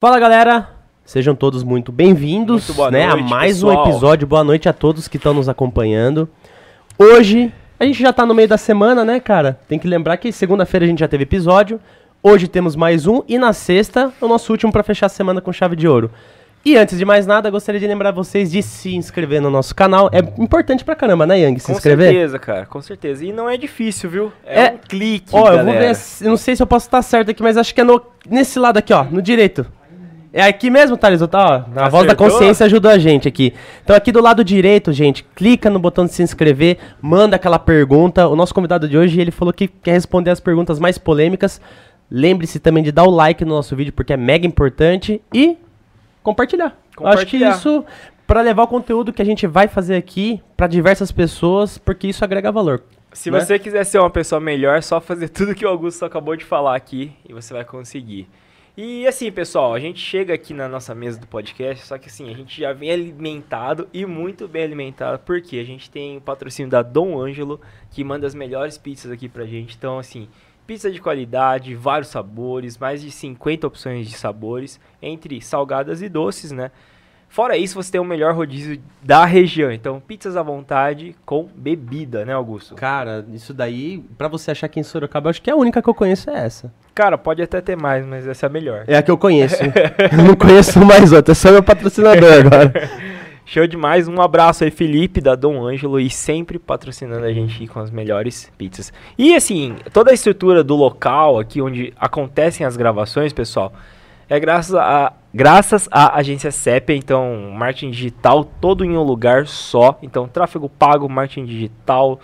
Fala galera, sejam todos muito bem-vindos Muito boa né, noite, a mais pessoal. um episódio. Boa noite a todos que estão nos acompanhando. Hoje, a gente já tá no meio da semana, né, cara? Tem que lembrar que segunda-feira a gente já teve episódio. Hoje temos mais um e na sexta, o nosso último pra fechar a semana com chave de ouro. E antes de mais nada, gostaria de lembrar vocês de se inscrever no nosso canal. É importante pra caramba, né, Yang? Se com inscrever? certeza, cara, com certeza. E não é difícil, viu? É, É- um clique, Ó, eu vou galera. ver, eu não sei se eu posso estar certo aqui, mas acho que é no, nesse lado aqui, ó, no direito. É aqui mesmo, Thales? Tá, ó, a voz da Acertou? consciência ajudou a gente aqui. Então aqui do lado direito, gente, clica no botão de se inscrever, manda aquela pergunta. O nosso convidado de hoje, ele falou que quer responder as perguntas mais polêmicas. Lembre-se também de dar o like no nosso vídeo, porque é mega importante. E compartilhar. Eu Acho que Compartilhar. isso, pra levar o conteúdo que a gente vai fazer aqui pra diversas pessoas, porque isso agrega valor. Se né? você quiser ser uma pessoa melhor, é só fazer tudo que o Augusto acabou de falar aqui e você vai conseguir. E assim, pessoal, a gente chega aqui na nossa mesa do podcast, só que assim, a gente já vem alimentado e muito bem alimentado, porque a gente tem o patrocínio da Dom Ângelo, que manda as melhores pizzas aqui pra gente. Então, assim, pizza de qualidade, vários sabores, mais de 50 opções de sabores, entre salgadas e doces, né? Fora isso, você tem o melhor rodízio da região. Então, pizzas à vontade com bebida, né, Augusto? Cara, isso daí, pra você achar que em Sorocaba, acho que a única que eu conheço é essa. Cara, pode até ter mais, mas essa é a melhor. É a que eu conheço. eu não conheço mais outra, é só meu patrocinador agora. Show demais. Um abraço aí, Felipe, da Dom Ângelo, e sempre patrocinando a gente com as melhores pizzas. E assim, toda a estrutura do local aqui onde acontecem as gravações, pessoal, é graças a graças à agência CEP, então marketing digital todo em um lugar só. Então tráfego pago, marketing digital,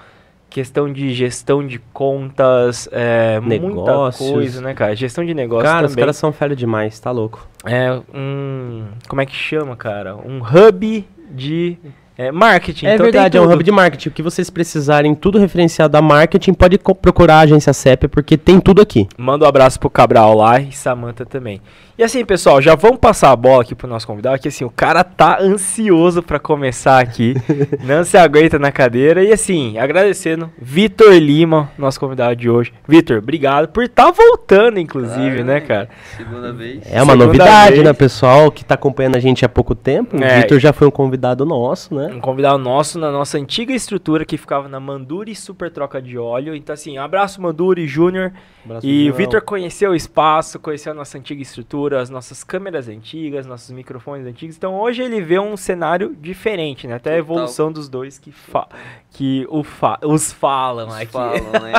questão de gestão de contas, é, muita Negócios. coisa, né, cara? Gestão de negócios Cara, os também. caras são velho demais, tá louco. É um. Como é que chama, cara? Um hub de é, marketing. é Então tem verdade, é um hub de marketing. O que vocês precisarem, tudo referenciado a marketing, pode procurar a agência CEP, porque tem tudo aqui. Manda um abraço pro Cabral lá e Samantha também. E assim, pessoal, já vamos passar a bola aqui pro nosso convidado, que assim, o cara tá ansioso pra começar aqui. não se aguenta na cadeira. E assim, agradecendo Vitor Lima, nosso convidado de hoje. Vitor, obrigado por estar voltando, inclusive, Claro, né, né? cara? Segunda vez. É uma Segunda novidade, vez. né, pessoal, que tá acompanhando a gente há pouco tempo. É. O Vitor já foi um convidado nosso, né? Um convidado nosso na nossa antiga estrutura que ficava na Manduri Super Troca de Óleo. Então, assim, abraço Manduri Júnior. E o. Vitor conheceu o espaço, conheceu a nossa antiga estrutura, as nossas câmeras antigas, nossos microfones antigos. Então hoje ele vê um cenário diferente, né? Até a Total. evolução dos dois que, fa que o fa os falam aqui. Falam, né?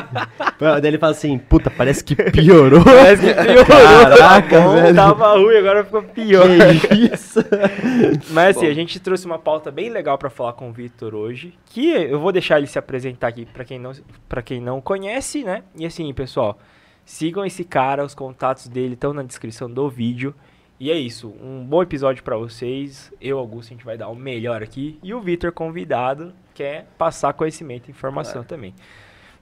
Daí ele fala assim, puta, parece que piorou. Parece que piorou. Caraca, bom, velho. Tava ruim, agora ficou pior. Que isso? Mas assim, Bom. a gente trouxe uma pauta bem legal pra falar com o Vitor hoje, que eu vou deixar ele se apresentar aqui pra quem não para quem não conhece, né? E assim, pessoal, sigam esse cara, os contatos dele estão na descrição do vídeo. E é isso, um bom episódio pra vocês. Eu, Augusto, a gente vai dar o melhor aqui e o Vitor convidado quer passar conhecimento e informação também.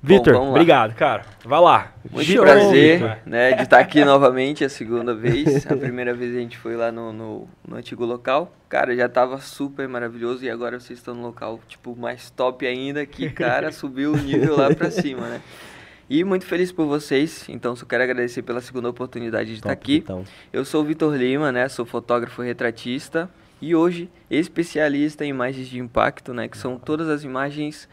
Vitor, obrigado, cara. Vai lá. Muito Show, prazer, né, de estar aqui novamente a segunda vez. A primeira vez a gente foi lá no, no, no antigo local. Cara, já tava super maravilhoso e agora vocês estão no local, tipo, mais top ainda, que, cara, subiu o nível lá pra cima, né? E muito feliz por vocês, então só quero agradecer pela segunda oportunidade de estar aqui. Então. Eu sou o Vitor Lima, né? Sou fotógrafo retratista e hoje especialista em imagens de impacto, né? Que são todas as imagens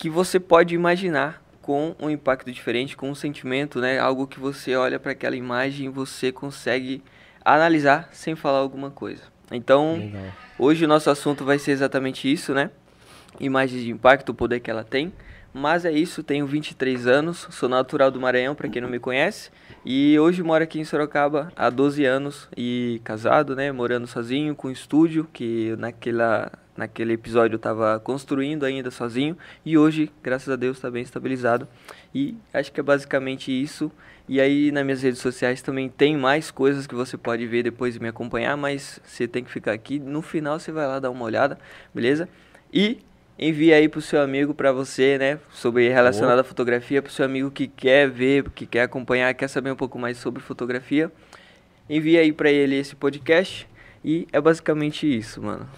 que você pode imaginar com um impacto diferente, com um sentimento, né? Algo que você olha para aquela imagem e você consegue analisar sem falar alguma coisa. Então, Legal. Hoje o nosso assunto vai ser exatamente isso, né? Imagens de impacto, o poder que ela tem. Mas é isso, tenho 23 anos, sou natural do Maranhão, para quem não me conhece. E hoje moro aqui em Sorocaba há 12 anos e casado, né? Morando sozinho, com estúdio, que naquela, naquele episódio eu estava construindo ainda sozinho. E hoje, graças a Deus, está bem estabilizado. E acho que é basicamente isso. E aí nas minhas redes sociais também tem mais coisas que você pode ver depois de me acompanhar, mas você tem que ficar aqui. No final você vai lá dar uma olhada, beleza? E envie aí pro seu amigo, para você, né, sobre relacionado à fotografia, pro seu amigo que quer ver, que quer acompanhar, quer saber um pouco mais sobre fotografia. Envie aí para ele esse podcast e é basicamente isso, mano.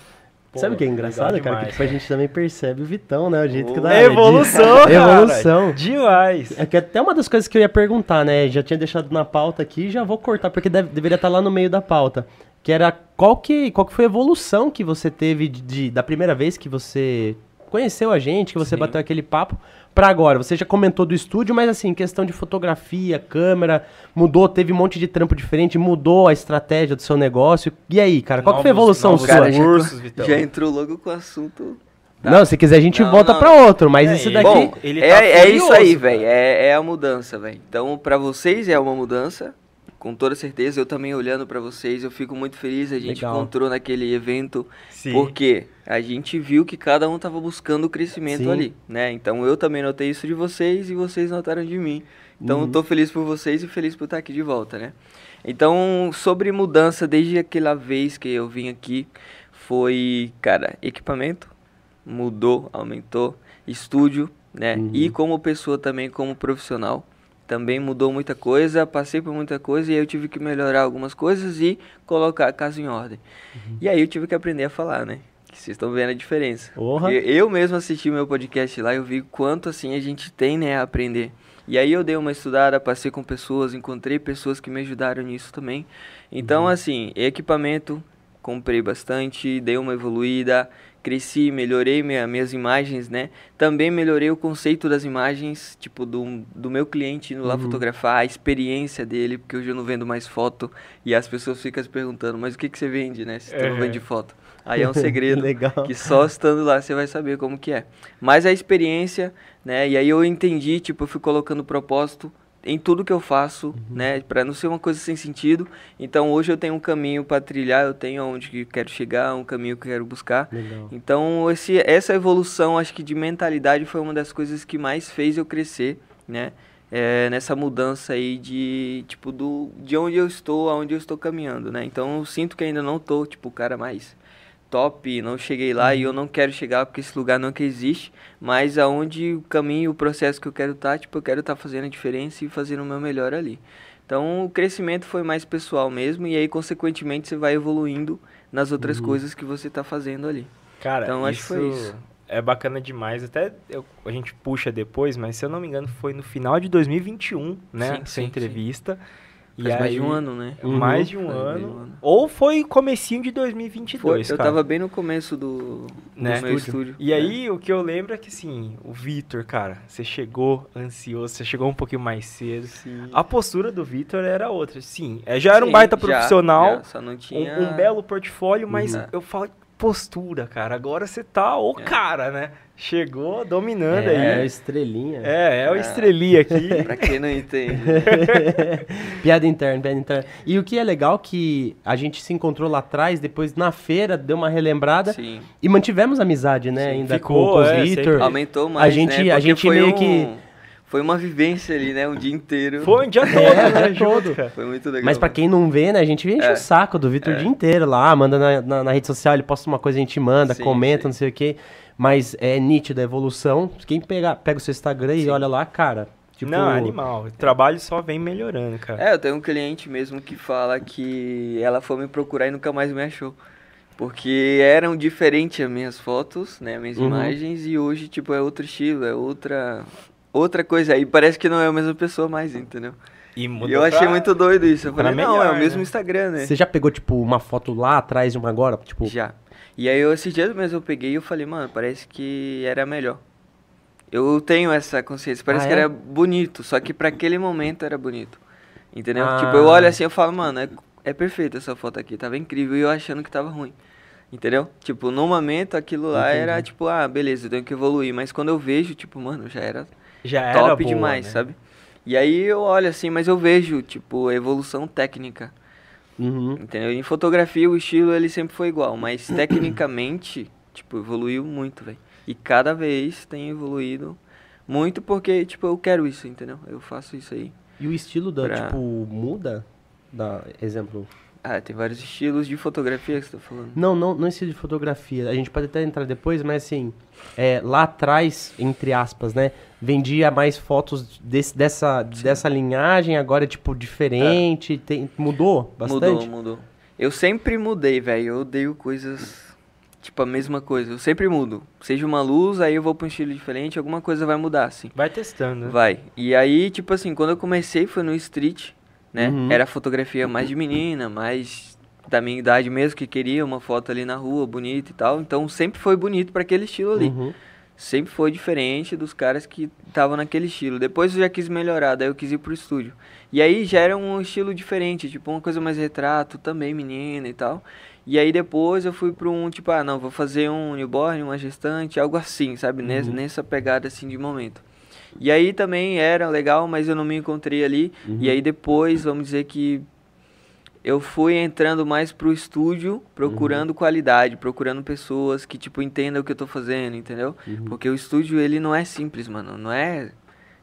Pô, Sabe o que é engraçado, cara? Que demais, tipo, a gente também percebe o Vitão, né? O jeito que dá. É evolução, cara. Evolução. Demais. É que até uma das coisas que eu ia perguntar, né? Já tinha deixado na pauta aqui, já vou cortar, porque deve- deveria estar lá no meio da pauta. Que era qual que, qual que foi a evolução que você teve de, de- da primeira vez que você conheceu a gente, que você Sim. bateu aquele papo, pra agora. Você já comentou do estúdio, mas assim, questão de fotografia, câmera, mudou, teve um monte de trampo diferente, mudou a estratégia do seu negócio. E aí, cara, qual que foi a Novos- evolução novos sua? Cara, já- cursos, Vitão. Já entrou logo com o assunto. Não, se quiser a gente Não, volta pra outro, mas É, esse daqui... Bom, ele é, tá é isso furioso, aí, velho. É, é a mudança, velho. Então, pra vocês é uma mudança. Com toda certeza, eu também olhando pra vocês, eu fico muito feliz. A gente Legal. encontrou naquele evento Sim. Porque a gente viu que cada um tava buscando o crescimento Sim. ali, né? Então eu também notei isso de vocês e vocês notaram de mim. Então Uhum. eu tô feliz por vocês e feliz por estar aqui de volta, né? Então, sobre mudança desde aquela vez que eu vim aqui, foi, cara, equipamento mudou, aumentou, estúdio, né? Uhum. E como pessoa também, como profissional, também mudou muita coisa, passei por muita coisa e aí eu tive que melhorar algumas coisas e colocar a casa em ordem. Uhum. E aí eu tive que aprender a falar, né? Que vocês estão vendo a diferença. Eu, mesmo assisti meu podcast lá e eu vi quanto assim a gente tem, né, a aprender. E aí eu dei uma estudada, passei com pessoas, encontrei pessoas que me ajudaram nisso também. Então, assim, equipamento, comprei bastante, dei uma evoluída, cresci, melhorei minha, minhas imagens, né? Também melhorei o conceito das imagens, tipo, do, do meu cliente indo lá Uhum. fotografar, a experiência dele, porque hoje eu não vendo mais foto e as pessoas ficam se perguntando, mas o que, que você vende, né? Se tu não Uhum. vende foto. Aí é um segredo Legal. que só estando lá você vai saber como que é. Mas a experiência, né? E aí eu entendi, tipo, eu fui colocando propósito em tudo que eu faço, Uhum. né? Pra não ser uma coisa sem sentido. Então hoje eu tenho um caminho para trilhar, eu tenho aonde que quero chegar, um caminho que quero buscar. Legal. Então esse, essa evolução, acho que de mentalidade foi uma das coisas que mais fez eu crescer, né? É, nessa mudança aí de tipo do de onde eu estou, aonde eu estou caminhando, né? Então eu sinto que ainda não tô tipo o cara mais top, não cheguei lá e eu não quero chegar porque esse lugar não que existe, mas aonde o caminho, o processo que eu quero estar, tipo, eu quero estar fazendo a diferença e fazendo o meu melhor ali. Então, o crescimento foi mais pessoal mesmo e aí consequentemente você vai evoluindo nas outras coisas que você tá fazendo ali. Cara, Então, acho que foi isso. é bacana demais. Até eu- a gente puxa depois, mas se eu não me engano, foi no final de 2021, né? Sim, essa sim, sim. E Faz mais de aí- um ano, né? Uhum. Mais de um ano. um ano. Ou foi comecinho de Foi, 2022, eu cara. tava bem no começo do, do Né? meu estúdio. E aí, o que eu lembro é que, assim, o Vitor, cara, você chegou ansioso, você chegou um pouquinho mais cedo. Sim. A postura do Vitor era outra. Sim, é, já era um Sim, baita já, profissional, já, só não um- um, belo portfólio, mas Uhum. eu falo postura, cara. Agora você tá o É. cara, né? Chegou dominando É, aí. estrelinha. É, é o É. estrelinha aqui. Pra quem não entende. piada interna, piada interna. E o que é legal que a gente se encontrou lá atrás, depois na feira, deu uma relembrada Sim. e mantivemos amizade, né? Sim, ainda ficou, com, com os é, Vitor. Aumentou mais, A gente- né? a gente foi meio um- que- Foi uma vivência ali, né? Um dia inteiro. Foi um dia todo, É, né? dia todo. cara. Foi muito legal. Mas pra quem não vê, né, a gente enche É. o saco do Vitor o dia inteiro lá, manda na, na, na rede social, ele posta uma coisa, a gente manda, Sim, comenta, sim. não sei o quê. Mas é nítido a evolução. Quem pega, pega o seu Instagram e Sim. olha lá, cara. Tipo, Não, é animal. O trabalho só vem melhorando, cara. É, eu tenho um cliente mesmo que fala que ela foi me procurar e nunca mais me achou. Porque eram diferentes as minhas fotos, né? Minhas Uhum. imagens, e hoje, tipo, é outro estilo, é outra. Outra coisa. Aí parece que não é a mesma pessoa mais, entendeu? E, E eu achei pra- muito doido isso. Eu falei, não, é melhor, o mesmo né? Instagram, né? Você já pegou, tipo, uma foto lá atrás de uma agora? Tipo, Já. E aí, eu, esses dias mesmo eu peguei e eu falei, mano, parece que era melhor. Eu tenho essa consciência. Parece Ah, que é? era bonito, só que pra aquele momento era bonito. Entendeu? Ah. Tipo, eu olho assim eu falo, mano, é, é perfeita essa foto aqui, tava incrível. E eu achando que tava ruim. Entendeu? Tipo, no momento aquilo lá Entendi. era tipo, ah, beleza, eu tenho que evoluir. Mas quando eu vejo, tipo, mano, já era Já era top boa, demais, né? sabe? E aí eu olho assim, mas eu vejo, tipo, evolução técnica. uhum. Entendeu? Em fotografia o estilo ele sempre foi igual, mas tecnicamente, tipo, evoluiu muito, velho. E cada vez tem evoluído muito porque, tipo, eu quero isso, entendeu? Eu faço isso aí. E o estilo da, Pra- tipo, muda? Da, exemplo. Ah, tem vários estilos de fotografia que você tá falando. Não, não, não estilo de fotografia. A gente pode até entrar depois, mas assim, é, lá atrás, entre aspas, né? Vendia mais fotos desse, dessa, dessa linhagem, agora é tipo diferente. Tem, mudou bastante? Mudou, mudou. Eu sempre mudei, velho. Eu odeio coisas tipo, a mesma coisa. Eu sempre mudo. Seja uma luz, aí eu vou pra um estilo diferente, alguma coisa vai mudar, assim. Vai testando, né? Vai. E aí, tipo assim, quando eu comecei foi no street, né? Uhum. Era fotografia mais de menina, mais da minha idade mesmo, que queria uma foto ali na rua, bonita e tal. Então sempre foi bonito para aquele estilo ali. Uhum. Sempre foi diferente dos caras que estavam naquele estilo. Depois eu já quis melhorar, daí eu quis ir pro estúdio. E aí já era um estilo diferente, tipo uma coisa mais retrato, também menina e tal. E aí depois eu fui pra um, tipo, ah, não, vou fazer um newborn, uma gestante, algo assim, sabe? Uhum. Nessa pegada assim de momento. E aí também era legal, mas eu não me encontrei ali. Uhum. E aí depois, vamos dizer que eu fui entrando mais pro estúdio, procurando Uhum. qualidade, procurando pessoas que, tipo, entendam o que eu tô fazendo, entendeu? Uhum. Porque o estúdio, ele não é simples, mano. Não é...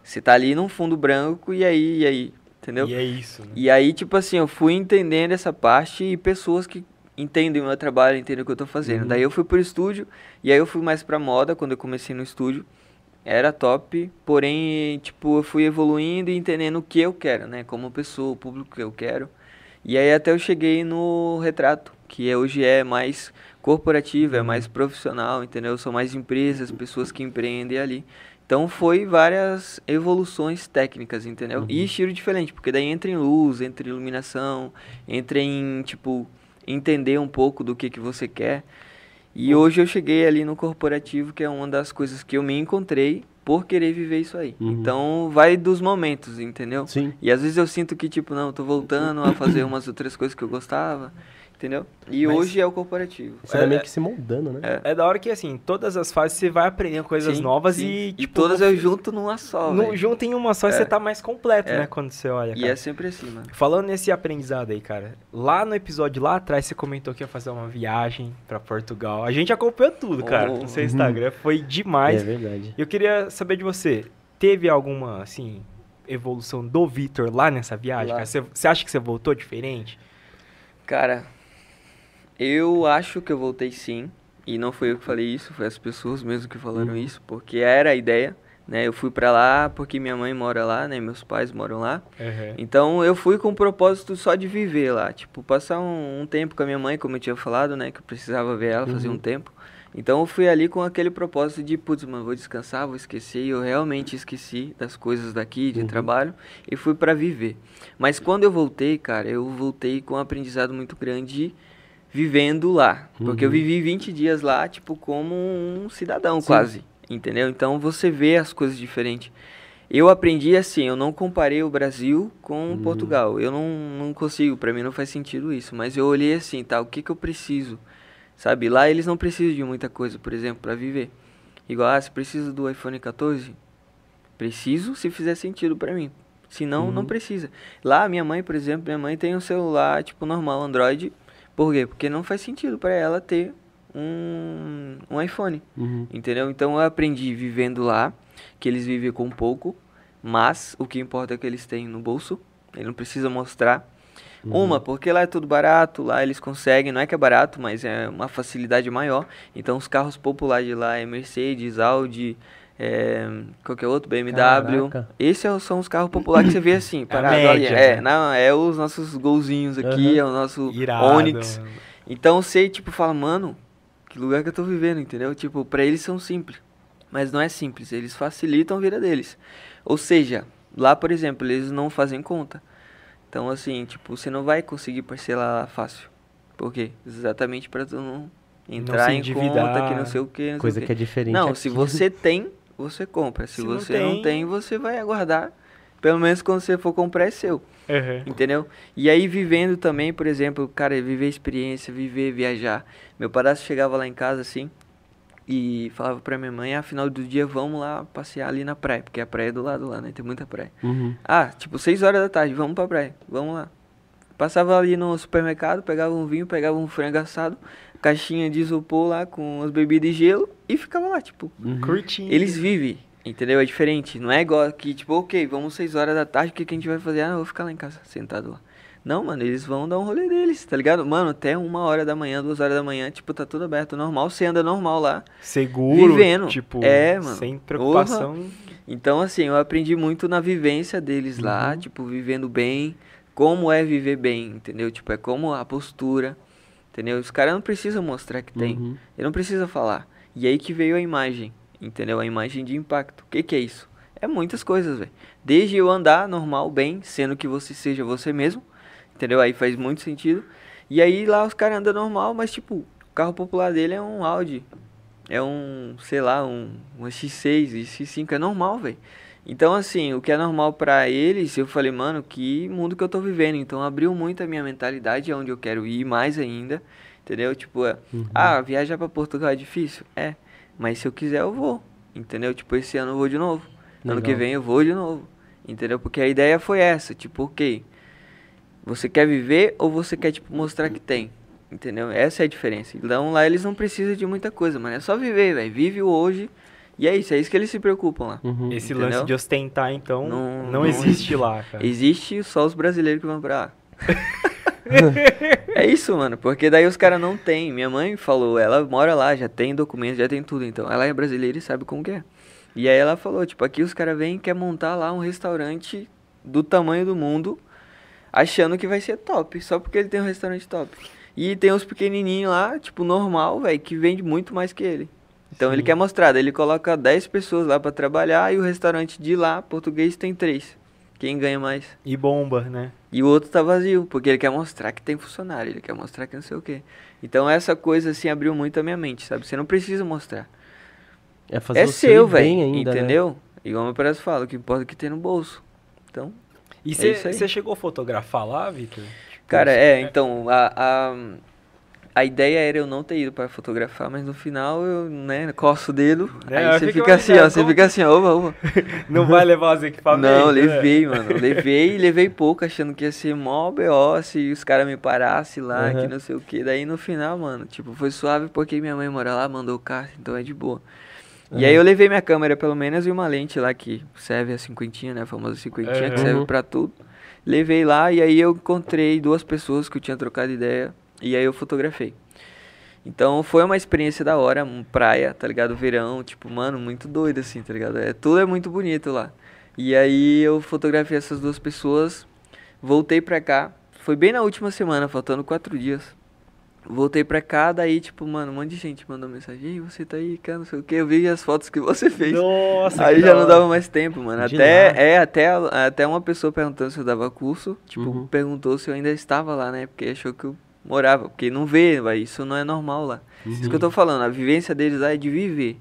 Você tá ali num fundo branco e aí, e aí, entendeu? E é isso, né? E aí, tipo assim, eu fui entendendo essa parte e pessoas que entendem o meu trabalho, entendem o que eu tô fazendo. Uhum. Daí eu fui pro estúdio, e aí eu fui mais pra moda quando eu comecei no estúdio. Era top, porém, tipo, eu fui evoluindo e entendendo o que eu quero, né? Como pessoa, o público que eu quero. E aí até eu cheguei no retrato, que hoje é mais corporativo, é mais profissional, entendeu? São mais empresas, pessoas que empreendem ali. Então foi várias evoluções técnicas, entendeu? E estilo diferente, porque daí entra em luz, entra em iluminação, entra em, tipo, entender um pouco do que, que você quer. E hoje eu cheguei ali no corporativo, que é uma das coisas que eu me encontrei por querer viver isso aí. Uhum. Então vai dos momentos, entendeu? Sim. E às vezes eu sinto que, tipo, não, eu tô voltando a fazer umas outras coisas que eu gostava, entendeu? E Mas- hoje é o corporativo. Você vai É- meio que se moldando, né? É. É da hora que, assim, todas as fases você vai aprendendo coisas Sim, novas sim. e, E tipo, todas no- eu junto numa só, no, junto em uma só e É. você tá mais completo, É. né? Quando você olha, E cara. é sempre assim, mano. Falando nesse aprendizado aí, cara, lá no episódio lá atrás você comentou que ia fazer uma viagem pra Portugal. A gente acompanhou tudo, cara, Oh. no seu Instagram. Foi demais. É verdade. Eu queria saber de você, teve alguma, assim, evolução do Vitor lá nessa viagem, Lá. cara? Você, você acha que você voltou diferente? Cara, eu acho que eu voltei sim. E não foi eu que falei isso, foi as pessoas mesmo que falaram Uhum. isso, porque era a ideia, né? Eu fui pra lá porque minha mãe mora lá, né? Meus pais moram lá. Então eu fui com o propósito só de viver lá, tipo, passar um, um tempo com a minha mãe, como eu tinha falado, né? Que eu precisava ver ela, fazia Uhum. um tempo. Então eu fui ali com aquele propósito de, putz, mano, vou descansar, vou esquecer. E eu realmente esqueci das coisas daqui, de Uhum. trabalho, e fui pra viver. Mas quando eu voltei, cara, eu voltei com um aprendizado muito grande vivendo lá. Porque eu Uhum. vivi 20 dias lá, tipo, como um cidadão Sim. quase. Entendeu? Então você vê as coisas diferentes. Eu aprendi assim, eu não comparei o Brasil com Uhum. Portugal. Eu não, não consigo, pra mim não faz sentido isso. Mas eu olhei assim, tá, o que que eu preciso? Sabe, lá eles não precisam de muita coisa, por exemplo, pra viver. Igual, ah, você precisa do iPhone 14? Preciso se fizer sentido pra mim. Se não, não Uhum. precisa. Lá, minha mãe, por exemplo, minha mãe tem um celular, tipo, normal, Android. Por quê? Porque não faz sentido pra ela ter um, um iPhone. Uhum. Entendeu? Então eu aprendi vivendo lá, que eles vivem com pouco, mas o que importa é que eles têm no bolso, ele não precisa mostrar. Uhum. Uma, porque lá é tudo barato, lá eles conseguem, não é que é barato, mas é uma facilidade maior. Então os carros populares de lá é Mercedes, Audi, é, qualquer outro, BMW. Caraca. Esses é- são os carros populares que você vê assim, parado ali. média, É, né? não, é os nossos golzinhos aqui, Aham. é o nosso Irado. Onix. Então você, tipo, fala, mano, que lugar que eu tô vivendo, entendeu? Tipo, pra eles são simples. Mas não é simples, eles facilitam a vida deles. Ou seja, lá, por exemplo, eles não fazem conta. Então, assim, tipo, você não vai conseguir parcelar fácil. Por quê? Exatamente pra tu não entrar em conta, que não sei o que, não Coisa sei o que quê. é diferente. Não, aqui. se você tem, você compra. Se, Se não você tem- não tem, você vai aguardar. Pelo menos quando você for comprar é seu. Uhum. Entendeu? E aí vivendo também, por exemplo, cara, viver experiência, viver, viajar. Meu padrasto chegava lá em casa assim e falava pra minha mãe, ah, final do dia vamos lá passear ali na praia, porque a praia é do lado lá, né? Tem muita praia. Uhum. Ah, tipo, 6 horas da tarde, vamos pra praia, vamos lá. Passava ali no supermercado, pegava um vinho, pegava um frango assado, caixinha de isopor lá com as bebidas e gelo e ficava lá, tipo. Uhum. Curtindo. Eles vivem, entendeu? É diferente. Não é igual aqui, tipo, ok, vamos 6 horas da tarde, o que, que a gente vai fazer? Ah, eu vou ficar lá em casa, sentado lá. Não, mano, eles vão dar um rolê deles, tá ligado? Mano, até uma hora da manhã, duas horas da manhã, tipo, tá tudo aberto, normal, você anda normal lá. Seguro, Vivendo. tipo, É, mano. sem preocupação. Então, assim, eu aprendi muito na vivência deles lá, tipo, vivendo bem, como é viver bem, entendeu? Tipo, é como a postura, entendeu? Os caras não precisam mostrar que tem. Uhum. Ele não precisa falar. E aí que veio a imagem, entendeu? A imagem de impacto. O que, que é isso? É muitas coisas, velho. Desde eu andar normal, bem, sendo que você seja você mesmo, entendeu? Aí faz muito sentido. E aí lá os caras andam normal, mas tipo, o carro popular dele é um Audi. É um, sei lá, um, um X6, X5, é normal, velho. Então, assim, o que é normal pra eles, eu falei, mano, que mundo que eu tô vivendo. Então, abriu muito a minha mentalidade, aonde eu quero ir mais ainda, entendeu? Tipo, é, ah, viajar pra Portugal é difícil? É, mas se eu quiser, eu vou, entendeu? Tipo, esse ano eu vou de novo. Ano que Legal. vem eu vou de novo, entendeu? Porque a ideia foi essa, tipo, ok, você quer viver ou você quer, tipo, mostrar que tem? Entendeu? Essa é a diferença. Então lá eles não precisam de muita coisa, mano. É só viver, velho. Vive o hoje. E é isso, é isso que eles se preocupam lá. Uhum. Esse Entendeu? lance de ostentar, então, Não- não, não existe lá, cara. Existe só os brasileiros que vão pra lá. é isso, mano. Porque daí os caras não têm. Minha mãe falou, ela mora lá, já tem documento, já tem tudo. Então ela é brasileira e sabe como que é. E aí ela falou, tipo, aqui os caras vêm e quer montar lá um restaurante do tamanho do mundo, achando que vai ser top, só porque ele tem um restaurante top. E tem uns pequenininhos lá, tipo, normal, velho, que vende muito mais que ele. Então ele Sim. quer mostrar, daí ele coloca 10 pessoas lá pra trabalhar e o restaurante de lá, português, tem 3. Quem ganha mais? E bomba, né? E o outro tá vazio, porque ele quer mostrar que tem funcionário, ele quer mostrar que não sei o quê. Então essa coisa assim abriu muito a minha mente, sabe? Você não precisa mostrar. É fazer é o seu, velho, ainda, né? entendeu? Igual meu parece fala, o que importa é que tem no bolso. Então, E É você chegou a fotografar lá, Vitor? Tipo, cara, você- é, então, a, a, a ideia era eu não ter ido para fotografar, mas no final eu, né, coço o dedo, É, aí você fico fica assim, ó, você fica assim, ó, opa, opa. Não vai levar os equipamentos? Não, né? levei, mano. Levei e levei pouco, achando que ia ser mó BO se os caras me parassem lá, Aham. que não sei o que. Daí no final, mano, tipo, foi suave porque minha mãe mora lá, mandou o carro, então é de boa. E aí eu levei minha câmera, pelo menos, e uma lente lá que serve a cinquentinha, né? A famosa cinquentinha, que Aham. serve pra tudo. Levei lá e aí eu encontrei duas pessoas que eu tinha trocado ideia. E aí eu fotografei. Então foi uma experiência da hora, praia, tá ligado? Verão, tipo, mano, muito doido assim, tá ligado? É, tudo é muito bonito lá. E aí eu fotografei essas duas pessoas, voltei pra cá. Foi bem na última semana, faltando quatro dias. Voltei pra cá, daí, tipo, mano, um monte de gente mandou mensagem. Ei, você tá aí, cara, não sei o que. Eu vi as fotos que você fez. Nossa, Aí já não dava mais tempo, mano. De Até, é, até, até uma pessoa perguntando se eu dava curso. Tipo, Uhum. perguntou se eu ainda estava lá, né? Porque achou que eu morava. Porque não vê, vai, isso não é normal lá. Isso Uhum. que eu tô falando, a vivência deles lá é de viver.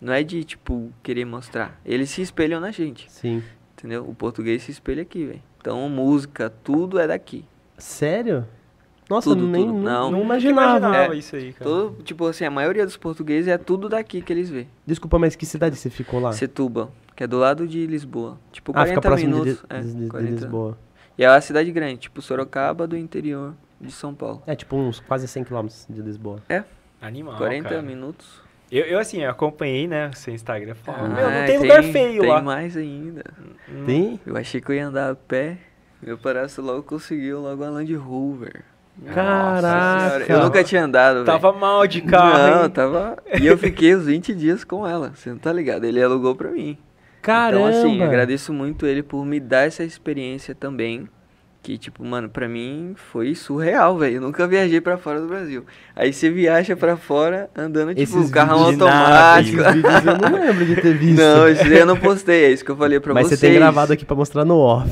Não é de, tipo, querer mostrar. Eles se espelham na gente, Sim. entendeu? O português se espelha aqui, velho. Então, música, tudo é daqui. Sério? Nossa, Tudo, nem, tudo. não, Não. não Nunca imaginava. É. isso aí, cara. Todo, tipo assim, a maioria dos portugueses é tudo daqui que eles vê. Desculpa, mas que cidade você ficou lá? Setúbal, que é do lado de Lisboa. Tipo, ah, 40 fica próximo de, minutos. Lis- é, de- de 40. Lisboa. E é uma cidade grande, tipo Sorocaba do interior de São Paulo. É, tipo uns quase 100 km de Lisboa. Animal, 40 cara. minutos. Eu, eu, assim, eu acompanhei, né, o seu Instagram. Falei, Ah, meu, não tem lugar tem- feio tem lá. mais ainda. Hum, Tem? Eu achei que eu ia andar a pé. Meu parece logo conseguiu logo a Land Rover. Caraca. Eu nunca tinha andado. Tava mal de carro, Não, hein? tava. E eu fiquei os 20 dias com ela. Você não tá ligado? Ele alugou pra mim. Caramba! Então, assim, agradeço muito ele por me dar essa experiência também. Que, tipo, mano, pra mim foi surreal, velho. Eu nunca viajei pra fora do Brasil. Aí você viaja pra fora andando, tipo, Esses nave, automático. Esses vídeos eu não lembro de ter visto. Não, daí eu não postei, é isso que eu falei pra Mas vocês. você tem gravado aqui pra mostrar no off.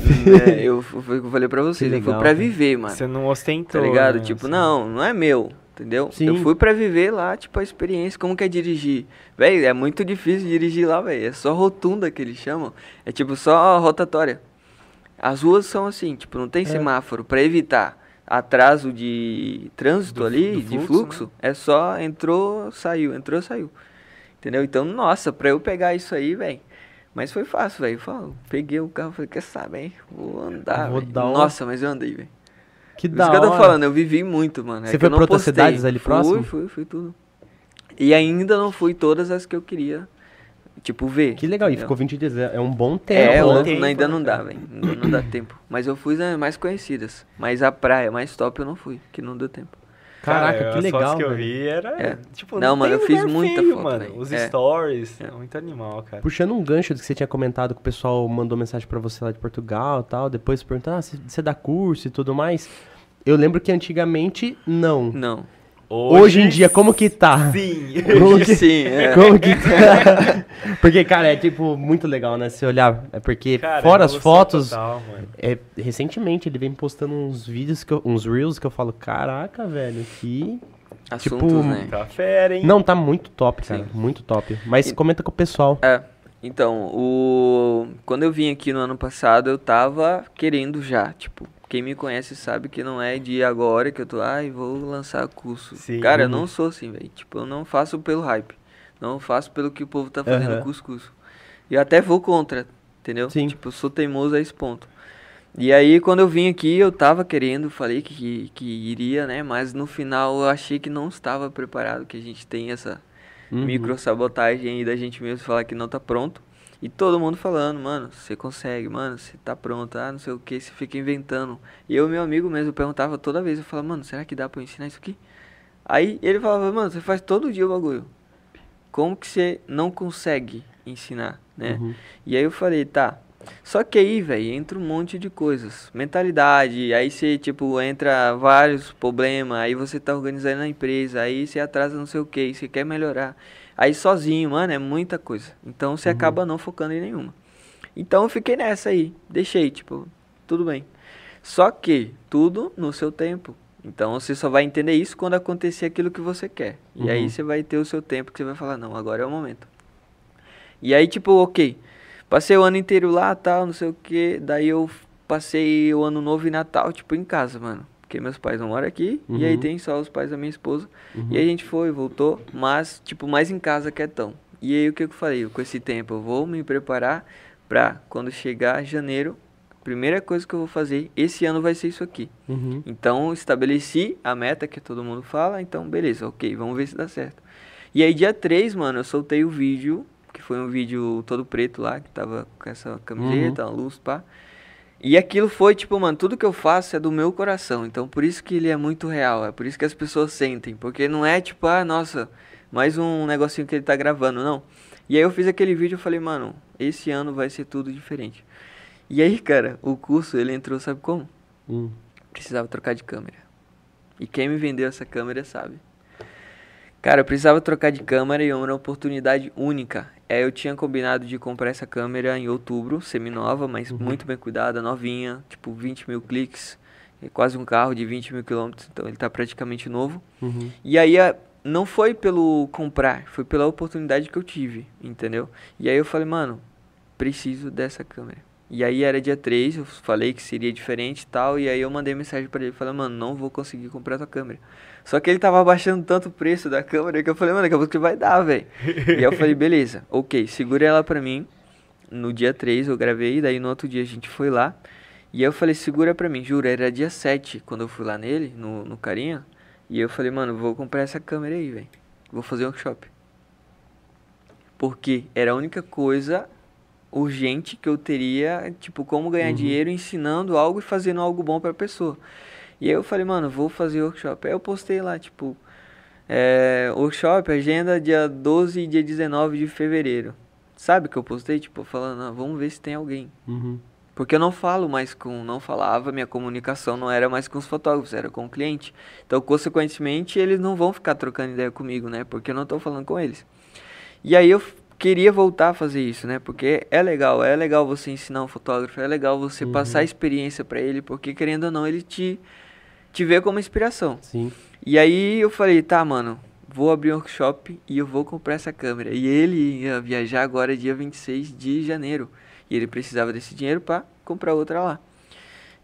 É, eu, foi o que eu falei pra vocês. Que eu fui legal, pra viver, mano. Você não ostentou, Tá ligado? né, Tipo, assim. não, não é meu, entendeu? Sim. Eu fui pra viver lá, tipo, a experiência, como que é dirigir. Véi, é muito difícil dirigir lá, velho. É só rotunda que eles chamam. É tipo só rotatória. As ruas são assim, tipo, não tem É. semáforo pra evitar atraso de trânsito Do- ali, do de fluxo, fluxo. É só entrou, saiu, entrou, saiu. Entendeu? Então, nossa, pra eu pegar isso aí, velho. Mas foi fácil, velho. Peguei o carro, falei, quer saber, hein? Vou andar, Vou Nossa, mas eu andei, velho. Que da isso que eu tô falando, eu vivi muito, mano. É Você que foi pra outras cidades ali fui, próximo? Fui, fui, tudo. E ainda não fui todas as que eu queria, tipo, ver. Que legal, e entendeu? ficou 20 dias. É é um bom tempo, É, né? outro tempo, ainda né, não dá, cara? velho. Ainda não dá tempo. Mas eu fui nas mais conhecidas. Mas a praia mais top eu não fui, que não deu tempo. Caraca, Cara, que as legal, fotos que eu vi era, É. tipo, Não, mano, tem eu fiz muita feio, foto, mano. velho. Os É. stories, é muito animal, cara. Puxando um gancho do que você tinha comentado que o pessoal mandou mensagem pra você lá de Portugal e tal, depois perguntou, ah, você dá curso e tudo mais. Eu lembro que antigamente, não. Não. Hoje, em dia, como que tá? Sim. Como Hoje que- sim, é. Como que tá? Porque, cara, é tipo muito legal, né? Se olhar. É porque, Cara, fora as fotos, total, é, recentemente ele vem postando uns vídeos, que eu- uns reels que eu falo, caraca, velho, que. Assuntos, Tipo, né? Tá fera, hein? Não, tá muito top, cara. Sim. Muito top. Mas E- comenta com o pessoal. É, então, o... quando eu vim aqui no ano passado, eu tava querendo já, tipo, quem me conhece sabe que não é de agora que eu tô, ai, vou lançar curso. Sim. Cara, eu Uhum. não sou assim, velho. Tipo, eu não faço pelo hype. Não faço pelo que o povo tá fazendo Aham. com os cursos. E eu até vou contra, entendeu? Sim. Tipo, eu sou teimoso a esse ponto. E aí, quando eu vim aqui, eu tava querendo, falei que, que iria, né? Mas no final eu achei que não estava preparado, que a gente tem essa Uhum. microsabotagem aí da gente mesmo falar que não tá pronto. E todo mundo falando, mano, você consegue, mano, você tá pronto, ah, não sei o que, você fica inventando. E eu, meu amigo mesmo, perguntava toda vez, eu falava, mano, será que dá pra eu ensinar isso aqui? Aí ele falava, mano, você faz todo dia o bagulho. Como que você não consegue ensinar, né? Uhum. E aí eu falei, tá. Só que aí, velho, entra um monte de coisas. Mentalidade, aí você, tipo, entra vários problemas, aí você tá organizando a empresa, aí você atrasa não sei o que, você quer melhorar. Aí sozinho, mano, é muita coisa. Então você acaba não focando em nenhuma. Então eu fiquei nessa aí, deixei, tipo, tudo bem. Só que tudo no seu tempo. Então você só vai entender isso quando acontecer aquilo que você quer. E aí Uhum. você vai ter o seu tempo que você vai falar, não, agora é o momento. E aí, tipo, ok. Passei o ano inteiro lá, tal, não sei o que. Daí eu passei o ano novo e Natal, tipo, em casa, mano. Porque meus pais não moram aqui. E aí Uhum. tem só os pais da minha esposa. Uhum. E aí a gente foi, voltou. Mas, tipo, mais em casa quietão. E aí o que eu falei? Com esse tempo eu vou me preparar pra quando chegar janeiro. Primeira coisa que eu vou fazer, esse ano vai ser isso aqui. Uhum. Então, estabeleci a meta que todo mundo fala, então beleza, ok, vamos ver se dá certo. E aí, dia 3, mano, eu soltei o vídeo, que foi um vídeo todo preto lá, que tava com essa camiseta, uma luz, pá. E aquilo foi, tipo, mano, tudo que eu faço é do meu coração, então por isso que ele é muito real, é por isso que as pessoas sentem, porque não é tipo, ah, nossa, mais um negocinho que ele tá gravando, não. E aí eu fiz aquele vídeo e falei, mano, esse ano vai ser tudo diferente. E aí, cara, o curso, ele entrou, sabe como? Hum. precisava trocar de câmera. E quem me vendeu essa câmera sabe. Cara, eu precisava trocar de câmera e era uma oportunidade única. É, eu tinha combinado de comprar essa câmera em outubro, semi-nova, mas muito bem cuidada, novinha, tipo 20 mil cliques, é quase um carro de 20 mil quilômetros, então ele tá praticamente novo. Uhum. E aí a- não foi pelo comprar, foi pela oportunidade que eu tive, entendeu? E aí eu falei, mano, preciso dessa câmera. E aí era dia 3, eu falei que seria diferente e tal, e aí eu mandei mensagem pra ele, falei, mano, não vou conseguir comprar tua câmera. Só que ele tava abaixando tanto o preço da câmera que eu falei, mano, daqui a pouco que vai dar, velho. e aí eu falei, beleza, ok, segura ela pra mim. No dia 3 eu gravei, daí no outro dia a gente foi lá. E aí eu falei, segura pra mim, juro, era dia 7 quando eu fui lá nele, no, no carinha. E eu falei, mano, vou comprar essa câmera aí, velho. Vou fazer um workshop. Porque era a única coisa urgente que eu teria, tipo, como ganhar Uhum. dinheiro ensinando algo e fazendo algo bom pra pessoa. E aí eu falei, mano, vou fazer workshop. Aí eu postei lá, tipo, é, workshop, agenda dia 12 e dia 19 de fevereiro. Sabe que eu postei, tipo, falando, ah, vamos ver se tem alguém. Uhum. Porque eu não falo mais com, não falava, minha comunicação não era mais com os fotógrafos, era com o cliente. Então, consequentemente, eles não vão ficar trocando ideia comigo, né? Porque eu não tô falando com eles. E aí eu queria voltar a fazer isso, né? Porque é legal, é legal você ensinar um fotógrafo, é legal você passar a experiência pra ele, porque querendo ou não, ele te te vê como inspiração. Sim. E aí eu falei, tá, mano, vou abrir um workshop e eu vou comprar essa câmera. E ele ia viajar agora dia 26 de janeiro. E ele precisava desse dinheiro pra comprar outra lá.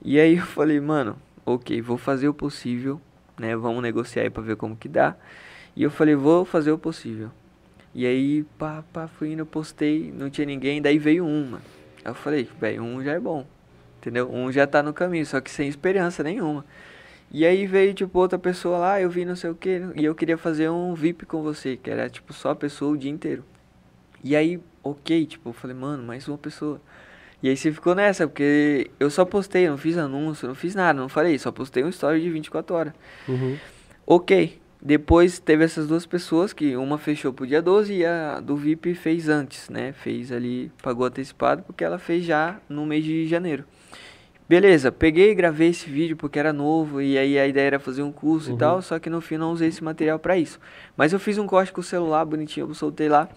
E aí eu falei, mano, ok, vou fazer o possível, né? Vamos negociar aí pra ver como que dá. E eu falei, vou fazer o possível. E aí, pá, pá, fui indo, postei, não tinha ninguém, daí veio uma. Aí eu falei, velho, um já é bom. Entendeu? Um já tá no caminho, só que sem esperança nenhuma. E aí veio, tipo, outra pessoa lá, eu vi não sei o que, e eu queria fazer um VIP com você, que era, tipo, só a pessoa o dia inteiro. E aí, ok, tipo, eu falei, mano, mais uma pessoa. E aí você ficou nessa, porque eu só postei, não fiz anúncio, não fiz nada, não falei, só postei um story de 24 horas. Uhum. Ok, depois teve essas duas pessoas, que uma fechou pro dia 12 e a do VIP fez antes, né? Fez ali, pagou antecipado, porque ela fez já no mês de janeiro. Beleza, peguei e gravei esse vídeo porque era novo e aí a ideia era fazer um curso Uhum. e tal, só que no fim não usei esse material pra isso. Mas eu fiz um corte com o celular bonitinho, eu soltei lá.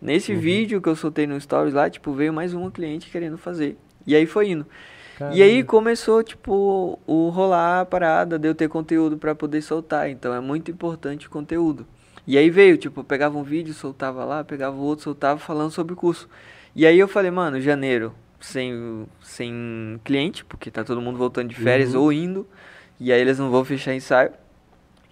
Nesse Uhum. vídeo que eu soltei no Stories lá, tipo, veio mais uma cliente querendo fazer. E aí foi indo. E Caramba. aí começou, tipo, o rolar a parada de eu ter conteúdo pra poder soltar. Então é muito importante o conteúdo. E aí veio, tipo, eu pegava um vídeo, soltava lá, pegava o outro, soltava falando sobre o curso. E aí eu falei, mano, janeiro, sem, sem cliente, porque tá todo mundo voltando de férias Uhum. ou indo. E aí eles não vão fechar ensaio.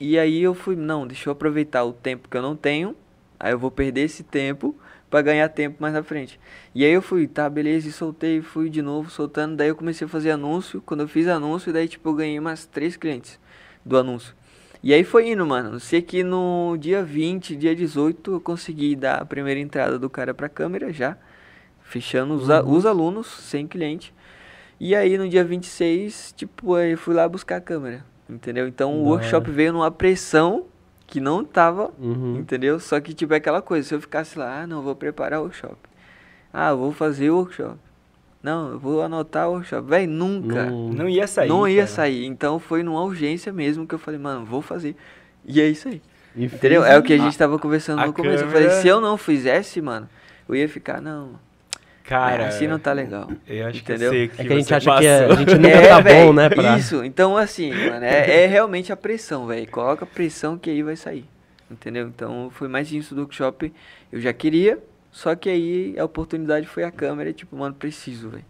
E aí eu fui, não, deixa eu aproveitar o tempo que eu não tenho. Aí eu vou perder esse tempo pra ganhar tempo mais na frente. E aí eu fui, tá, beleza, e soltei, fui de novo soltando. Daí eu comecei a fazer anúncio. Quando eu fiz anúncio, daí tipo eu ganhei umas três clientes do anúncio. E aí foi indo, mano. Eu sei que no dia 20, dia 18, eu consegui dar a primeira entrada do cara pra câmera já. Fechando os, Uhum. os alunos, sem cliente. E aí no dia 26, tipo, aí eu fui lá buscar a câmera. Entendeu? Então o workshop veio numa pressão que não tava Uhum. Entendeu? Só que, tipo, é aquela coisa, se eu ficasse lá, ah, não, vou preparar o workshop. Ah, eu vou fazer o workshop. Não, eu vou anotar o workshop. Véi, nunca. Não- Não ia sair. não ia cara. sair. Então foi numa urgência mesmo que eu falei, mano, vou fazer. E é isso aí. E Entendeu? É o que a gente tava conversando no começo. Eu falei, câmera- se eu não fizesse, mano, eu ia ficar, não, Cara, assim não tá legal. eu acho Entendeu? que eu sei É que que a gente acha que é- passou. a gente nunca É, tá véi, bom, né? Pra... Isso, então assim, mano, é, é realmente a pressão, velho. Coloca pressão que aí vai sair. Entendeu? Então foi mais isso do workshop. Eu já queria, só que aí a oportunidade foi a câmera, tipo, mano, preciso, velho.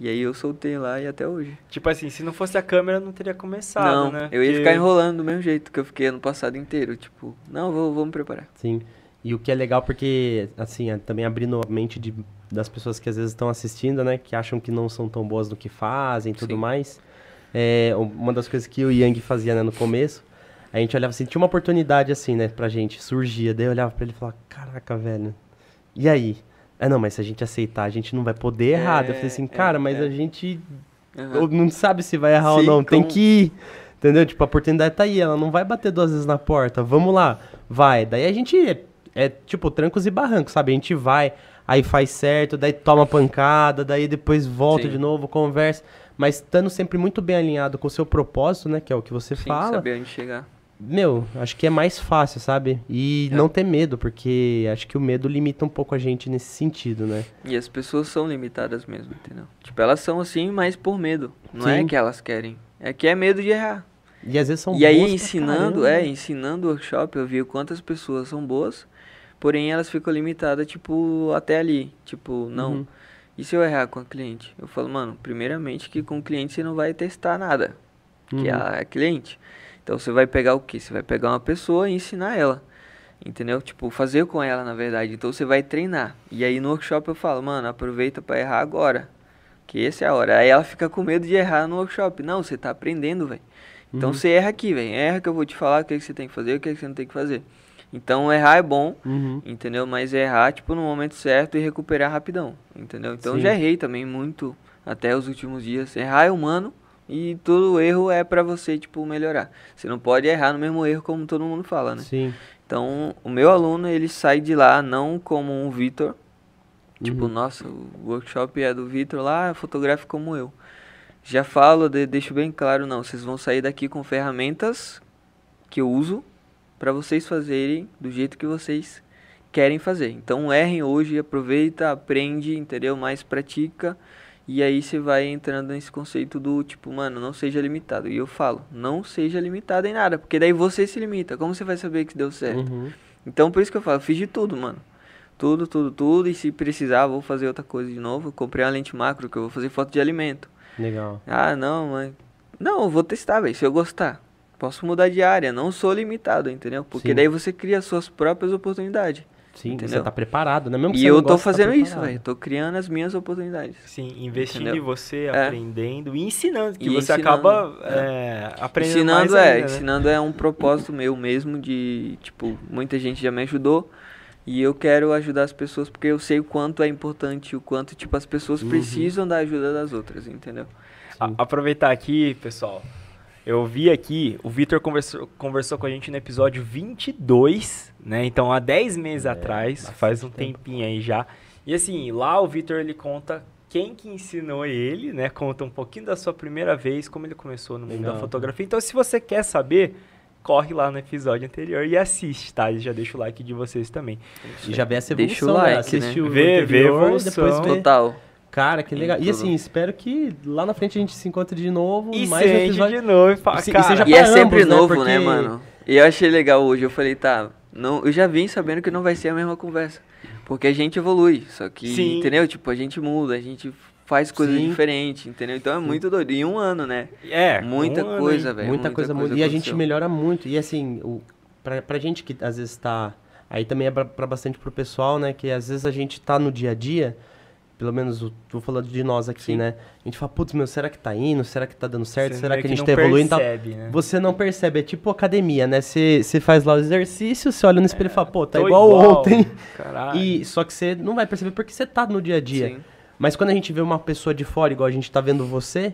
E aí eu soltei lá e até hoje. Tipo assim, se não fosse a câmera, não teria começado, não, né? eu ia Porque- ficar enrolando do mesmo jeito que eu fiquei ano passado inteiro. Tipo, não, vou, vou me preparar. Sim. E o que é legal porque, assim, é também abrindo a mente de, das pessoas que às vezes estão assistindo, né? Que acham que não são tão boas no que fazem e tudo Sim. mais. É, uma das coisas que o Yang fazia, né, no começo, a gente olhava assim, tinha uma oportunidade assim, né, pra gente, surgia. Daí eu olhava pra ele e falava, caraca, velho, e aí? É, não, mas se a gente aceitar, a gente não vai poder errar. Daí eu falei assim, É, cara, é, mas é. a gente ou não sabe se vai errar ou Sim, não. Tem que ir. Entendeu? Tipo, a oportunidade tá aí, ela não vai bater duas vezes na porta. Vamos lá. Vai. Daí a gente é, é, tipo trancos e barrancos, sabe? A gente vai, aí faz certo, daí toma pancada, daí depois volta Sim. de novo, conversa. Mas estando sempre muito bem alinhado com o seu propósito, né? Que é o que você Sim, fala. saber onde chegar. Meu, acho que é mais fácil, sabe? E É. não ter medo, porque acho que o medo limita um pouco a gente nesse sentido, né? E as pessoas são limitadas mesmo, entendeu? Tipo, elas são assim, mas por medo. Não é Sim. que elas querem. É que é medo de errar. E às vezes são e aí ensinando, é, ensinando o workshop, eu vi quantas pessoas são boas, porém elas ficam limitadas, tipo, até ali. Tipo, não. Uhum. E se eu errar com a cliente? Eu falo, mano, primeiramente que com o cliente você não vai testar nada. Que Uhum. é a cliente. Então você vai pegar o quê? Você vai pegar uma pessoa e ensinar ela. Entendeu? Tipo, fazer com ela, na verdade. Então você vai treinar. E aí no workshop eu falo, mano, aproveita pra errar agora. Que essa é a hora. Aí ela fica com medo de errar no workshop. Não, você tá aprendendo, velho. Então Uhum. você erra aqui, velho. Erra que eu vou te falar o que, que você tem que fazer e o que, que você não tem que fazer. Então errar é bom, Uhum. entendeu? Mas errar, tipo, no momento certo e recuperar rapidão, entendeu? Então Sim. já errei também muito até os últimos dias. Errar é humano e todo erro é pra você, tipo, melhorar. Você não pode errar no mesmo erro como todo mundo fala, né? Sim. Então, o meu aluno, ele sai de lá não como um Vitor, tipo, Uhum. nossa, o workshop é do Vitor lá, fotografe como eu. Já falo, de, deixo bem claro, não, vocês vão sair daqui com ferramentas que eu uso para vocês fazerem do jeito que vocês querem fazer. Então, errem hoje, aproveita, aprende, entendeu? Mais pratica. E aí você vai entrando nesse conceito do tipo, mano, não seja limitado. E eu falo, não seja limitado em nada, porque daí você se limita. Como você vai saber que deu certo? Uhum. Então por isso que eu falo, fiz de tudo, mano. Tudo, tudo, tudo. E se precisar, vou fazer outra coisa de novo. Eu comprei uma lente macro que eu vou fazer foto de alimento. Legal. Ah, não, mas. Não, eu vou testar, velho. Se eu gostar. Posso mudar de área, não sou limitado, entendeu? Porque Sim. daí você cria as suas próprias oportunidades. Sim, Entendeu? você tá preparado, né? Mesmo que E você eu não tô tá fazendo isso, preparado. velho. Tô criando as minhas oportunidades. Sim, investindo Entendeu? em você, É. aprendendo e ensinando, que E você ensinando, acaba é, aprendendo ensinando mais é, ainda, né? ensinando é um propósito meu mesmo de, tipo, muita gente já me ajudou e eu quero ajudar as pessoas porque eu sei o quanto é importante, o quanto, tipo, as pessoas Uhum. precisam da ajuda das outras, entendeu? A- aproveitar aqui, pessoal. Eu vi aqui, o Vitor conversou, conversou com a gente no episódio 22, né? Então, há 10 meses atrás, faz um É, tempo. tempinho aí já. E assim, lá o Vitor ele conta quem que ensinou ele, né? Conta um pouquinho da sua primeira vez, como ele começou no mundo da Legal. fotografia. Então, se você quer saber, corre lá no episódio anterior e assiste, tá? E já deixa o like de vocês também. E já vê essa Deixa o evolução, né? like, né? Assiste o Vê- vê evolução. depois vê. Total. Cara, que legal. E assim, espero que lá na frente a gente se encontre de novo. E mais sente episódio. de novo e fala, E se- e cara... seja E é pra sempre ambos, né? novo, Porque- né, mano? E eu achei legal hoje. Eu falei, tá, não, eu já vim sabendo que não vai ser a mesma conversa. Porque a gente evolui. Só que, Sim. entendeu? Tipo, a gente muda, a gente faz coisas Sim. diferentes, entendeu? Então é muito doido. Em um ano, né? É, muita um coisa, velho. muita, coisa, muito. E a gente melhora muito. E assim, o, pra, pra gente que às vezes tá. Aí também é pra, pra bastante pro pessoal, né? Que às vezes a gente tá no dia a dia. Pelo menos, o- tô falando de nós aqui, Sim. né? A gente fala, putz, meu, será que tá indo? Será que tá dando certo? Você será que a gente não tá evoluindo? percebe, né? Você não percebe, é tipo academia, né? Você faz lá o exercício, você olha no espelho e fala, pô, tá Tô igual, ontem. Caralho. E só que você não vai perceber porque você tá no dia a dia. Sim. Mas quando a gente vê uma pessoa de fora, igual a gente tá vendo você,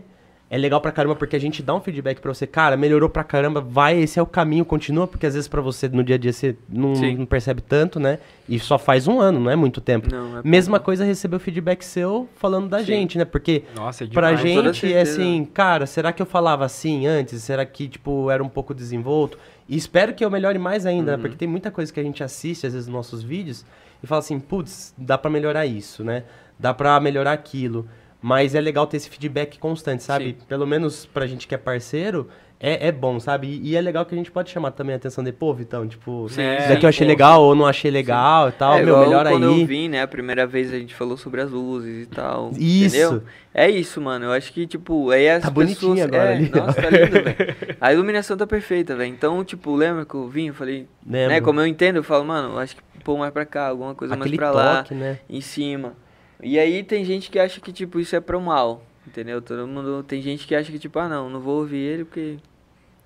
é legal pra caramba porque a gente dá um feedback pra você, cara, melhorou pra caramba, vai, esse é o caminho, continua, porque às vezes pra você no dia a dia você não, não percebe tanto, né? E só faz um ano, não é muito tempo. Não, é Mesma coisa receber o feedback seu falando da Sim. gente, né? Porque Nossa, é pra gente é assim, cara, será que eu falava assim antes? Será que, tipo, era um pouco desenvolto? E espero que eu melhore mais ainda, né? Uhum. Porque tem muita coisa que a gente assiste, às vezes, nos nossos vídeos, e fala assim, putz, dá pra melhorar isso, né? Dá pra melhorar aquilo. Mas é legal ter esse feedback constante, sabe? Sim. Pelo menos pra gente que é parceiro, é, é bom, sabe? E, e é legal que a gente pode chamar também a atenção de, pô, Vitão, tipo, Sim, isso sim, daqui eu achei pô. legal ou não achei legal e tal, é, meu, melhor quando aí. eu vim, né? A primeira vez a gente falou sobre as luzes e tal. Isso. Entendeu? É isso, mano. Eu acho que, tipo, aí as Tá bonitinho pessoas... agora é, ali. Nossa, tá lindo, velho. A iluminação tá perfeita, velho. Então, tipo, lembra que eu vim? Eu falei... Lembro. Né, como eu entendo, eu falo, mano, acho que pô mais pra cá, alguma coisa Aquele mais pra lá, toque, né? em cima. E aí tem gente que acha que, tipo, isso é pro mal, entendeu? Todo mundo... Tem gente que acha que, tipo, ah, não, não vou ouvir ele porque...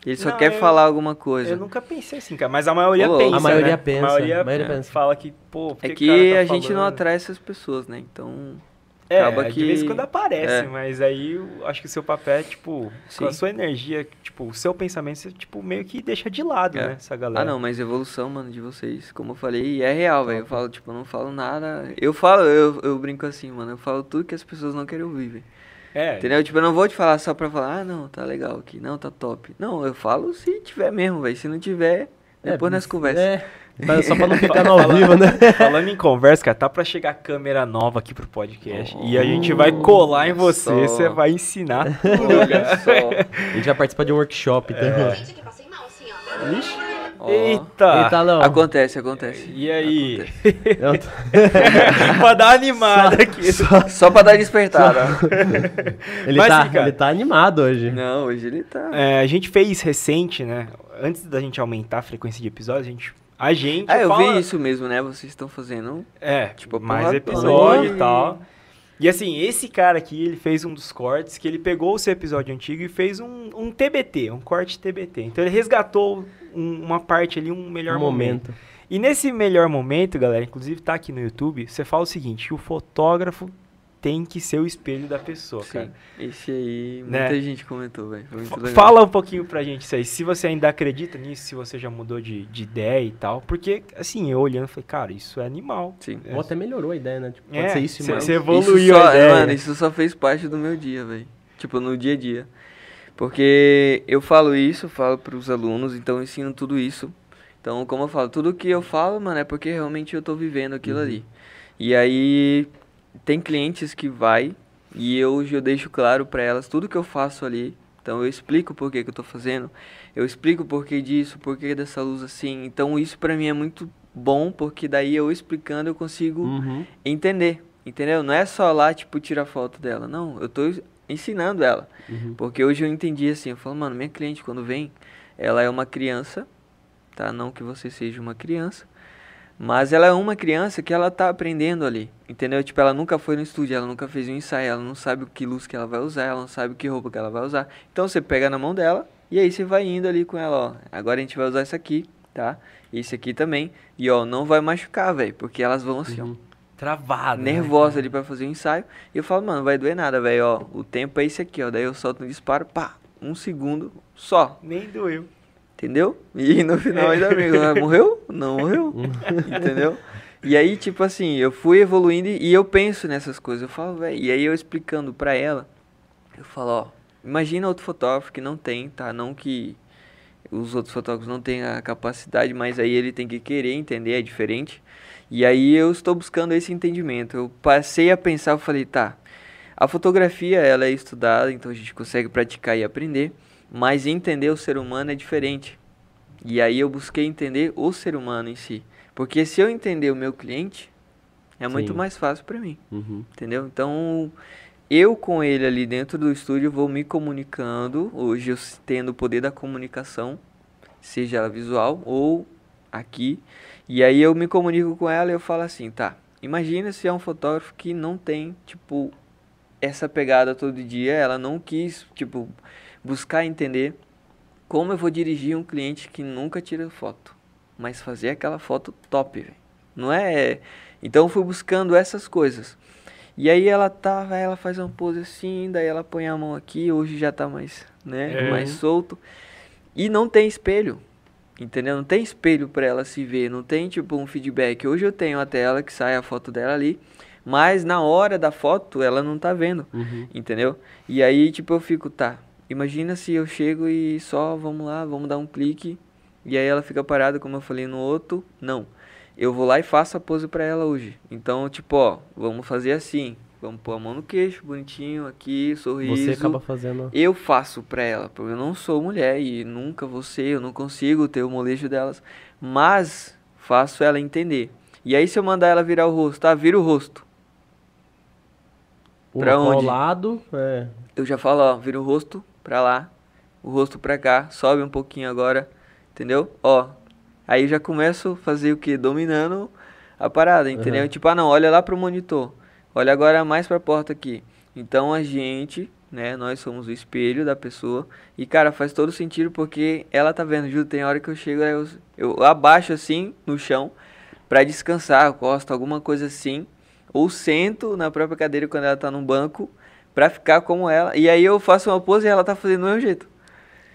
Ele só Não, quer eu- falar alguma coisa. Eu nunca pensei assim, cara. Mas a maioria Ô, louco. pensa, A maioria né? pensa, A maioria, a maioria pensa. fala que, pô, por É que que tá a gente não atrai essas pessoas, né? Então... É, acaba de que- vez em quando aparece, é. mas aí eu acho que o seu papel é, tipo, com a Sim. sua energia, tipo, o seu pensamento, você, tipo, meio que deixa de lado, É. né, essa galera. Ah, não, mas evolução, mano, de vocês, como eu falei, é real, velho. Eu falo, tipo, eu não falo nada. Eu falo, eu, eu brinco assim, mano. Eu falo tudo que as pessoas não querem ouvir, velho. É, Entendeu? Tipo, eu não vou te falar só pra falar, ah, não, tá legal aqui, não, tá top. Não, eu falo se tiver mesmo, velho. Se não tiver, depois nós conversamos. É, pra- só pra não ficar no ao vivo, né? Falando em conversa, cara, tá pra chegar câmera nova aqui pro podcast. e a gente vai colar em você, Só. você vai ensinar. Olha só. A gente vai participar de um workshop, tá? Gente, aqui passei mal, assim, ó. Ixi. Eita! Eita, não. Acontece, acontece. E aí? Eu tô- pra dar animada aqui. Só pra dar despertada. Ele, Mas, tá, sim, ele tá animado hoje. não, hoje ele tá. É, a gente fez recente, né? Antes da gente aumentar a frequência de episódios, a gente. A gente. Ah, eu fala- vi isso mesmo, né? Vocês estão fazendo. É, Tipo, mais episódio e tal. E assim, esse cara aqui, ele fez um dos cortes que ele pegou o seu episódio antigo e fez um, um TBT, um corte TBT. Então ele resgatou um- uma parte ali, um melhor Um momento. momento. E nesse melhor momento, galera, inclusive tá aqui no YouTube, você fala o seguinte, que o fotógrafo tem que ser o espelho da pessoa, cara. Sim. Esse aí, Né? muita gente comentou, velho. Fala um pouquinho pra gente isso aí, se você ainda acredita nisso, se você já mudou de, de ideia e tal. Porque, assim, eu olhando, falei, cara, isso é animal. Sim. Ou até melhorou a ideia, né? Tipo, pode É, ser isso e cê- mais. cê evoluiu isso só, a ideia. Mano, isso só fez parte do meu dia, velho. Tipo, no dia a dia. Porque eu falo isso, falo pros alunos, então eu ensino tudo isso. Então, como eu falo, tudo que eu falo, mano, é porque realmente eu tô vivendo aquilo ali. E aí, tem clientes que vai e eu, eu deixo claro pra elas tudo que eu faço ali. Então, eu explico por que que eu tô fazendo. Eu explico o porquê disso, porquê dessa luz assim. Então, isso pra mim é muito bom, porque daí eu explicando eu consigo Uhum. entender, entendeu? Não é só lá, tipo, tirar foto dela. Não, eu tô ensinando ela. Uhum. Porque hoje eu entendi assim, eu falo, mano, minha cliente quando vem, ela é uma criança, tá? Não que você seja uma criança, mas ela é uma criança que ela tá aprendendo ali, entendeu? Tipo, ela nunca foi no estúdio, ela nunca fez um ensaio, ela não sabe o que luz que ela vai usar, ela não sabe que roupa que ela vai usar. Então você pega na mão dela e aí você vai indo ali com ela, ó. Agora a gente vai usar isso aqui, tá? Esse aqui também. E ó, não vai machucar, velho, porque elas vão assim, ó Uhum. Travado. né? nervosa ali pra fazer o ensaio. E eu falo, mano, não vai doer nada, velho, ó. O tempo é esse aqui, ó. Daí eu solto um disparo, pá, um segundo só, Nem doeu. Entendeu? E no final ainda amigo, ah, morreu? Não morreu, entendeu? E aí, tipo assim, eu fui evoluindo e eu penso nessas coisas. Eu falo, velho. E aí eu explicando pra ela, eu falo, ó, imagina outro fotógrafo que não tem, tá? Não que os outros fotógrafos não têm a capacidade, mas aí ele tem que querer entender, é diferente. E aí eu estou buscando esse entendimento. Eu passei a pensar, eu falei, tá, a fotografia ela é estudada, então a gente consegue praticar e aprender, mas entender o ser humano é diferente. E aí eu busquei entender o ser humano em si. Porque se eu entender o meu cliente, é muito Sim. mais fácil para mim, Uhum. entendeu? Então, eu com ele ali dentro do estúdio vou me comunicando, hoje eu tendo o poder da comunicação, seja ela visual ou aqui, e aí eu me comunico com ela e eu falo assim, tá, imagina se é um fotógrafo que não tem, tipo, essa pegada todo dia, ela não quis, tipo, buscar entender como eu vou dirigir um cliente que nunca tira foto, mas fazer aquela foto top, velho. Não é. Então eu fui buscando essas coisas. E aí ela tá, ela faz uma pose assim, daí ela põe a mão aqui, hoje já tá mais, né, É. mais solto. E não tem espelho. Entendeu? Não tem espelho pra ela se ver, não tem tipo um feedback. Hoje eu tenho a tela que sai a foto dela ali, mas na hora da foto ela não tá vendo. Uhum. Entendeu? E aí, tipo, eu fico, tá. Imagina se eu chego e só, vamos lá, vamos dar um clique. E aí ela fica parada, como eu falei no outro. Não. Eu vou lá e faço a pose pra ela hoje. Então, tipo, ó, vamos fazer assim. Vamos pôr a mão no queixo, bonitinho, aqui, sorriso. Você acaba fazendo. Eu faço pra ela, porque eu não sou mulher e nunca vou ser, eu não consigo ter o molejo delas. Mas faço ela entender. E aí, se eu mandar ela virar o rosto, tá? Vira o rosto. Uma Pra pro onde? lado, é. Eu já falo, ó, vira o rosto pra lá, o rosto pra cá, sobe um pouquinho agora, entendeu? Ó, aí já começo a fazer o que? Dominando a parada, entendeu? Uhum. Tipo, ah não, olha lá pro monitor, olha agora mais pra porta aqui. Então a gente, né, nós somos o espelho da pessoa e, cara, faz todo sentido porque ela tá vendo, juro, tem hora que eu chego, eu, eu abaixo assim no chão pra descansar, eu costo alguma coisa assim, ou sento na própria cadeira quando ela tá num banco pra ficar como ela. E aí eu faço uma pose e ela tá fazendo do mesmo jeito.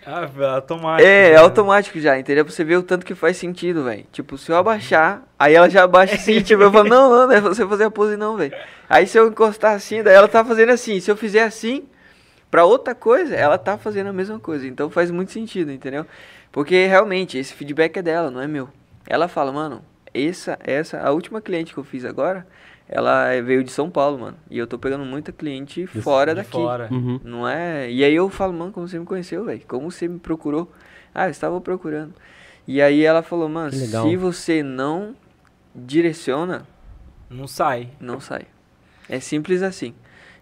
Ah, velho, automático. É, é né? automático já, entendeu? Pra você ver o tanto que faz sentido, velho. Tipo, se eu abaixar, aí ela já abaixa assim, tipo, eu falo, não, não, não é você fazer a pose não, velho. Aí se eu encostar assim, daí ela tá fazendo assim. Se eu fizer assim, pra outra coisa, ela tá fazendo a mesma coisa. Então faz muito sentido, entendeu? Porque realmente, esse feedback é dela, não é meu. Ela fala, mano, essa, essa, a última cliente que eu fiz agora, ela veio de São Paulo, mano. E eu tô pegando muita cliente fora De daqui. fora. Uhum. Não é? E aí eu falo, mano, como você me conheceu, velho? Como você me procurou? Ah, eu estava procurando. E aí ela falou, mano, se você não direciona, Não sai. não sai. É simples assim.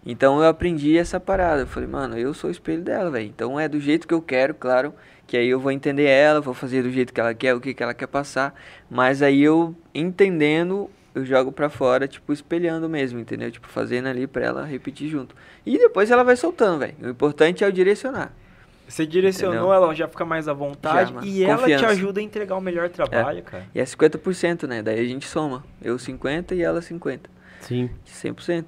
Então eu aprendi essa parada. Eu falei, mano, eu sou o espelho dela, velho. Então é do jeito que eu quero, claro. Que aí eu vou entender ela, vou fazer do jeito que ela quer, o que, que ela quer passar. Mas aí eu entendendo, eu jogo pra fora, tipo, espelhando mesmo, entendeu? Tipo, fazendo ali pra ela repetir junto. E depois ela vai soltando, velho. O importante é o direcionar. Você direcionou, Entendeu? ela já fica mais à vontade Já, e ela te Confiança. ajuda a entregar o melhor trabalho, cara. E é 50%, né? Daí a gente soma. Eu 50 e ela 50. Sim, 100%.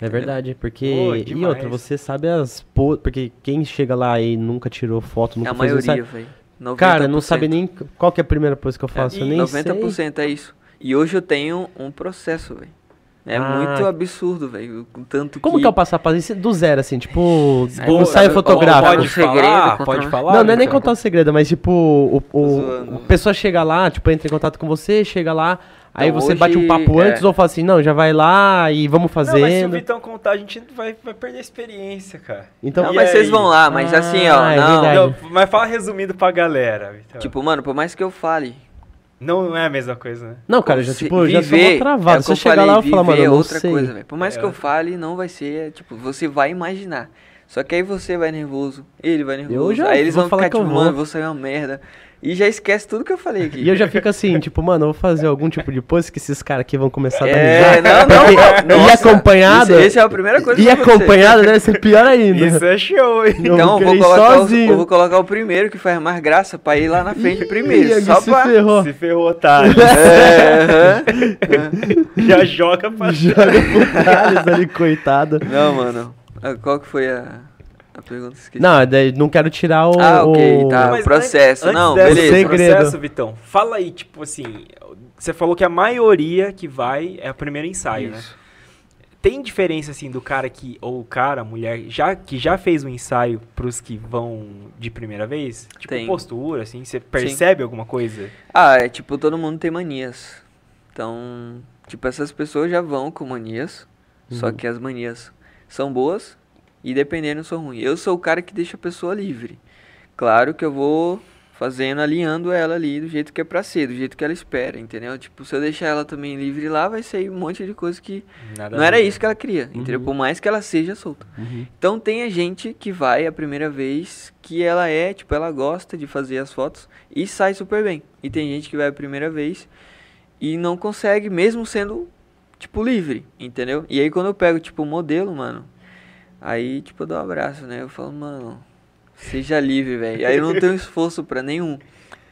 é verdade. Porque. Pô, e outra, você sabe as. Po... Porque quem chega lá e nunca tirou foto, É nunca a fez, maioria, sabe- velho. Cara, não sabe nem qual que é a primeira coisa que eu faço. eu e nem sei. 90% é isso. E hoje eu tenho um processo, velho. É Ah. muito absurdo, velho. Com tanto Como que é o passo a passo? Isso do zero, assim, tipo, Pô, um ensaio fotográfico. Pode O segredo, falar? Pode falar? Não, não é nem Vitor? contar o segredo, mas tipo, o, o, a pessoa chega lá, tipo, entra em contato com você, chega lá, aí Então, você bate um hoje, papo é. antes ou fala assim, não, já vai lá e vamos mas se o fazendo. Vitão contar, a gente vai, vai perder a experiência, cara. Então, Não, mas vocês aí? vão lá, mas assim, ó, Ah, é não. Não, mas fala resumido pra galera, Vitão. Tipo, mano, por mais que eu fale, não, não é a mesma coisa, né? não, cara, eu já, se- tipo, eu já sou viver, travado. é Se que eu chegar falei, lá, eu falo, mano, viver eu é não outra sei. coisa, velho. Por mais É. que eu fale, não vai ser, tipo, você vai imaginar. Só que aí você vai nervoso, ele vai nervoso, já aí eles vão falar ficar que eu tipo, vou. mano, vou sair uma merda. E já esquece tudo que eu falei aqui. E eu já fico assim, tipo, mano, eu vou fazer algum tipo de pose que esses caras aqui vão começar a dar É, risada. não, não, Porque- E nossa, acompanhado. Isso, isso é a primeira coisa E que acontecer. acompanhado deve ser pior ainda. Isso é show, hein? Então, vou eu vou, colocar o, sozinho. eu vou colocar o primeiro que faz mais graça pra ir lá na frente primeiro. Ih, só se pra. ferrou. Se ferrou, otário. É, aham. Já joga pra Joga pro Thales ali, coitado. Não, mano. Qual que foi a. A pergunta esqueci. Não, daí não quero tirar o. Ah, ok, o- tá. Mas processo. antes Não, beleza. Segredo. processo, Vitão. Fala aí, tipo assim, você falou que a maioria que vai é o primeiro ensaio, né? Isso. Tem diferença assim do cara que ou o cara, a mulher, já que já fez um ensaio pros que vão de primeira vez? Tipo Tem. postura assim, você percebe alguma coisa? Ah, é tipo, todo mundo tem manias. Então, tipo, essas pessoas já vão com manias. Só Uhum. que as manias são boas e dependendo são ruins. Eu sou o cara que deixa a pessoa livre. Claro que eu vou fazendo, alinhando ela ali do jeito que é pra ser, do jeito que ela espera, entendeu? Tipo, se eu deixar ela também livre lá, vai sair um monte de coisa que Nada não era ver. isso que ela queria, entendeu? Uhum. Por mais que ela seja solta. Uhum. Então tem a gente que vai a primeira vez que ela é, tipo, ela gosta de fazer as fotos e sai super bem. E tem gente que vai a primeira vez e não consegue, mesmo sendo, tipo, livre, entendeu? E aí quando eu pego, tipo, o modelo, mano, aí, tipo, eu dou um abraço, né? Eu falo, mano, seja livre, velho. Aí eu não tenho esforço pra nenhum.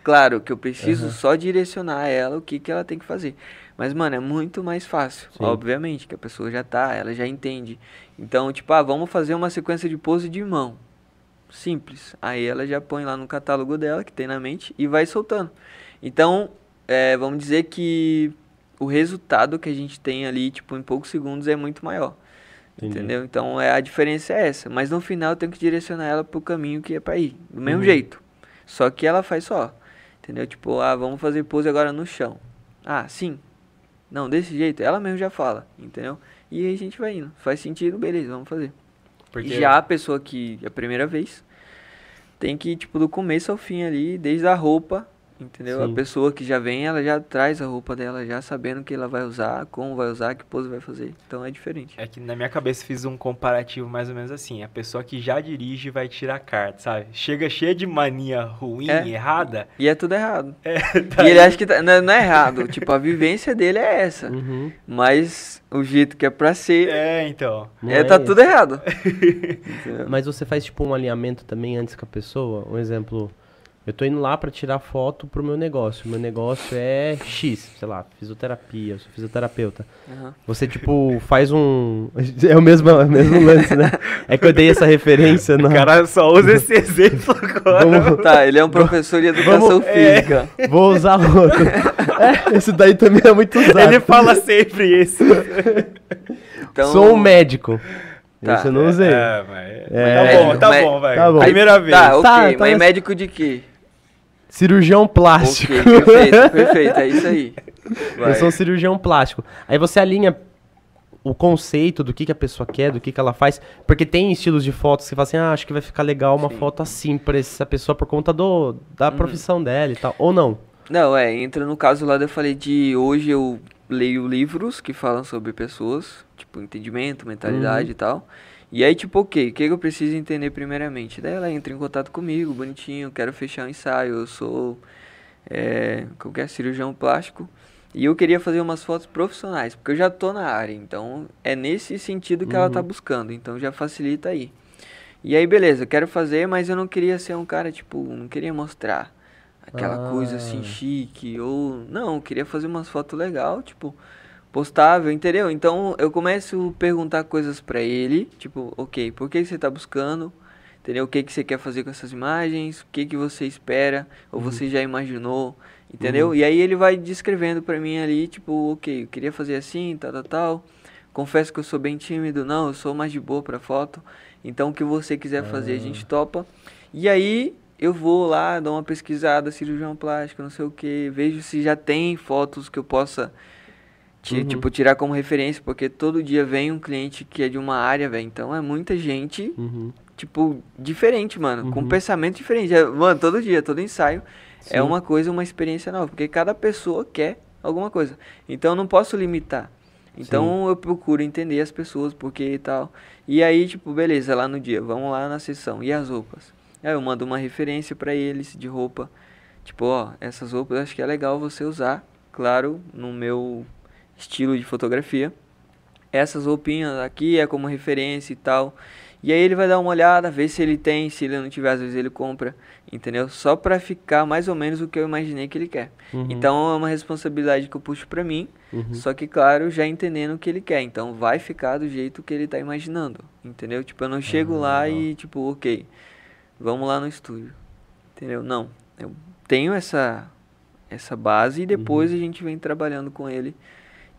Claro que eu preciso Aham. só direcionar ela o que, que ela tem que fazer. Mas, mano, é muito mais fácil. Sim. Obviamente, que a pessoa já tá, ela já entende. Então, tipo, ah, vamos fazer uma sequência de pose de mão. Simples. Aí ela já põe lá no catálogo dela, que tem na mente, e vai soltando. Então, é, vamos dizer que o resultado que a gente tem ali, tipo, em poucos segundos é muito maior. Entendi. Entendeu? Então, é, a diferença é essa. Mas no final eu tenho que direcionar ela pro caminho que é pra ir. Do mesmo Uhum. jeito. Só que ela faz só. Entendeu? Tipo, ah, vamos fazer pose agora no chão. Ah, sim. Não, desse jeito. Ela mesmo já fala. Entendeu? E aí a gente vai indo. Faz sentido, beleza, vamos fazer. Porque Já a pessoa que é a primeira vez tem que, tipo, do começo ao fim ali, desde a roupa, entendeu? Sim. A pessoa que já vem, ela já traz a roupa dela, já sabendo o que ela vai usar, como vai usar, que pose vai fazer. Então é diferente. É que na minha cabeça fiz um comparativo mais ou menos assim. A pessoa que já dirige vai tirar carta, sabe? Chega cheia de mania ruim, É. errada. E é tudo errado. tá e ele acha que tá, não, não é errado. tipo, a vivência dele é essa. Uhum. Mas o jeito que é pra ser, É, então. Não é, tá esse. tudo errado. Mas você faz tipo um alinhamento também antes com a pessoa? Um exemplo, eu tô indo lá pra tirar foto pro meu negócio. Meu negócio é X, sei lá, fisioterapia, eu sou fisioterapeuta. Aham. Você tipo faz um é o mesmo, é o mesmo lance, né? É que eu dei essa referência na O cara só usa esse exemplo agora. Vamos, Tá, ele é um professor de educação Vamos- é. física. vou usar outro. É, esse daí também é muito usado. Ele fala sempre isso. Então, Sou um médico. Tá. Esse eu não usei. É, mas... É. Tá bom, tá Mas- bom, vai. tá bom. Primeira vez. Tá, ok, Tá, tá mas nessa- médico de quê? Cirurgião plástico. Ok, perfeito, perfeito, é isso aí. Vai. Eu sou um cirurgião plástico. Aí você alinha o conceito do que, que a pessoa quer, do que, que ela faz. Porque tem estilos de fotos que você fala assim, ah, acho que vai ficar legal uma Sim. foto assim pra essa pessoa por conta do, da Uhum. profissão dela e tal. Ou não. Não, é, entra no caso lá, eu falei de hoje eu leio livros que falam sobre pessoas, tipo, entendimento, mentalidade Uhum. e tal. E aí, tipo, ok, o que, que eu preciso entender primeiramente? Daí ela entra em contato comigo, bonitinho, quero fechar um ensaio, eu sou é, qualquer cirurgião plástico. E eu queria fazer umas fotos profissionais, porque eu já tô na área, então é nesse sentido que ela tá Uhum. buscando, então já facilita aí. E aí, beleza, eu quero fazer, mas eu não queria ser um cara, tipo, não queria mostrar aquela coisa assim Ah. chique, ou não, eu queria fazer umas fotos legal, tipo, postável, entendeu? Então eu começo a perguntar coisas pra ele, tipo, ok, por que você tá buscando? Entendeu? O que que você quer fazer com essas imagens? O que que você espera? Ou você já imaginou? Entendeu? Uhum. E aí ele vai descrevendo pra mim ali, tipo, ok, eu queria fazer assim, tal, tal, tal. Confesso que eu sou bem tímido, não, eu sou mais de boa pra foto. Então o que você quiser fazer, a gente topa. E aí eu vou lá, dou uma pesquisada, cirurgião plástico, não sei o que, vejo se já tem fotos que eu possa Uhum. tipo tirar como referência, porque todo dia vem um cliente que é de uma área, velho. Então é muita gente, Uhum. tipo, diferente, mano, com Uhum. pensamento diferente. É, mano, todo dia, todo ensaio é Sim. uma coisa, uma experiência nova, porque cada pessoa quer alguma coisa. Então eu não posso limitar. Então eu procuro entender as pessoas, porque e tal. E aí, tipo, beleza, lá no dia, vamos lá na sessão. E as roupas? Aí eu mando uma referência pra eles de roupa. Tipo, ó, essas roupas eu acho que é legal você usar, claro, no meu estilo de fotografia. Essas roupinhas aqui é como referência e tal. E aí ele vai dar uma olhada, ver se ele tem, se ele não tiver, às vezes ele compra, entendeu? Só pra ficar mais ou menos o que eu imaginei que ele quer. Uhum. Então é uma responsabilidade que eu puxo pra mim, Uhum. só que claro, já entendendo o que ele quer. Então vai ficar do jeito que ele tá imaginando, entendeu? Tipo, eu não chego lá e tipo, OK, vamos lá no estúdio. Entendeu? Não. Eu tenho essa essa base e depois a gente vem trabalhando com ele.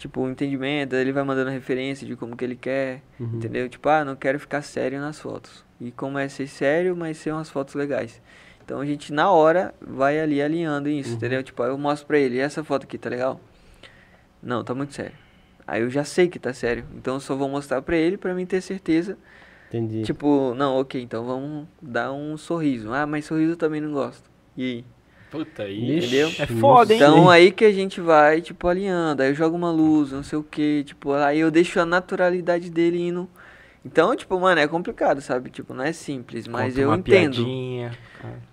Tipo, o entendimento, ele vai mandando referência de como que ele quer, Uhum. entendeu? Tipo, ah, não quero ficar sério nas fotos. E como é ser sério, mas ser umas fotos legais. Então a gente na hora vai ali alinhando isso, entendeu? Tipo, eu mostro pra ele, "E essa foto aqui, tá legal? Não, tá muito sério. Aí eu já sei que tá sério. Então eu só vou mostrar pra ele pra mim ter certeza. Entendi. Tipo, não, ok, então vamos dar um sorriso. Ah, mas sorriso eu também não gosto. E aí? Puta aí. Entendeu? É foda, hein? Então aí que a gente vai, tipo, alinhando. Aí eu jogo uma luz, não sei o que, tipo, aí eu deixo a naturalidade dele indo. Então, tipo, mano, é complicado, sabe? Tipo, não é simples, mas Conta eu uma entendo. piadinha.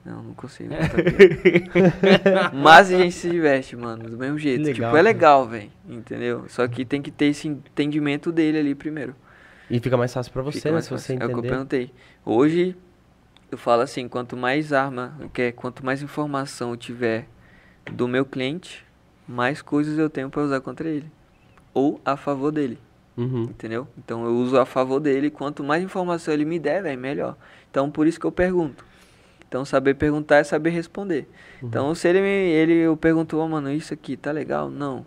Não, não consigo. mas a gente se diverte, mano, do mesmo jeito. legal, tipo, é legal, velho, entendeu? Só que tem que ter esse entendimento dele ali primeiro. E fica mais fácil pra você, Fica né? Se você fácil. É o que eu entender. perguntei. Hoje, eu falo assim, quanto mais arma, que é, quanto mais informação eu tiver do meu cliente, mais coisas eu tenho para usar contra ele. Ou a favor dele, Uhum. entendeu? Então eu uso a favor dele, quanto mais informação ele me der, velho, melhor. Então por isso que eu pergunto. Então saber perguntar é saber responder. Então se ele me, ele eu pergunto, "Ô, mano, isso aqui tá legal? Não.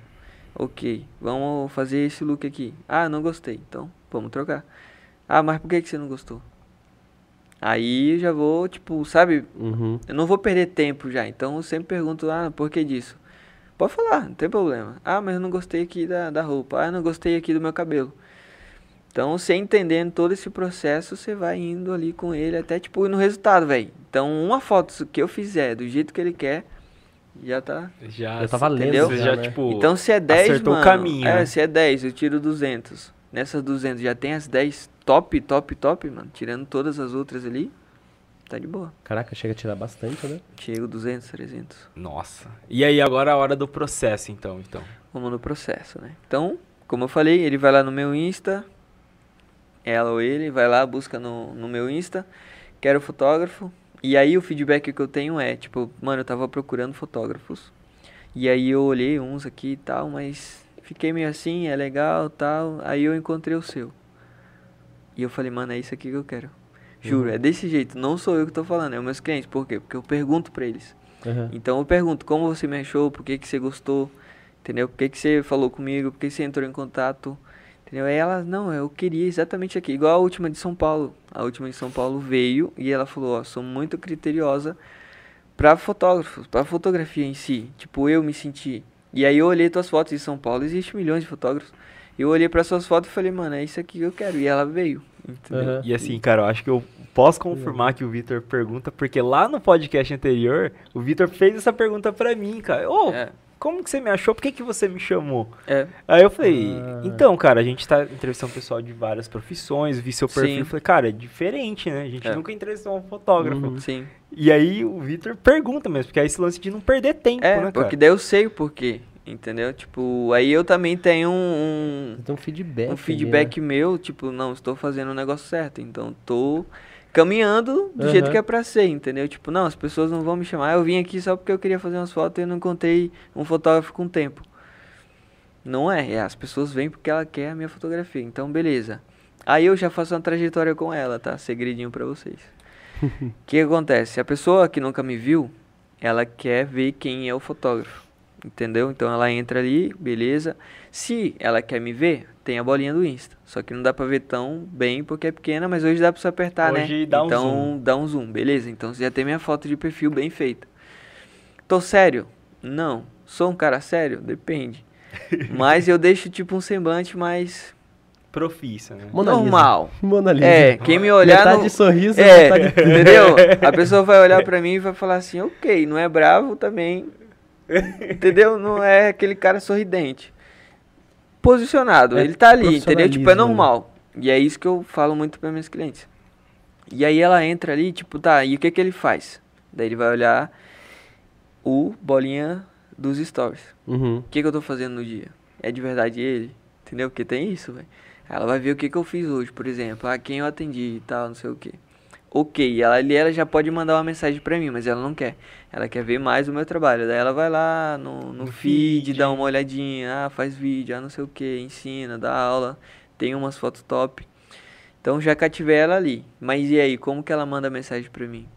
OK, vamos fazer esse look aqui. Ah, não gostei. Então, vamos trocar. Ah, mas por que que você não gostou? Aí eu já vou, tipo, sabe, Uhum. eu não vou perder tempo já, então eu sempre pergunto, ah, por que disso? Pode falar, não tem problema. Ah, mas eu não gostei aqui da, da roupa. Ah, eu não gostei aqui do meu cabelo. Então, você entendendo todo esse processo, você vai indo ali com ele até, tipo, ir no resultado, velho. Então, uma foto que eu fizer do jeito que ele quer, já tá... Já, Já tá valendo, entendeu? Você já, já, né? tipo. Então, se é 10, acertou o mano, caminho, É, né? se é 10, eu tiro 200. Nessas 200 já tem as 10 top, top, top, mano. Tirando todas as outras ali, tá de boa. Caraca, chega a tirar bastante, né? Chego 200, 300. Nossa. E aí, agora a hora do processo, então. então. Vamos no processo, né? Então, como eu falei, ele vai lá no meu Insta, ela ou ele vai lá, busca no, no meu Insta, quero fotógrafo. E aí o feedback que eu tenho é, tipo, mano, eu tava procurando fotógrafos. E aí eu olhei uns aqui e tal, mas fiquei meio assim, é legal tal. Aí eu encontrei o seu. E eu falei, mano, é isso aqui que eu quero. Juro, é desse jeito. Não sou eu que tô falando, é os meus clientes. Por quê? Porque eu pergunto pra eles. Uhum. Então eu pergunto, como você me achou? Por que, que você gostou? Entendeu? Por que, que você falou comigo? Por que você entrou em contato? Entendeu? Aí ela, não, eu queria exatamente aqui. Igual a última de São Paulo. A última de São Paulo veio e ela falou, ó, sou muito criteriosa pra fotógrafos, pra fotografia em si. Tipo, eu me senti. E aí eu olhei tuas fotos de São Paulo, existe milhões de fotógrafos. Eu olhei para suas fotos e falei, mano, é isso aqui que eu quero. E ela veio. Uhum. E assim, cara, eu acho que eu posso confirmar que o Vitor pergunta, porque lá no podcast anterior, o Vitor fez essa pergunta pra mim, cara. Ô, É. como que você me achou? Por que, que você me chamou? É. Aí eu falei, Ah. então, cara, a gente tá entrevistando pessoal de várias profissões, vi seu perfil, Sim. falei, cara, é diferente, né? A gente É. nunca entrevistou um fotógrafo. Uhum. Sim. E aí o Vitor pergunta mesmo, porque é esse lance de não perder tempo, É, né, porque cara? daí eu sei o porquê. Entendeu? Tipo, aí eu também tenho um, um feedback. um ali, feedback meu, tipo, não, estou fazendo o negócio certo. Então, tô caminhando do Aham. jeito que é pra ser, entendeu? Tipo, não, as pessoas não vão me chamar. Eu vim aqui só porque eu queria fazer umas fotos e eu não encontrei um fotógrafo com tempo. Não é, é, as pessoas vêm porque ela quer a minha fotografia. Então, beleza. Aí eu já faço uma trajetória com ela, tá? Segredinho pra vocês. O que acontece? A pessoa que nunca me viu, ela quer ver quem é o fotógrafo. Entendeu? Então ela entra ali, beleza. Se ela quer me ver, tem a bolinha do Insta. Só que não dá pra ver tão bem porque é pequena, mas hoje dá pra você apertar, né? Hoje dá um então zoom. dá um zoom, beleza? Então você já tem minha foto de perfil bem feita. Tô sério? Não. Sou um cara sério? Depende. mas eu deixo tipo um semblante mais Profissa, né? Mona normal. Mona Lisa. É, quem me olhar Metade não... sorriso, É, metade... entendeu? A pessoa vai olhar pra mim e vai falar assim, ok, não é bravo também, entendeu? Não é aquele cara sorridente. Posicionado, É ele tá ali, entendeu? Tipo, é né? normal. E é isso que eu falo muito pra minhas clientes. E aí ela entra ali, tipo, tá, e o que que ele faz? Daí ele vai olhar o bolinha dos stories. Uhum. O que, que eu tô fazendo no dia? É de verdade ele? Entendeu? Porque tem isso, velho. Ela vai ver o que, que eu fiz hoje, por exemplo. A quem eu atendi e tal, não sei o que. Ok, ela ela já pode mandar uma mensagem pra mim, mas ela não quer. Ela quer ver mais o meu trabalho. Daí ela vai lá no, no, No feed, feed. dá uma olhadinha, ah, faz vídeo, ah, não sei o que, ensina, dá aula, tem umas fotos top. Então já cativei ela ali. Mas e aí, como que ela manda mensagem pra mim?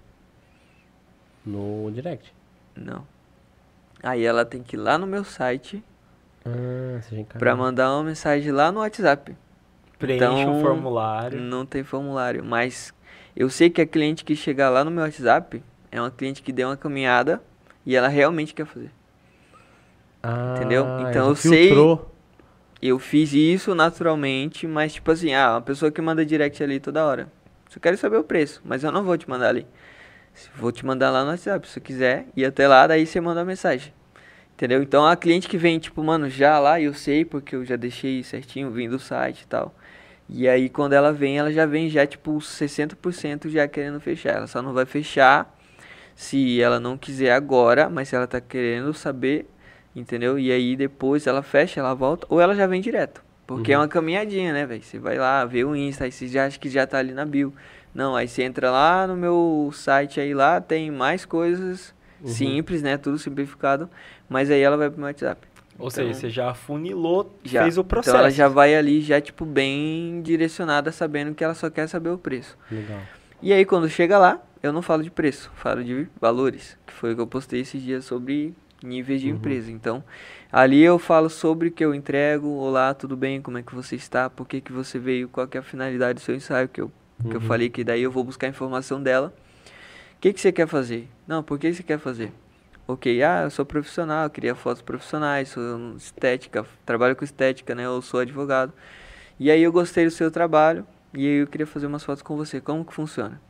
No direct. Não. Aí ela tem que ir lá no meu site Ah, pra mandar uma mensagem lá no WhatsApp. Preenche Então, o formulário. Não tem formulário, mas eu sei que a cliente que chegar lá no meu WhatsApp é uma cliente que deu uma caminhada e ela realmente quer fazer. Ah, entendeu? Então eu sei- filtrou. Eu fiz isso naturalmente, mas tipo assim, ah, uma pessoa que manda direct ali toda hora. Só quero saber o preço, mas eu não vou te mandar ali. Vou te mandar lá no WhatsApp, se você quiser, ir até lá, daí você manda a mensagem. Entendeu? Então a cliente que vem, tipo, mano, já lá, eu sei, porque eu já deixei certinho, vim do site e tal. E aí quando ela vem, ela já vem já, tipo, 60% já querendo fechar. Ela só não vai fechar se ela não quiser agora, mas se ela tá querendo saber, entendeu? E aí depois ela fecha, ela volta, ou ela já vem direto. Porque é Uhum. uma caminhadinha, né, velho? Você vai lá, vê o Insta, aí você já acha que já tá ali na bio. Não, aí você entra lá no meu site aí lá, tem mais coisas Uhum. simples, né? Tudo simplificado. Mas aí ela vai pro meu WhatsApp. Ou Então, seja, você já funilou, já. fez o processo. Então ela já vai ali, já, tipo, bem direcionada, sabendo que ela só quer saber o preço. Legal. E aí, quando chega lá, eu não falo de preço, falo de valores, que foi o que eu postei esses dias sobre níveis de Uhum. empresa. Então, ali eu falo sobre o que eu entrego, olá, tudo bem, como é que você está, por que, que você veio, qual que é a finalidade do seu ensaio, que eu, que eu Uhum. falei que daí eu vou buscar a informação dela. O que, que você quer fazer? Não, por que você quer fazer? Ok, ah, eu sou profissional, eu queria fotos profissionais, sou estética, trabalho com estética, né? Eu sou advogado. E aí eu gostei do seu trabalho e aí eu queria fazer umas fotos com você. Como que funciona?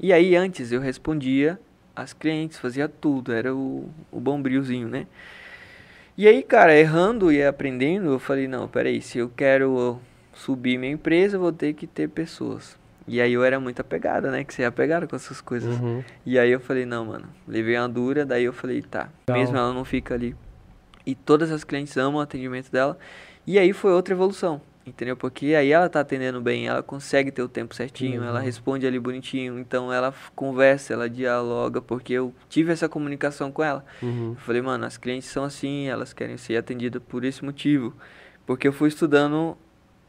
E aí antes eu respondia as clientes, fazia tudo, era o, o bombrilzinho, né? E aí, cara, errando e aprendendo, eu falei, não, peraí, se eu quero subir minha empresa, eu vou ter que ter pessoas. E aí eu era muito apegada, né? Que você é apegada com essas coisas. Uhum. E aí eu falei, não, mano, levei uma dura, daí eu falei, tá, Legal. mesmo ela não fica ali. E todas as clientes amam o atendimento dela. E aí foi outra evolução, entendeu? Porque aí ela tá atendendo bem, ela consegue ter o tempo certinho, ela Uhum. responde ali bonitinho, então ela conversa, ela dialoga, porque eu tive essa comunicação com ela. Uhum. Eu falei, mano, as clientes são assim, elas querem ser atendidas por esse motivo. Porque eu fui estudando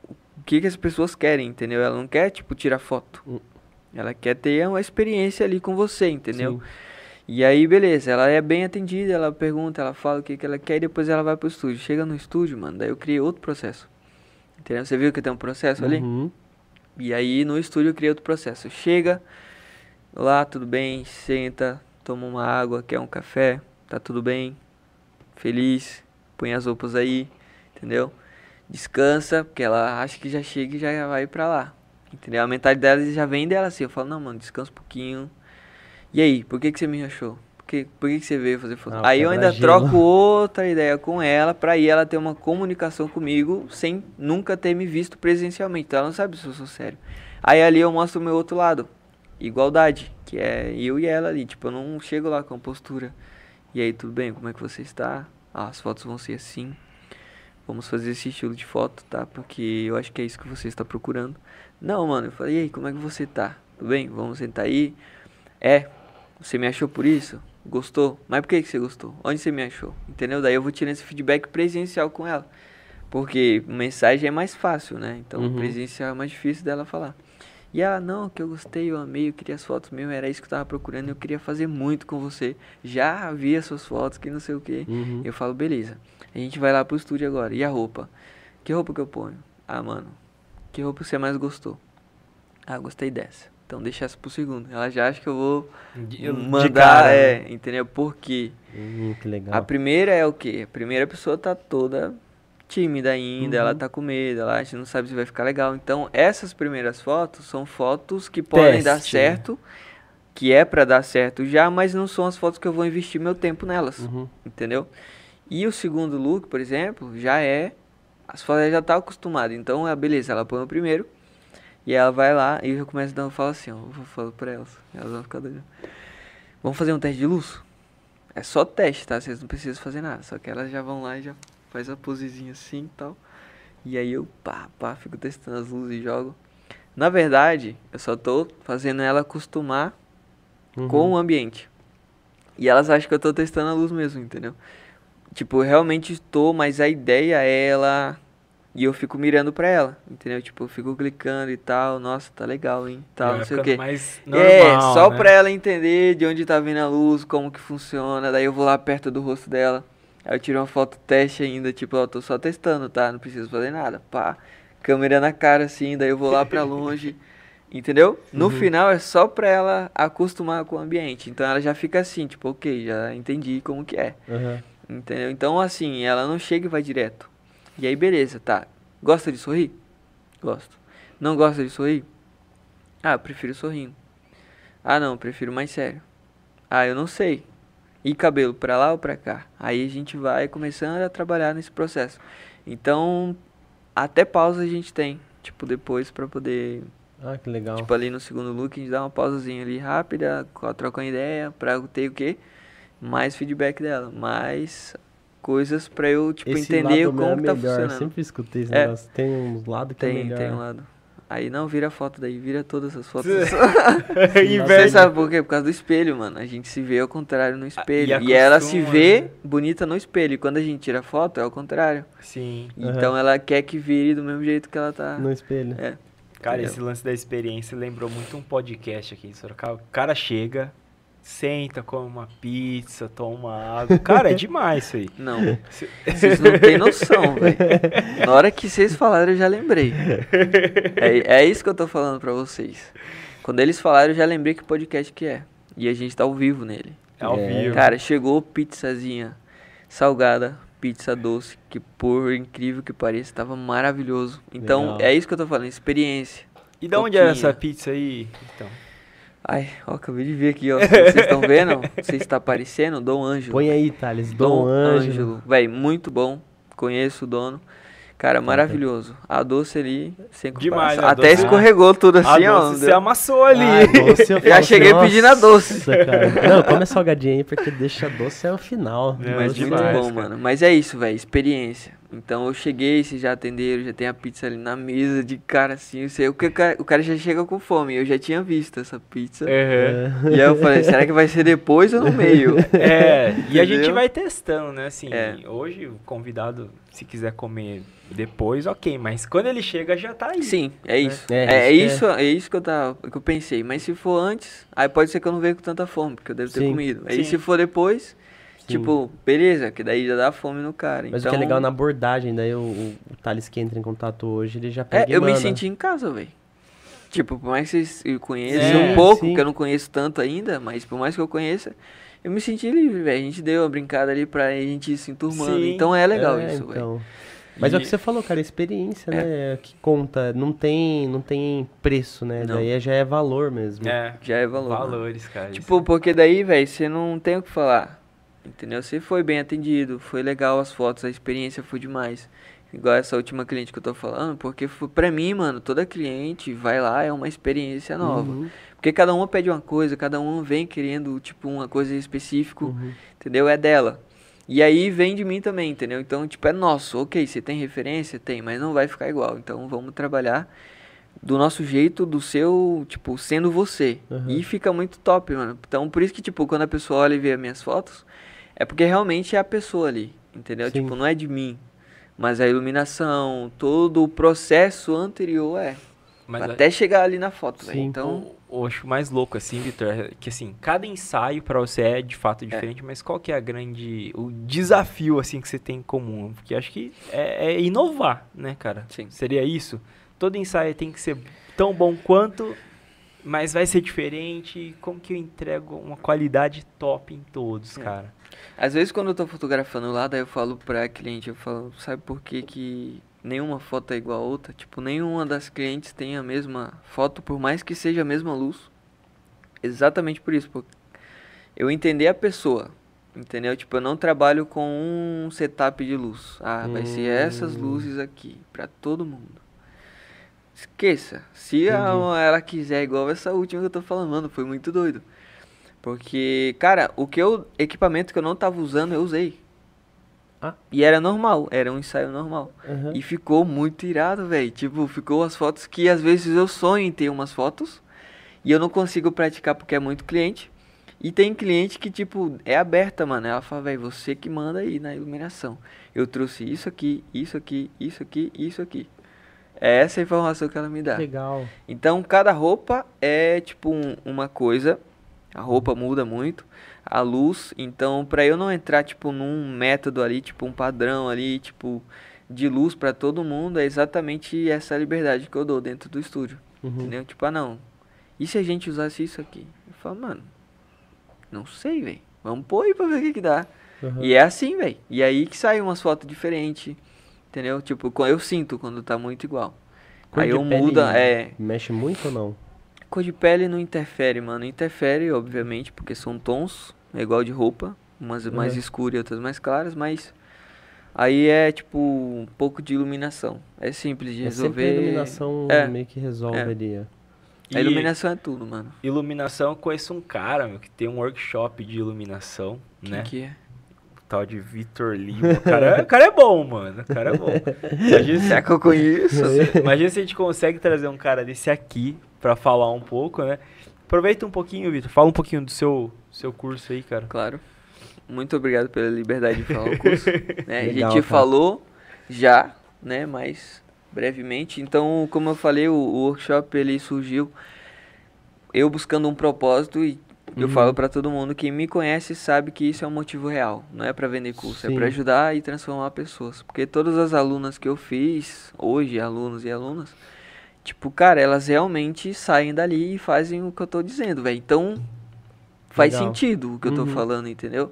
o que, que as pessoas querem, entendeu? Ela não quer, tipo, tirar foto. Hum. Ela quer ter uma experiência ali com você, entendeu? Sim. E aí, beleza, ela é bem atendida, ela pergunta, ela fala o que, que ela quer e depois ela vai pro estúdio. Chega no estúdio, mano, daí eu criei outro processo. Entendeu? Você viu que tem um processo ali? Uhum. E aí no estúdio eu criei outro processo. Chega lá, tudo bem, senta, toma uma água, quer um café, tá tudo bem, feliz, põe as roupas aí, entendeu? Descansa, porque ela acha que já chega e já vai pra lá. Entendeu? A mentalidade dela já vem dela assim. Eu falo, não, mano, descansa um pouquinho. E aí, por que, que você me achou? Por que, por que, que você veio fazer foto? Ah, aí eu ainda troco outra ideia com ela pra ir ela ter uma comunicação comigo sem nunca ter me visto presencialmente. Então ela não sabe se eu sou sério. Aí ali eu mostro o meu outro lado. Igualdade, que é eu e ela ali. Tipo, eu não chego lá com postura. E aí, tudo bem? Como é que você está? Ah, as fotos vão ser assim. Vamos fazer esse estilo de foto, tá? Porque eu acho que é isso que você está procurando. Não, mano, eu falei, e aí, como é que você tá? Tudo bem? Vamos sentar aí. É, você me achou por isso? Gostou? Mas por que, que você gostou? Onde você me achou? Entendeu? Daí eu vou tirando esse feedback presencial com ela. Porque mensagem é mais fácil, né? Então Uhum. presencial é mais difícil dela falar. E ela, não, que eu gostei, eu amei, eu queria as fotos mesmo, era isso que eu tava procurando, eu queria fazer muito com você. Já vi as suas fotos, que não sei o que. Uhum. Eu falo, beleza. A gente vai lá pro estúdio agora. E a roupa? Que roupa que eu ponho? Ah, mano, que roupa você mais gostou? Ah, gostei dessa. Então deixa essa pro segundo. Ela já acha que eu vou mandar, cara, né? é, entendeu? Por quê? Hum, que legal. A primeira é o quê? A primeira pessoa tá toda tímida ainda, ela Uhum. tá com medo, ela acha que não sabe se vai ficar legal. Então, essas primeiras fotos são fotos que podem dar Teste. certo, que é pra dar certo já, mas não são as fotos que eu vou investir meu tempo nelas, Uhum. entendeu? E o segundo look, por exemplo, já é as fotos ela já tá acostumada. Então, é beleza, ela põe o primeiro e ela vai lá e eu começo a dar, eu falo assim, ó, eu falar pra elas, elas vão ficar doidas. Vamos fazer um teste de luz? É só teste, tá? Vocês não precisam fazer nada. Só que elas já vão lá e já faz a posezinha assim e tal. E aí eu, pá, pá, fico testando as luzes e jogo. Na verdade, eu só tô fazendo ela acostumar Uhum. com o ambiente. E elas acham que eu tô testando a luz mesmo, entendeu? Tipo, eu realmente estou, mas a ideia é ela. E eu fico mirando pra ela, entendeu? Tipo, eu fico clicando e tal. Nossa, tá legal, hein? Tal, Vai não sei o quê. é, normal, só né? pra ela entender de onde tá vindo a luz, como que funciona. Daí eu vou lá perto do rosto dela. Aí eu tiro uma foto teste ainda, tipo, ó, tô só testando, tá? Não preciso fazer nada. Pá, câmera na cara assim, daí eu vou lá pra longe. Entendeu? No Uhum. final é só pra ela acostumar com o ambiente. Então ela já fica assim, tipo, ok, já entendi como que é. Aham. Entendeu? Então assim, ela não chega e vai direto. E aí beleza, tá. Gosta de sorrir? Gosto. Não gosta de sorrir? Ah, eu prefiro sorrindo. Ah, não, prefiro mais sério. Ah, eu não sei. E cabelo pra lá ou pra cá? Aí a gente vai começando a trabalhar nesse processo. Então, até pausa a gente tem, tipo, depois pra poder, Ah, que legal. tipo, ali no segundo look, a gente dá uma pausazinha ali rápida, troca uma ideia pra eu ter o quê? Mais feedback dela, mais coisas pra eu, tipo, Esse entender lado como é que tá melhor. funcionando. Sempre escutei esse É. negócio. Tem uns lados que é Tem, melhor. tem um lado. Aí não, vira a foto daí, vira todas as fotos. Sim, Você Inveja. sabe por quê? Por causa do espelho, mano. A gente se vê ao contrário no espelho. e E, ela se vê né? bonita no espelho. E quando a gente tira foto, é ao contrário. Sim. Então ela quer que vire do mesmo jeito que ela tá. No espelho. É. Cara, Entendeu? esse lance da experiência lembrou muito um podcast aqui em Sorocaba. O cara chega, senta, come uma pizza, toma uma água. Cara, é demais isso aí. Não, vocês não têm noção, velho. Na hora que vocês falaram, eu já lembrei. É, é isso que eu tô falando pra vocês. Quando eles falaram, eu já lembrei que podcast que é. E a gente tá ao vivo nele. É ao É. vivo. Cara, chegou pizzazinha salgada, pizza doce, que por incrível que pareça, tava maravilhoso. Então, Legal. é isso que eu tô falando, experiência. e de onde é essa pizza aí? Então. Ai, ó, acabei de ver aqui, ó. Vocês estão vendo? Não sei se tá aparecendo, Dom Ângelo. Põe aí, Thales. Dom, Ângelo. Véi, muito bom. Conheço o dono. Cara, maravilhoso. A doce ali, sem Demais, comparação. né? A Até doce- escorregou tudo assim, a ó. doce não você amassou ali. Ah, doce, eu Já falo, cheguei pedindo a doce. "Nossa, cara." Não, come a salgadinha aí, porque deixa doce é o final. É, Mas muito demais, bom, cara. mano. Mas é isso, velho, experiência. Então eu cheguei, vocês já atenderam, já tem a pizza ali na mesa, de cara assim, eu sei, o, que o, cara, o cara já chega com fome, eu já tinha visto essa pizza. Aham. E aí eu falei, será que vai ser depois ou no meio? É, e a gente Entendeu? vai testando, né? Assim, É. hoje o convidado, se quiser comer depois, ok. Mas quando ele chega, já tá aí. Sim, é isso. É, É, isso isso, é isso que eu, tava, que eu pensei. Mas se for antes, aí pode ser que eu não venha com tanta fome, porque eu devo ter Sim. comido. Aí Sim. se for depois. Tipo, beleza, que daí já dá fome no cara. Mas então, o que é legal na abordagem, daí o, o, o Thales que entra em contato hoje, ele já pega É, e eu me senti em casa, velho. Tipo, por mais que vocês conheçam É, um pouco, sim. que eu não conheço tanto ainda, mas por mais que eu conheça, eu me senti livre, velho. A gente deu uma brincada ali pra gente ir se enturmando. Sim. Então é legal É, isso, velho. então. Mas é o E- que você falou, cara, experiência, né? Que conta. Não tem, não tem preço, né? Não. Daí já é valor mesmo. É, Já é valor. mano. valores, cara. Tipo, porque daí, velho, você não tem o que falar. Entendeu? Você foi bem atendido, foi legal as fotos, a experiência foi demais. Igual essa última cliente que eu tô falando, porque foi, pra mim, mano, toda cliente vai lá, é uma experiência nova. Uhum, Porque cada uma pede uma coisa, cada uma vem querendo, tipo, uma coisa específica, uhum. entendeu? É dela. E aí vem de mim também, entendeu? Então, tipo, é nosso. Ok, você tem referência? Tem, mas não vai ficar igual. Então, vamos trabalhar do nosso jeito, do seu, tipo, sendo você. Uhum. E fica muito top, mano. Então, por isso que, tipo, quando a pessoa olha e vê as minhas fotos, é porque realmente é a pessoa ali, entendeu? Sim. Tipo, não é de mim. Mas a iluminação, todo o processo anterior é. Mas a- até chegar ali na foto. Então, o, o acho mais louco, assim, Vitor, é que assim, cada ensaio pra você é de fato diferente, mas qual que é a grande. o desafio, assim, que você tem em comum? Porque acho que é, é inovar, né, cara? Sim. Seria isso? Todo ensaio tem que ser tão bom quanto, mas vai ser diferente. Como que eu entrego uma qualidade top em todos, É. cara? Às vezes quando eu tô fotografando lá, daí eu falo pra cliente, eu falo, sabe por que que nenhuma foto é igual a outra? Tipo, nenhuma das clientes tem a mesma foto, por mais que seja a mesma luz. Exatamente por isso, porque eu entender a pessoa, entendeu? Tipo, eu não trabalho com um setup de luz. Ah, vai ser essas Hum. luzes aqui, pra todo mundo. Esqueça. Se a- Entendi. ela quiser igual essa última que eu tô falando, mano, foi muito doido. Porque, cara, o que eu. Equipamento que eu não tava usando, eu usei. Ah. E era normal, era um ensaio normal. Aham. E ficou muito irado, velho. Tipo, ficou as fotos que às vezes eu sonho em ter umas fotos e eu não consigo praticar porque é muito cliente. E tem cliente que, tipo, é aberta, mano. Ela fala, velho, você que manda aí na iluminação. Eu trouxe isso aqui, isso aqui, isso aqui, isso aqui. É essa a informação que ela me dá. Legal. Então, cada roupa é tipo um- uma coisa. A roupa muda muito. A luz. Então, pra eu não entrar tipo num método ali, tipo um padrão ali, tipo de luz pra todo mundo, é exatamente essa liberdade que eu dou dentro do estúdio. Uhum. Entendeu? Tipo, ah, não. E se a gente usasse isso aqui? Eu falo, mano, não sei, velho. Vamos pôr aí pra ver o que que dá. Aham. E é assim, velho. E aí que sai umas fotos diferentes. Entendeu? Tipo, eu sinto quando tá muito igual. Cor aí eu muda, é. Mexe muito ou não? Cor de pele não interfere, mano. Interfere, obviamente, porque são tons, é igual de roupa, umas mais Uhum. escuras e outras mais claras, mas aí é tipo um pouco de iluminação. É simples de É sempre a resolver. iluminação É. meio que resolve É. ali. ó. E A iluminação é tudo, mano. iluminação, eu conheço um cara, meu, que tem um workshop de iluminação, Quem né? que é? O tal de Vitor Lima. O cara, o cara é bom, mano. O cara é bom. Imagina se, Será que eu conheço? imagina se a gente consegue trazer um cara desse aqui pra falar um pouco, né? Aproveita um pouquinho, Vitor. Fala um pouquinho do seu, seu curso aí, cara. Claro. Muito obrigado pela liberdade de falar o curso. né? a Legal, gente cara. falou já, né? Mas brevemente. Então, como eu falei, o, o workshop ele surgiu eu buscando um propósito e eu Uhum. falo pra todo mundo quem me conhece sabe que isso é um motivo real, não é pra vender curso, Sim. é pra ajudar e transformar pessoas. Porque todas as alunas que eu fiz hoje, alunos e alunas, tipo, cara, elas realmente saem dali e fazem o que eu tô dizendo, velho. Então, faz Legal. sentido o que eu tô Uhum. falando, entendeu?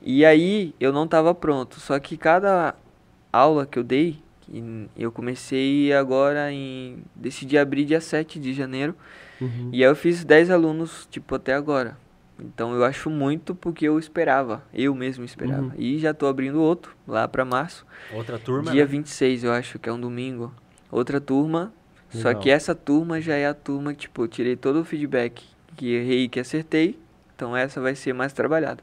E aí eu não tava pronto, só que cada aula que eu dei, que eu comecei agora em decidi abrir dia 7 de janeiro, Uhum. e aí eu fiz 10 alunos, tipo, até agora. Então eu acho muito porque eu esperava, eu mesmo esperava. Uhum. E já tô abrindo outro lá pra março, Outra turma, dia né? 26, eu acho que é um domingo. Outra turma, só que essa turma já é a turma que, tipo, eu tirei todo o feedback que errei e que acertei. Então essa vai ser mais trabalhada.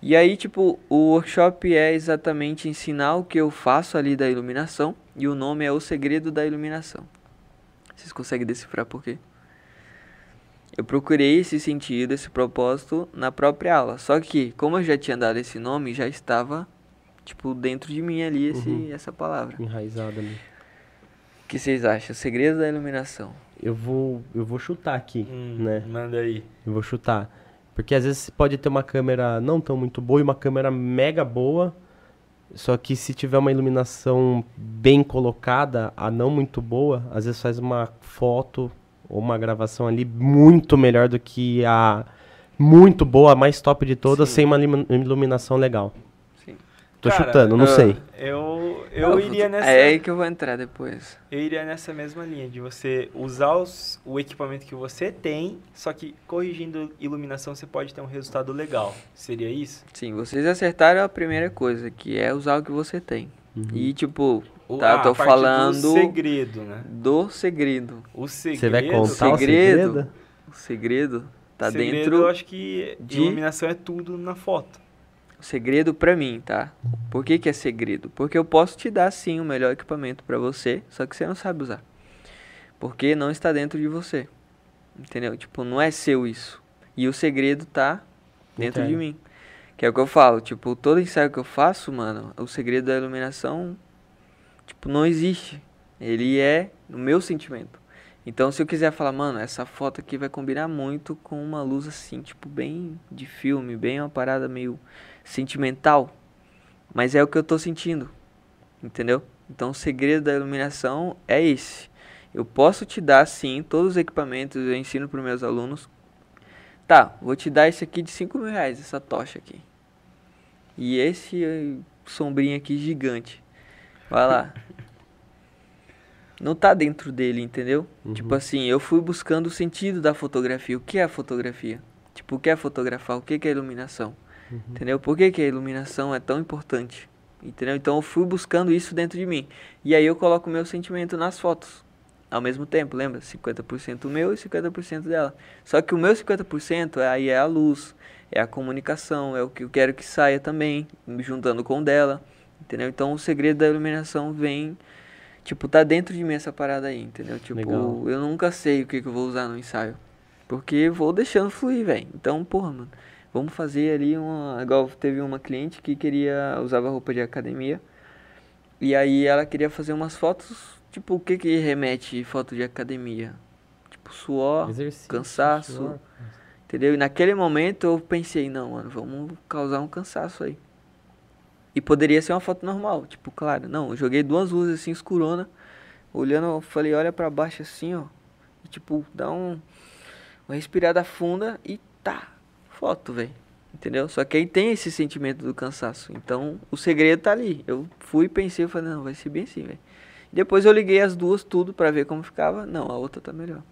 E aí, tipo, o workshop é exatamente ensinar o que eu faço ali da iluminação. E o nome é O Segredo da Iluminação. Vocês conseguem decifrar por quê? Eu procurei esse sentido, esse propósito na própria aula. Só que, como eu já tinha dado esse nome, já estava, tipo, dentro de mim ali esse, Uhum. essa palavra. Enraizado ali. O que vocês acham? O segredo da iluminação. Eu vou, eu vou chutar aqui, Hum, né? Manda aí. Eu vou chutar. Porque às vezes pode ter uma câmera não tão muito boa e uma câmera mega boa. Só que se tiver uma iluminação bem colocada, a não muito boa, às vezes faz uma foto ou uma gravação ali muito melhor do que a muito boa, a mais top de todas, Sim. sem uma iluminação legal. Sim. Tô Cara, chutando, não sei. Eu, eu iria nessa. É aí que eu vou entrar depois. Eu iria nessa mesma linha, de você usar os- o equipamento que você tem, só que corrigindo iluminação você pode ter um resultado legal. Seria isso? Sim, vocês acertaram a primeira coisa, que é usar o que você tem. Uhum. E tipo, O- Tá, a tô parte falando- Do segredo, né? do segredo. O segredo. Você vai contar o segredo. segredo? O segredo tá segredo, dentro. Eu acho que de- iluminação é tudo na foto. O segredo pra mim, tá? Por que, que é segredo? Porque eu posso te dar sim o melhor equipamento pra você, só que você não sabe usar. Porque não está dentro de você. Entendeu? Tipo, não é seu isso. E o segredo tá dentro de Entendo. mim. Que é o que eu falo, tipo, todo ensaio que eu faço, mano, o segredo da iluminação, tipo, não existe. Ele é o meu sentimento. Então, se eu quiser falar, mano, essa foto aqui vai combinar muito com uma luz assim, tipo, bem de filme, bem uma parada meio sentimental. Mas é o que eu tô sentindo. Entendeu? Então, o segredo da iluminação é esse. Eu posso te dar, sim, todos os equipamentos, eu ensino para meus alunos. Tá, vou te dar esse aqui de 5 mil reais, essa tocha aqui. E esse eh, sombrinho aqui gigante. Vai lá. Não tá dentro dele, entendeu? Uhum. Tipo assim, eu fui buscando o sentido da fotografia. O que é a fotografia? Tipo, o que é fotografar? O que é iluminação? Entendeu? Por que, que a iluminação é tão importante? Entendeu? Então eu fui buscando isso dentro de mim. E aí eu coloco o meu sentimento nas fotos. Ao mesmo tempo, lembra? 50% meu e 50% dela. Só que o meu 50% aí é a luz, é a comunicação, é o que eu quero que saia também, me juntando com dela, entendeu? Então o segredo da iluminação vem, tipo, tá dentro de mim essa parada aí, entendeu? Tipo, Legal. eu nunca sei o que, que eu vou usar no ensaio, porque vou deixando fluir, velho. Então, porra, mano, vamos fazer ali uma. Igual teve uma cliente que queria, usava roupa de academia, e aí ela queria fazer umas fotos, tipo, o que que remete foto de academia? Tipo, suor, Exercício, cansaço. suor. Entendeu? E naquele momento eu pensei, não, mano, vamos causar um cansaço aí. E poderia ser uma foto normal, tipo, claro, não, eu joguei duas luzes assim escurona, olhando, eu falei, olha pra baixo assim, ó. E tipo, dá um uma respirada funda e tá, foto, velho. Entendeu? Só que aí tem esse sentimento do cansaço. Então, o segredo tá ali. Eu fui, pensei, eu falei, não, vai ser bem assim, velho. Depois eu liguei as duas tudo pra ver como ficava. Não, a outra tá melhor.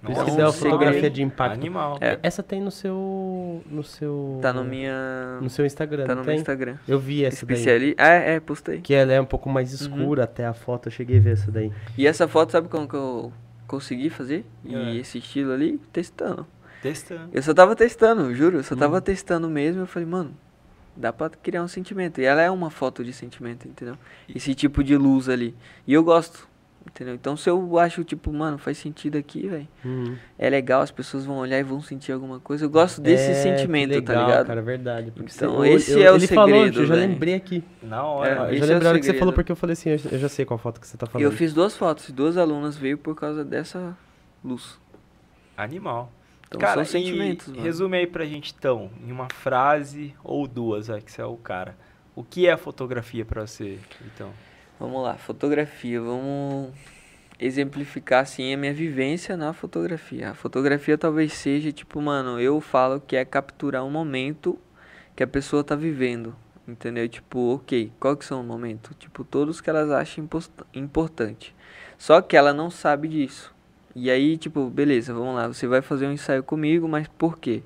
Por isso que deu a fotografia de impacto. Animal. É. Essa tem no seu. No seu. Tá no minha No seu Instagram. tá no meu tem? Instagram. Eu vi essa daí. Especiali... Ah, é, postei. Que ela é um pouco mais escura até a foto, eu cheguei a ver essa daí. E essa foto, sabe como que eu consegui fazer? E É. esse estilo ali, testando. Testando. Eu só tava testando, juro. Eu só Hum. tava testando mesmo. Eu falei, mano, dá pra criar um sentimento. E ela é uma foto de sentimento, entendeu? Esse tipo de luz ali. E eu gosto, entendeu? Então se eu acho, tipo, mano, faz sentido aqui, velho. Uhum. É legal, as pessoas vão olhar e vão sentir alguma coisa. Eu gosto desse É, sentimento, que legal, tá ligado? cara, verdade. Porque Então, você- esse eu- é o Ele falou, segredo, eu já velho. lembrei aqui. Na hora. É, eu esse já é o lembrei a hora que você falou porque eu falei assim, eu eu já sei qual foto que você tá E falando. eu fiz duas fotos. Duas alunas veio por causa dessa luz. Animal. Então cara, são sentimentos, mano. resume aí pra gente então, em uma frase ou duas, vai, que você é o cara. O que é a fotografia pra você, então? Vamos lá, fotografia. Vamos exemplificar assim a minha vivência na fotografia. A fotografia talvez seja tipo, mano, eu falo que é capturar um momento que a pessoa tá vivendo, entendeu? Tipo, OK, qual que são o momento? Tipo, todos que elas acham importante. Só que ela não sabe disso. E aí, tipo, beleza, vamos lá, você vai fazer um ensaio comigo, mas por quê?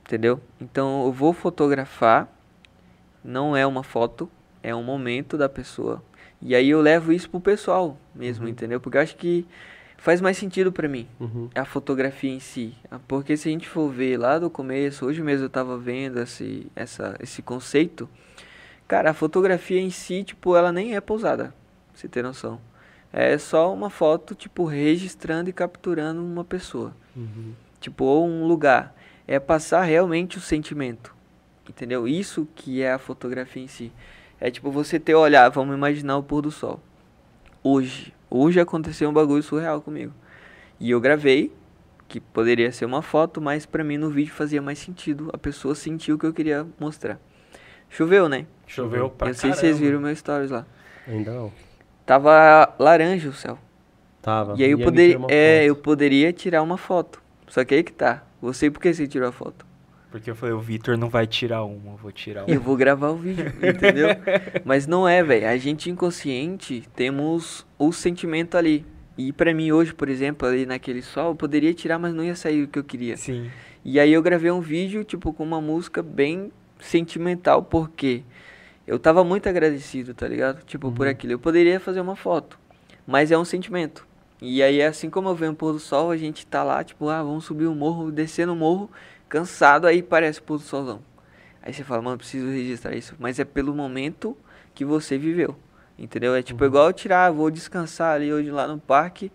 Entendeu? Então, eu vou fotografar, não é uma foto, é um momento da pessoa. E aí eu levo isso pro pessoal mesmo, entendeu? Porque eu acho que faz mais sentido pra mim Uhum. a fotografia em si. Porque se a gente for ver lá do começo, hoje mesmo eu tava vendo esse, essa, esse conceito. Cara, a fotografia em si, tipo, ela nem é pousada. pra Você ter noção. É só uma foto, tipo, registrando e capturando uma pessoa. Uhum. Tipo, ou um lugar. É passar realmente o sentimento. Entendeu? Isso que é a fotografia em si. É tipo você ter olhar, vamos imaginar o pôr do sol. Hoje. Hoje aconteceu um bagulho surreal comigo. E eu gravei, que poderia ser uma foto, mas pra mim no vídeo fazia mais sentido. A pessoa sentiu o que eu queria mostrar. Choveu, né? Choveu pra eu não sei se vocês viram meus stories lá. Ainda não. Tava laranja o céu. Tava. E aí eu uma é, eu poderia tirar uma foto. Só que aí que tá. Você por que você tirou a foto? Porque eu falei, o Vitor não vai tirar uma, eu vou tirar E eu uma. vou gravar o vídeo, entendeu? Mas não é, velho. A gente inconsciente temos o sentimento ali. E pra mim hoje, por exemplo, ali naquele sol, eu poderia tirar, mas não ia sair o que eu queria. Sim. E aí eu gravei um vídeo, tipo, com uma música bem sentimental, porque eu tava muito agradecido, tá ligado? Tipo, por aquilo. Eu poderia fazer uma foto, mas é um sentimento. E aí, assim como eu venho o pôr do sol, a gente tá lá, tipo, ah, vamos subir o morro, descer no morro, cansado, aí parece o pôr do solzão. Aí você fala, mano, preciso registrar isso. Mas é pelo momento que você viveu, entendeu? É tipo igual eu tirar, vou descansar ali hoje lá no parque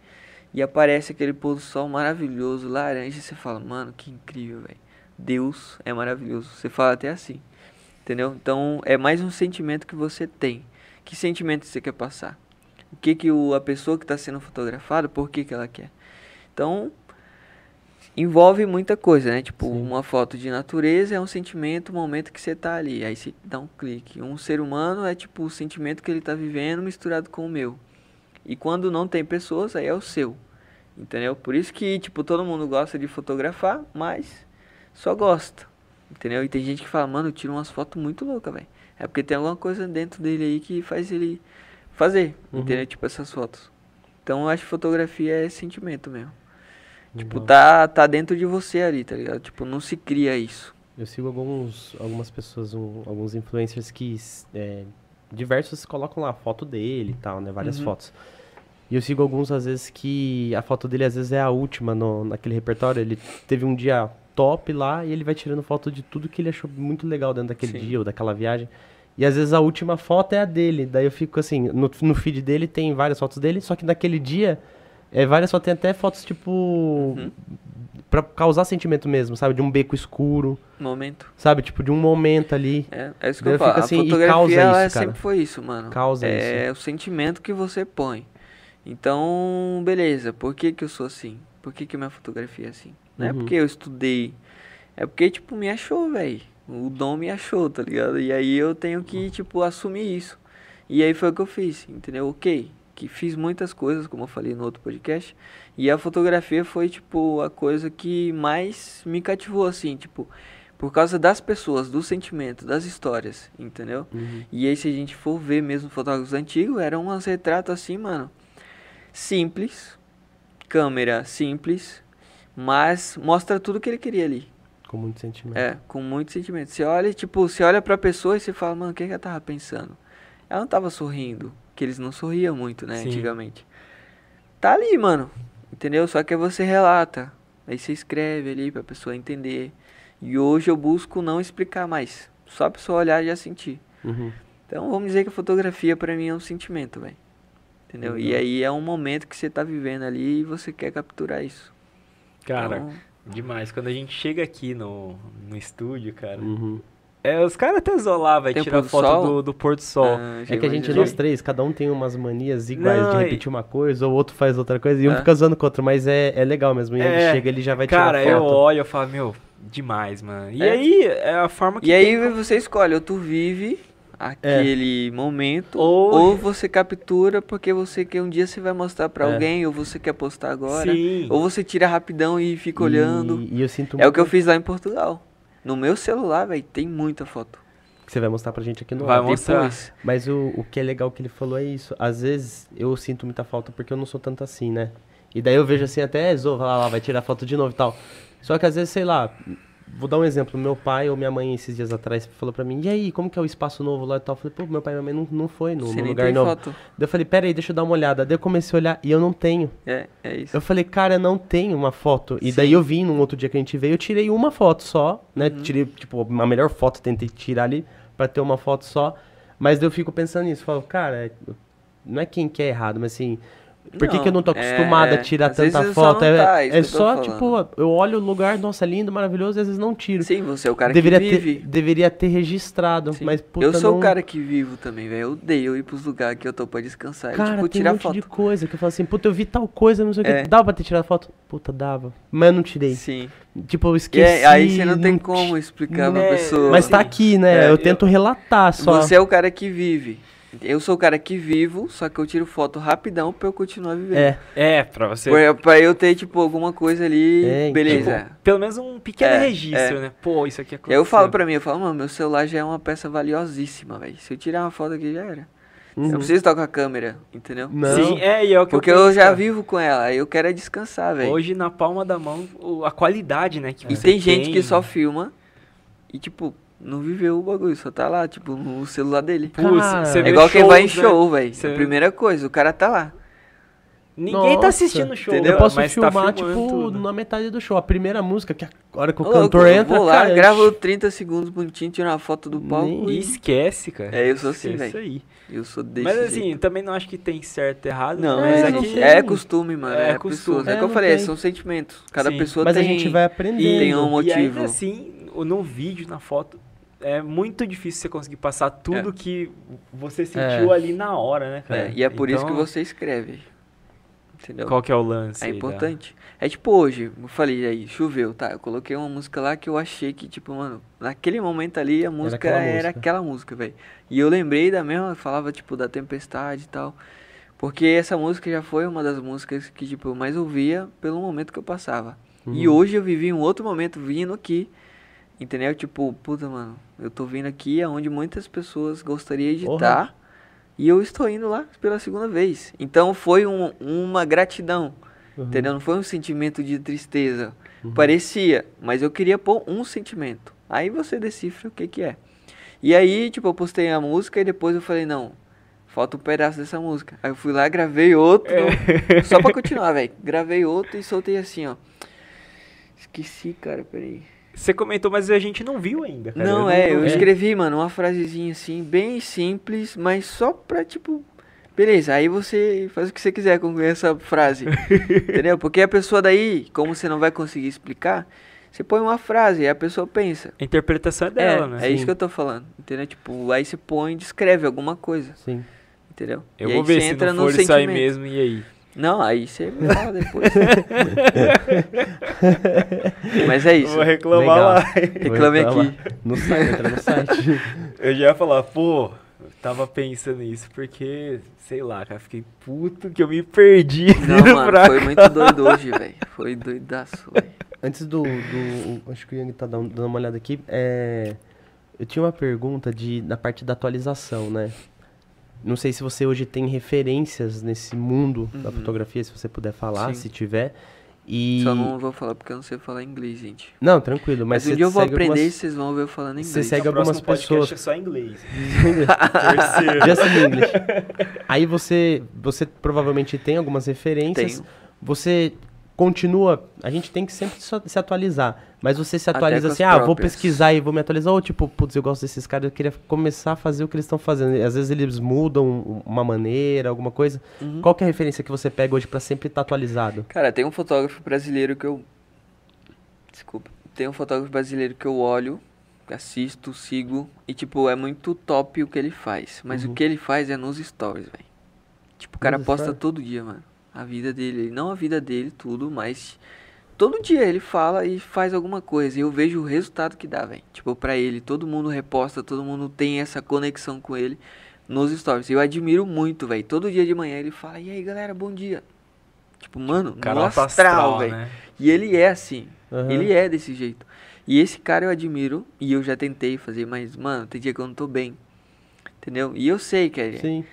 e aparece aquele pôr do sol maravilhoso, laranja, e você fala, mano, que incrível, velho. Deus é maravilhoso. Você fala até assim, entendeu? Então é mais um sentimento que você tem. Que sentimento você quer passar? O que que o, a pessoa que está sendo fotografada, por que que ela quer? Então envolve muita coisa, né? Tipo, Sim. uma foto de natureza é um sentimento, um momento que você tá ali. Aí você dá um clique. Um ser humano é tipo o sentimento que ele tá vivendo misturado com o meu. E quando não tem pessoas, aí é o seu. Entendeu? Por isso que, tipo, todo mundo gosta de fotografar, mas só gosta. Entendeu? E tem gente que fala, mano, eu tiro umas fotos muito loucas, velho. É porque tem alguma coisa dentro dele aí que faz ele fazer, Uhum. entendeu? Tipo essas fotos. Então eu acho que fotografia é sentimento mesmo. Tipo, tá, tá dentro de você ali, tá ligado? Tipo, não se cria isso. Eu sigo alguns, algumas pessoas, um- alguns influencers que é, diversos colocam lá a foto dele e tal, né? Várias Uhum. fotos. E eu sigo alguns, às vezes, que a foto dele, às vezes, é a última no, naquele repertório. Ele teve um dia top lá e ele vai tirando foto de tudo que ele achou muito legal dentro daquele Sim. dia ou daquela viagem. E às vezes a última foto é a dele. Daí eu fico assim, no, no feed dele tem várias fotos dele, só que naquele dia, é, várias fotos, tem até fotos tipo. Uhum. Pra causar sentimento mesmo, sabe? De um beco escuro, Momento. sabe? Tipo, de um momento ali. É, é isso que Daí eu eu falo. fico A assim, e fotografia causa ela isso, cara. sempre foi isso, mano. Causa é o sentimento que você põe. Então, beleza. Por que que eu sou assim? Por que que minha fotografia é assim? Não é Uhum. porque eu estudei. É porque, tipo, me achou, velho. O dom me achou, tá ligado? E aí eu tenho que, tipo, assumir isso. E aí foi o que eu fiz, entendeu? Ok. Que fiz muitas coisas, como eu falei no outro podcast. E a fotografia foi, tipo, a coisa que mais me cativou, assim, tipo, por causa das pessoas, do sentimento, das histórias, entendeu? Uhum. E aí, se a gente for ver mesmo fotógrafos antigos, eram uns retratos assim, mano. Simples, câmera simples, mas mostra tudo que ele queria ali. Com muito sentimento. É, com muito sentimento. Você olha, tipo, você olha pra pessoa e você fala, mano, o que, que ela tava pensando? Ela não tava sorrindo, que eles não sorriam muito, né, Sim. antigamente. Tá ali, mano, entendeu? Só que você relata, aí você escreve ali pra pessoa entender. E hoje eu busco não explicar mais, só a pessoa olhar e já sentir. Uhum. Então vamos dizer que a fotografia pra mim é um sentimento, velho. Entendeu? E Legal. aí é um momento que você tá vivendo ali e você quer capturar isso. Cara, Então, demais. Quando a gente chega aqui no, no estúdio, cara. Uhum. É, os caras até zolar, vai o tirar foto sol? do, do pôr do sol. ah, É que a gente, imaginei. nós três, cada um tem umas manias iguais Não, de e- repetir uma coisa, ou outro faz outra coisa, e um É. fica zoando com o outro, mas é, é legal mesmo. E ele É, chega, ele já vai Cara, tirar eu foto. olho e falo, meu, demais, mano. E É. aí, é a forma que E aí tem- você escolhe, ou tu vive aquele momento, Ou- ou... você captura porque você quer um dia você vai mostrar pra É. alguém, ou você quer postar agora, Sim. ou você tira rapidão e fica olhando. E, e eu sinto É o que eu fiz lá em Portugal. No meu celular, velho, tem muita foto. que você vai mostrar pra gente aqui no Vai mostrar. Mas o, o que é legal que ele falou é isso. Às vezes eu sinto muita falta porque eu não sou tanto assim, né? E daí eu vejo assim, até Zô, vai lá, vai tirar foto de novo e tal. Só que às vezes, sei lá, vou dar um exemplo. Meu pai ou minha mãe esses dias atrás falou pra mim, e aí, como que é o espaço novo lá e tal? Eu falei, pô, meu pai e minha mãe não, não foi no, no lugar tem novo. foto. Daí eu falei, pera aí, deixa eu dar uma olhada. Daí eu comecei a olhar e eu não tenho. É, é isso. Eu falei, cara, eu não tenho uma foto. E Sim. daí eu vim num outro dia que a gente veio, eu tirei uma foto só, né? Uhum. Tirei, tipo, a melhor foto, tentei tirar ali pra ter uma foto só. Mas daí eu fico pensando nisso, falo, cara, não é quem quer errado, mas assim, por que, Não, que eu não tô é, acostumado a tirar tanta eu foto? é tá, é eu tô só, falando. tipo, eu olho o lugar, nossa, lindo, maravilhoso, e às vezes não tiro. Sim, você é o cara deveria, que ter, vive. deveria ter registrado, Sim. mas puta, eu sou não... o cara que vivo também, velho. Eu odeio ir pros lugares que eu tô pra descansar. Cara, tipo, tem um tirar monte foto. de coisa que eu falo assim, puta, eu vi tal coisa, não sei o É. que. Dava pra ter tirado foto? Puta, dava. Mas eu não tirei. Sim. Tipo, eu E esqueci. é- aí você não tem não como ti- explicar pra Né, pessoa. Mas tá aqui, né? É, eu eu- tento relatar só. Você é o cara que vive. Eu sou o cara que vivo, só que eu tiro foto rapidão pra eu continuar vivendo. É, É, pra você. Pra, pra eu ter, tipo, alguma coisa ali, É, então. beleza. tipo, pelo menos um pequeno É, registro, né? Pô, isso aqui aconteceu. aí eu falo pra mim, eu falo, mano, meu celular já é uma peça valiosíssima, velho. Se eu tirar uma foto aqui, já era. Eu uhum. não preciso estar com a câmera, entendeu? Não. Sim, é, e é o que Porque eu, eu, penso, já cara. vivo com ela, aí eu quero é descansar, velho. Hoje na palma da mão, a qualidade, né? Que E você tem gente que só filma e, tipo, não viveu o bagulho, só tá lá, tipo, no celular dele. Putz, É igual quem vai em né? show, velho. Você- A primeira coisa, o cara tá lá. Ninguém Nossa, tá assistindo o show, entendeu? Eu posso mas tá filmar, filmando tipo, tudo. na metade do show. A primeira música, que a hora que o Ô, cantor eu entra, vou lá, cara, gravo 30 segundos bonitinho, tiro uma foto do palco E esquece, cara. É, eu sou assim, velho. aí. Eu sou desse Mas assim, jeito. também não acho que tem certo e errado. Não, mas É, é, aqui... é costume, mano. É É, costume. pessoas. É, É, que eu falei, tem. são sentimentos. Cada Sim. pessoa Mas tem... a gente vai aprendendo. tem um E ainda motivo. assim, no vídeo, na foto, é muito difícil você conseguir passar tudo É. que você sentiu É. ali na hora, né, cara? É, e é por isso que Então, você escreve. Entendeu? Qual que é o lance? É aí da- importante. É tipo hoje, eu falei aí, choveu, tá? Eu coloquei uma música lá que eu achei que, tipo, mano, naquele momento ali a música aquela era música. aquela música, velho. E eu lembrei da mesma, falava, tipo, da tempestade e tal. Porque essa música já foi uma das músicas que, tipo, eu mais ouvia pelo momento que eu passava. E Uhum. hoje eu vivi um outro momento vindo aqui. Entendeu? Tipo, puta, mano, eu tô vindo aqui aonde muitas pessoas gostariam de estar. E eu estou indo lá pela segunda vez. Então foi um- uma gratidão. Uhum. Entendeu? Não foi um sentimento de tristeza. Uhum. Parecia, mas eu queria pôr um sentimento. Aí você decifra o que que é. E aí, tipo, eu postei a música e depois eu falei, não, falta um pedaço dessa música. Aí eu fui lá, gravei outro, É. só pra continuar, velho. Gravei outro e soltei assim, ó. Esqueci, cara, peraí. Você comentou, mas a gente não viu ainda, cara. Não, é, eu é. escrevi, mano, uma frasezinha assim, bem simples, mas só pra, tipo, beleza, aí você faz o que você quiser com essa frase, entendeu? Porque a pessoa daí, como você não vai conseguir explicar, você põe uma frase e a pessoa pensa. A interpretação é dela, é, né? é Sim. isso que eu tô falando, entendeu? Tipo, aí você põe e descreve alguma coisa, Sim. entendeu? Eu e vou aí ver você se entra não no for isso aí sentimento. mesmo, e aí? Não, aí você me fala depois. Mas é isso. Vou reclamar Legal. lá. Reclame aqui. No site, entra no site. Eu já ia falar, pô, tava pensando nisso, porque, sei lá, cara, fiquei puto que eu me perdi. Não, no mano, pra foi cá. muito doido hoje, velho. Foi doidaço, velho. Antes do, do- Acho que o Yang tá dando, dando uma olhada aqui. É, eu tinha uma pergunta de, da parte da atualização, né? Não sei se você hoje tem referências nesse mundo da Uhum. fotografia, se você puder falar, Sim. se tiver. E. Só não vou falar porque eu não sei falar inglês, gente. Não, tranquilo, mas, Mas, um você dia eu vou segue aprender e algumas- vocês vão ver eu falando Você inglês. segue O próximo algumas pessoas. podcast é só em inglês. Just in English. Aí você, você provavelmente tem algumas referências. Tenho. Você continua. A gente tem que sempre se atualizar. Mas você se atualiza assim, as ah, vou pesquisar e vou me atualizar. Ou tipo, putz, eu gosto desses caras, eu queria começar a fazer o que eles estão fazendo. E às vezes eles mudam uma maneira, alguma coisa. Uhum. Qual que é a referência que você pega hoje pra sempre estar atualizado? Cara, tem um fotógrafo brasileiro que eu. Desculpa. Tem um fotógrafo brasileiro que eu olho, assisto, sigo. E, tipo, é muito top o que ele faz. Mas Uhum. o que ele faz é nos stories, velho. Tipo, o cara Nos posta stories? todo dia, mano. A vida dele. Não a vida dele, tudo, mas. Todo dia ele fala e faz alguma coisa. E eu vejo o resultado que dá, velho. Tipo, pra ele, todo mundo reposta, todo mundo tem essa conexão com ele nos stories. Eu admiro muito, velho. Todo dia de manhã ele fala: E aí, galera, bom dia. Tipo, mano, Cara astral, velho. né? E ele é assim. Aham. Ele é desse jeito. E esse cara eu admiro. E eu já tentei fazer, mas, mano, tem dia que eu não tô bem. Entendeu? E eu sei que, é, Sim.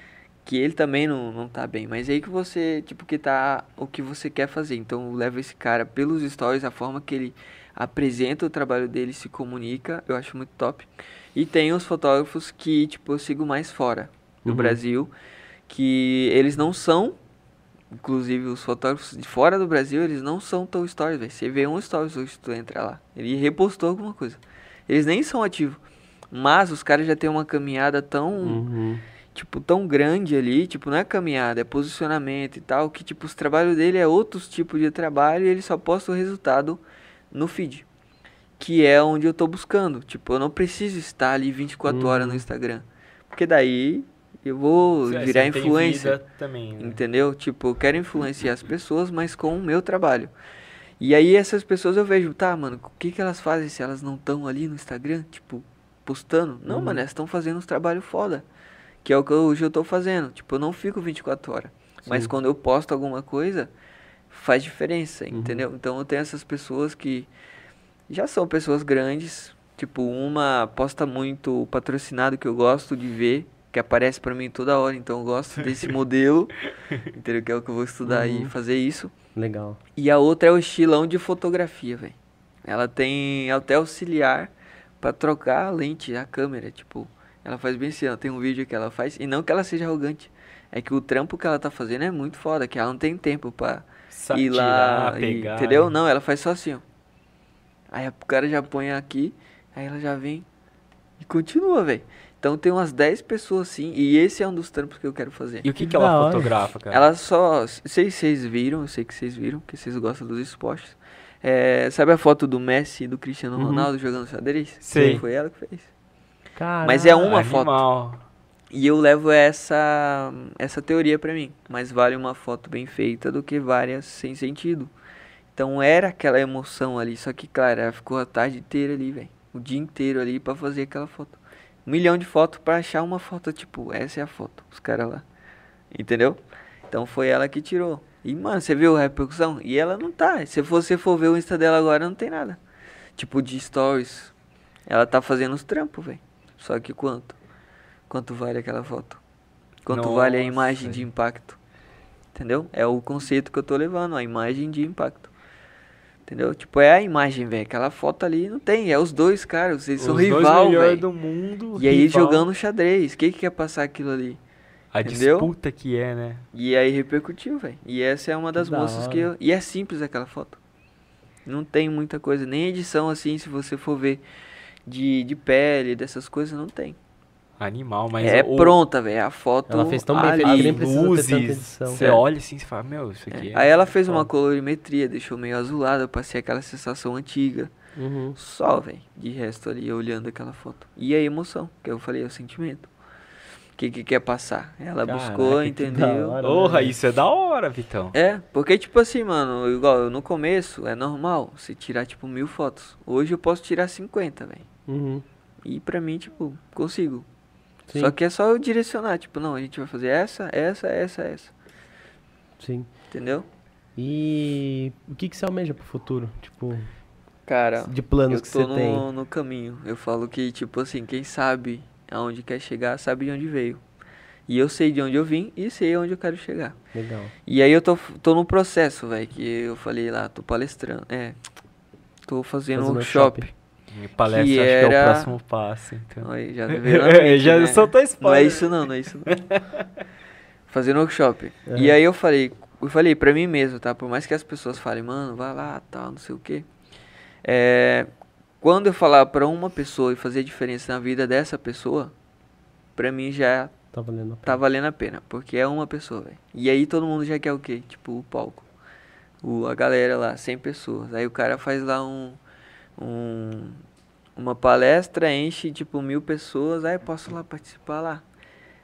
Que ele também não, não tá bem. Mas é aí que você, tipo, que tá o que você quer fazer. Então leva esse cara pelos stories, a forma que ele apresenta o trabalho dele, se comunica, eu acho muito top. E tem os fotógrafos que, tipo, eu sigo mais fora do Uhum. Brasil. Que eles não são Inclusive, os fotógrafos de fora do Brasil, eles não são tão stories, velho. Você vê um stories hoje, tu entra lá. Ele repostou alguma coisa. Eles nem são ativos. Mas os caras já têm uma caminhada tão, Uhum. Tipo, tão grande ali. Tipo, não é caminhada, é posicionamento e tal. Que, tipo, os trabalhos dele é outros tipos de trabalho e ele só posta o resultado no feed. Que é onde eu tô buscando. Tipo, eu não preciso estar ali 24 horas no Uhum. Instagram. Porque daí eu vou Você- virar influencer. também, né? Entendeu? Tipo, eu quero influenciar as pessoas, mas com o meu trabalho. E aí essas pessoas eu vejo, tá, mano, o que que elas fazem se elas não estão ali no Instagram, tipo, postando? Não, Uhum. mano, elas estão fazendo uns trabalhos foda. Que é o que eu- hoje eu tô fazendo. Tipo, eu não fico 24 horas. Mas Sim. quando eu posto alguma coisa, faz diferença, Uhum. entendeu? Então eu tenho essas pessoas que já são pessoas grandes. Tipo, uma posta muito patrocinado que eu gosto de ver, que aparece pra mim toda hora, então eu gosto desse modelo, entendeu? Que é o que eu vou estudar e Uhum. fazer isso. Legal. E a outra é o estilão de fotografia, velho. Ela tem até auxiliar pra trocar a lente, a câmera, tipo, ela faz bem assim, ela tem um vídeo que ela faz, e não que ela seja arrogante, é que o trampo que ela tá fazendo é muito foda, que ela não tem tempo pra Sa- ir lá, tirar, e- pegar. entendeu? Não, ela faz só assim, ó. Aí o cara já põe aqui, aí ela já vem e continua, velho. Então tem umas 10 pessoas assim, e esse é um dos trampos que eu quero fazer. E o que, que Que ela hora. fotografa, cara? Ela só. Sei se vocês viram, eu sei que vocês viram, porque vocês gostam dos esportes. É, sabe a foto do Messi e do Cristiano Uhum. Ronaldo jogando xadrez? Sei. Foi ela que fez. Mas é uma foto. Animal. E eu levo essa, essa teoria pra mim. Mas vale uma foto bem feita do que várias sem sentido. Então era aquela emoção ali. Só que, claro, ela ficou a tarde inteira ali, velho. O dia inteiro ali pra fazer aquela foto. Um milhão de fotos pra achar uma foto, tipo, essa é a foto. Os caras lá. Entendeu? Então foi ela que tirou. E, mano, você viu a repercussão? E ela não tá. Se você for ver o Insta dela agora, não tem nada. Tipo, de stories. Ela tá fazendo os trampos, velho. Só que quanto? Quanto vale aquela foto? Quanto vale a Nossa. imagem de impacto? Entendeu? É o conceito que eu tô levando, a imagem de impacto. Entendeu? Tipo, é a imagem, velho. Aquela foto ali não tem. É os dois caras. Eles Os são rival, velho. do mundo. E aí rival. jogando xadrez. Quem que quer passar aquilo ali? A entendeu? disputa que é, né? E aí repercutiu, velho. E essa é uma das da moças que hora. eu. E é simples aquela foto. Não tem muita coisa, nem edição assim, se você for ver de, de pele, dessas coisas, não tem. Animal, mas é o- pronta, velho. A foto. Ela fez tão bem ali. ter tanta luzes, você É. olha assim e fala, meu, isso aqui é... Aí ela fez uma colorimetria, deixou meio azulada, eu passei aquela sensação antiga. Uhum. Só, velho. De resto ali, olhando aquela foto. E a emoção, que eu falei, é o sentimento. O que que quer passar? Ela Caraca, buscou, entendeu? hora. Porra, né? isso é da hora, Vitão. É, porque tipo assim, mano, igual eu no começo, é normal você tirar tipo mil fotos. Hoje eu posso tirar 50, velho. Uhum. E pra mim, tipo, consigo. Sim, Só que é só eu direcionar, tipo, não, a gente vai fazer essa, essa, essa, essa. sim. Entendeu? E o que, que você almeja pro futuro? Tipo, Cara, de planos eu que tô você no, tem? no caminho. Eu falo que, tipo assim, quem sabe aonde quer chegar, sabe de onde veio. E eu sei de onde eu vim e sei onde eu quero chegar. Legal. E aí eu tô, tô no processo, velho, que eu falei lá, tô palestrando. É, tô fazendo Fazendo workshop. Palestra Que acho que é o era- próximo passo, então. Aí, já mente, Já né? soltou Não é spoiler. isso não, não é isso não. Fazendo workshop. Aham. E aí eu falei, eu falei pra mim mesmo, tá? Por mais que as pessoas falem, mano, vai lá, tal, não sei o quê. É, quando eu falar pra uma pessoa e fazer diferença na vida dessa pessoa, pra mim já Tá valendo a tá pena. valendo a pena, porque é uma pessoa, velho. E aí todo mundo já quer o quê? Tipo, o palco. O, a galera lá, 100 pessoas. Aí o cara faz lá um, um uma palestra, enche tipo mil pessoas, aí posso lá participar lá.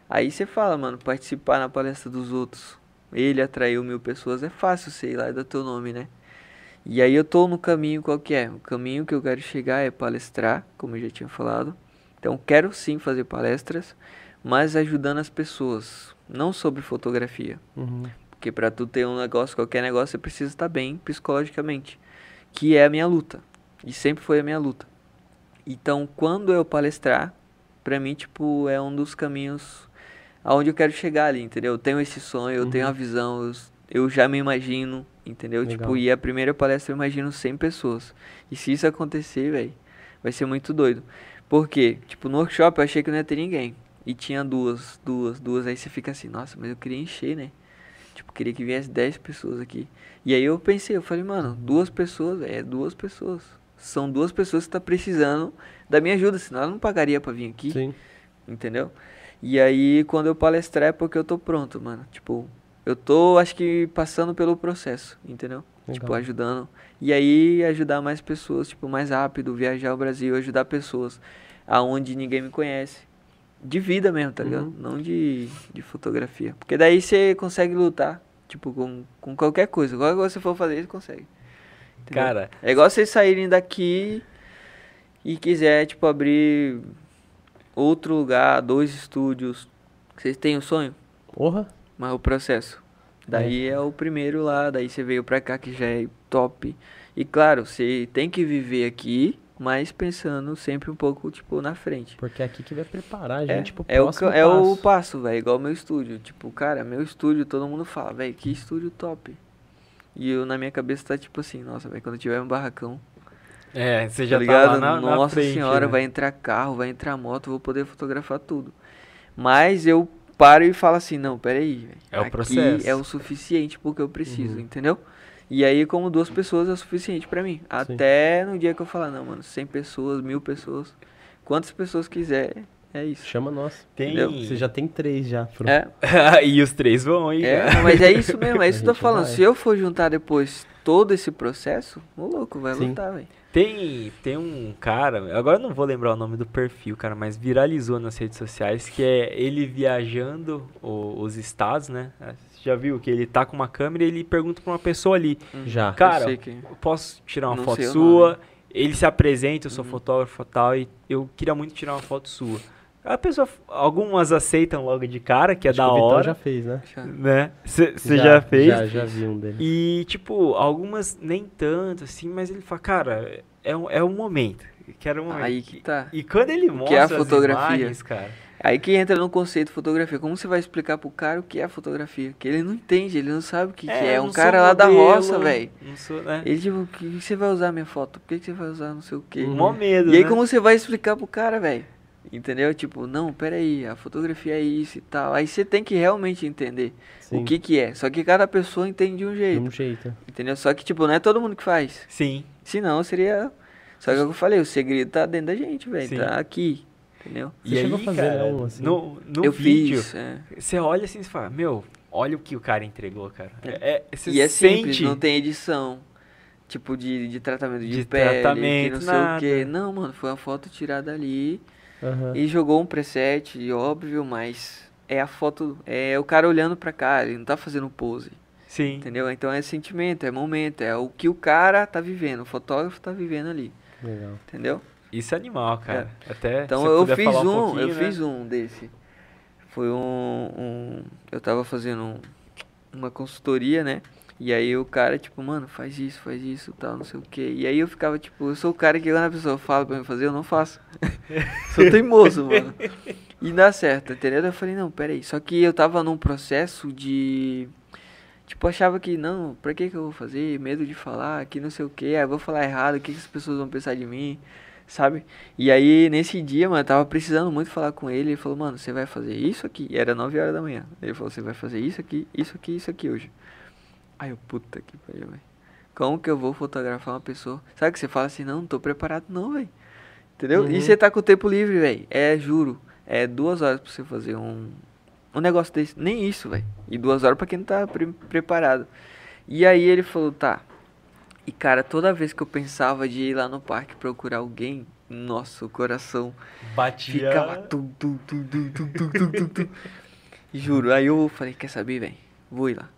Aí você fala, mano, participar na palestra dos outros. Ele atraiu mil pessoas, é fácil sei lá, é do teu nome, né? E aí eu tô no caminho qual que é? O caminho que eu quero chegar é palestrar, como eu já tinha falado. Então quero sim fazer palestras, mas ajudando as pessoas, não sobre fotografia. Uhum. Porque pra tu ter um negócio, qualquer negócio, você precisa estar bem psicologicamente. Que é a minha luta. E sempre foi a minha luta. Então, quando eu palestrar, pra mim, tipo, é um dos caminhos aonde eu quero chegar ali, entendeu? Eu tenho esse sonho, eu tenho a visão, eu, eu já me imagino, entendeu? Legal. Tipo, e a primeira palestra eu imagino 100 pessoas. E se isso acontecer, velho, vai ser muito doido. Por quê? Tipo, no workshop eu achei que não ia ter ninguém. E tinha duas, duas, duas. Aí você fica assim, nossa, mas eu queria encher, né? Tipo, queria que viesse 10 pessoas aqui. E aí eu pensei, eu falei, mano, duas pessoas, é duas pessoas. São duas pessoas que tá precisando da minha ajuda, senão ela não pagaria pra vir aqui, Sim. entendeu? E aí quando eu palestrar é porque eu tô pronto, mano. Tipo, eu tô, acho que passando pelo processo, entendeu? Tipo, Legal. ajudando. E aí ajudar mais pessoas, tipo, mais rápido, viajar o Brasil, ajudar pessoas aonde ninguém me conhece. De vida mesmo, tá ligado? Uhum. Não de, de fotografia. Porque daí você consegue lutar, tipo, com, com qualquer coisa. Qualquer coisa que você for fazer, você consegue. Entendeu? Cara, É igual vocês saírem daqui e quiser, tipo, abrir outro lugar, dois estúdios. Vocês têm o sonho? Porra. Mas o processo. Daí é. o primeiro lá, daí você veio pra cá que já é top. E claro, você tem que viver aqui, mas pensando sempre um pouco, tipo, na frente. Porque é aqui que vai preparar a É, gente pro é, o, próximo ca- é o passo. passo, velho, igual meu estúdio. Tipo, cara, meu estúdio, todo mundo fala, velho, que estúdio top. E eu, na minha cabeça, tá tipo assim, nossa, velho, quando tiver um barracão, é, você tá já tá ligado? lá na, na nossa frente, senhora, né? vai entrar carro, vai entrar moto, vou poder fotografar tudo. Mas eu paro e falo assim, não, peraí, velho. É o aqui processo. é o suficiente pro que eu preciso, Uhum. entendeu? E aí, como duas pessoas é o suficiente pra mim. Até no dia que eu falar, não, mano, 100 pessoas, mil pessoas, quantas pessoas quiser, é isso. Chama nós. Tem... Entendeu? Você já tem três já. Pro... É, e os três vão aí, é, já. mas é isso mesmo, é isso que eu tô falando. vai. Se eu for juntar depois todo esse processo, ô louco, vai Sim. lutar, velho. Tem, tem um cara, agora eu não vou lembrar o nome do perfil, cara, mas viralizou nas redes sociais, que é ele viajando o- os estados, né? Você já viu que ele tá com uma câmera e ele pergunta pra uma pessoa ali, Já. cara, Eu sei que- eu posso tirar uma Não foto o sua? Ele se apresenta, eu sou Uhum. fotógrafo e tal, e eu queria muito tirar uma foto sua. A pessoa, algumas aceitam logo de cara, que é Acho da que o Vitão hora, já fez, né? Já. né? Você já, fez? Já, já vi um dele. E, tipo, algumas nem tanto, assim, mas ele fala, cara, é um, é um momento. Quero um momento. Aí que tá. E quando ele que mostra é a as fotografia? imagens, cara... Aí que entra no conceito de fotografia. Como você vai explicar pro cara o que é fotografia? Que ele não entende, ele não sabe o que que é. eu um cara sou lá da modelo, roça, velho. Né? Ele tipo, que que você vai usar minha foto? Por que que você vai usar não sei o quê? Mó medo, E aí né? como você vai explicar pro cara, velho? Entendeu? Tipo, não, peraí, a fotografia é isso e tal. Aí você tem que realmente entender Sim. o que que é. Só que cada pessoa entende de um De jeito, um jeito. entendeu? Só que, tipo, não é todo mundo que faz. Sim. Senão seria... Só que é o que eu falei, o segredo tá dentro da gente, velho. Tá aqui, entendeu? Você chegou a fazer, cara, um assim? no, no eu vídeo, fiz, é. você olha assim e fala, meu, olha o que o cara entregou, cara. É, é- você E é simples, sente... não tem edição. Tipo, de, de tratamento de, De pele, tratamento, que não sei nada. o quê. Não, mano, foi uma foto tirada ali. Aham. E jogou um preset, óbvio, mas é a foto, é o cara olhando pra cá, ele não tá fazendo pose, Sim. entendeu? Então é sentimento, é momento, é o que o cara tá vivendo, o fotógrafo tá vivendo ali, Legal. entendeu? Isso é animal, cara. Até Então eu fiz falar um, eu né? fiz um desse. Foi um, um eu tava fazendo um- uma consultoria, né? E aí o cara, tipo, mano, faz isso, faz isso, tal, não sei o quê. E aí eu ficava, tipo, eu sou o cara que quando a pessoa fala pra mim fazer, eu não faço. sou teimoso, mano. E dá certo, entendeu? Eu falei, não, peraí. Só que eu tava num processo de. Tipo, achava que, não, pra que que eu vou fazer? Medo de falar, que não sei o quê. Ah, eu vou falar errado, o que que as pessoas vão pensar de mim? Sabe? E aí, nesse dia, mano, eu tava precisando muito falar com ele. Ele falou, mano, você vai fazer isso aqui. E era 9 horas da manhã. Ele falou, você vai fazer isso aqui, isso aqui, isso aqui hoje. Aí eu, puta que pariu, velho. Como que eu vou fotografar uma pessoa? Sabe que você fala assim, não, não tô preparado não, velho. Entendeu? Uhum. E você tá com o tempo livre, velho. É, juro. É duas horas pra você fazer um, um negócio desse. Nem isso, velho. E duas horas pra quem não tá pre preparado. E aí ele falou, tá. E cara, toda vez que eu pensava de ir lá no parque procurar alguém, nosso coração batia. Ficava tum, tum, tum, tum, tum, tum, tum, tum. Juro, aí eu falei, quer saber, velho? Vou ir lá.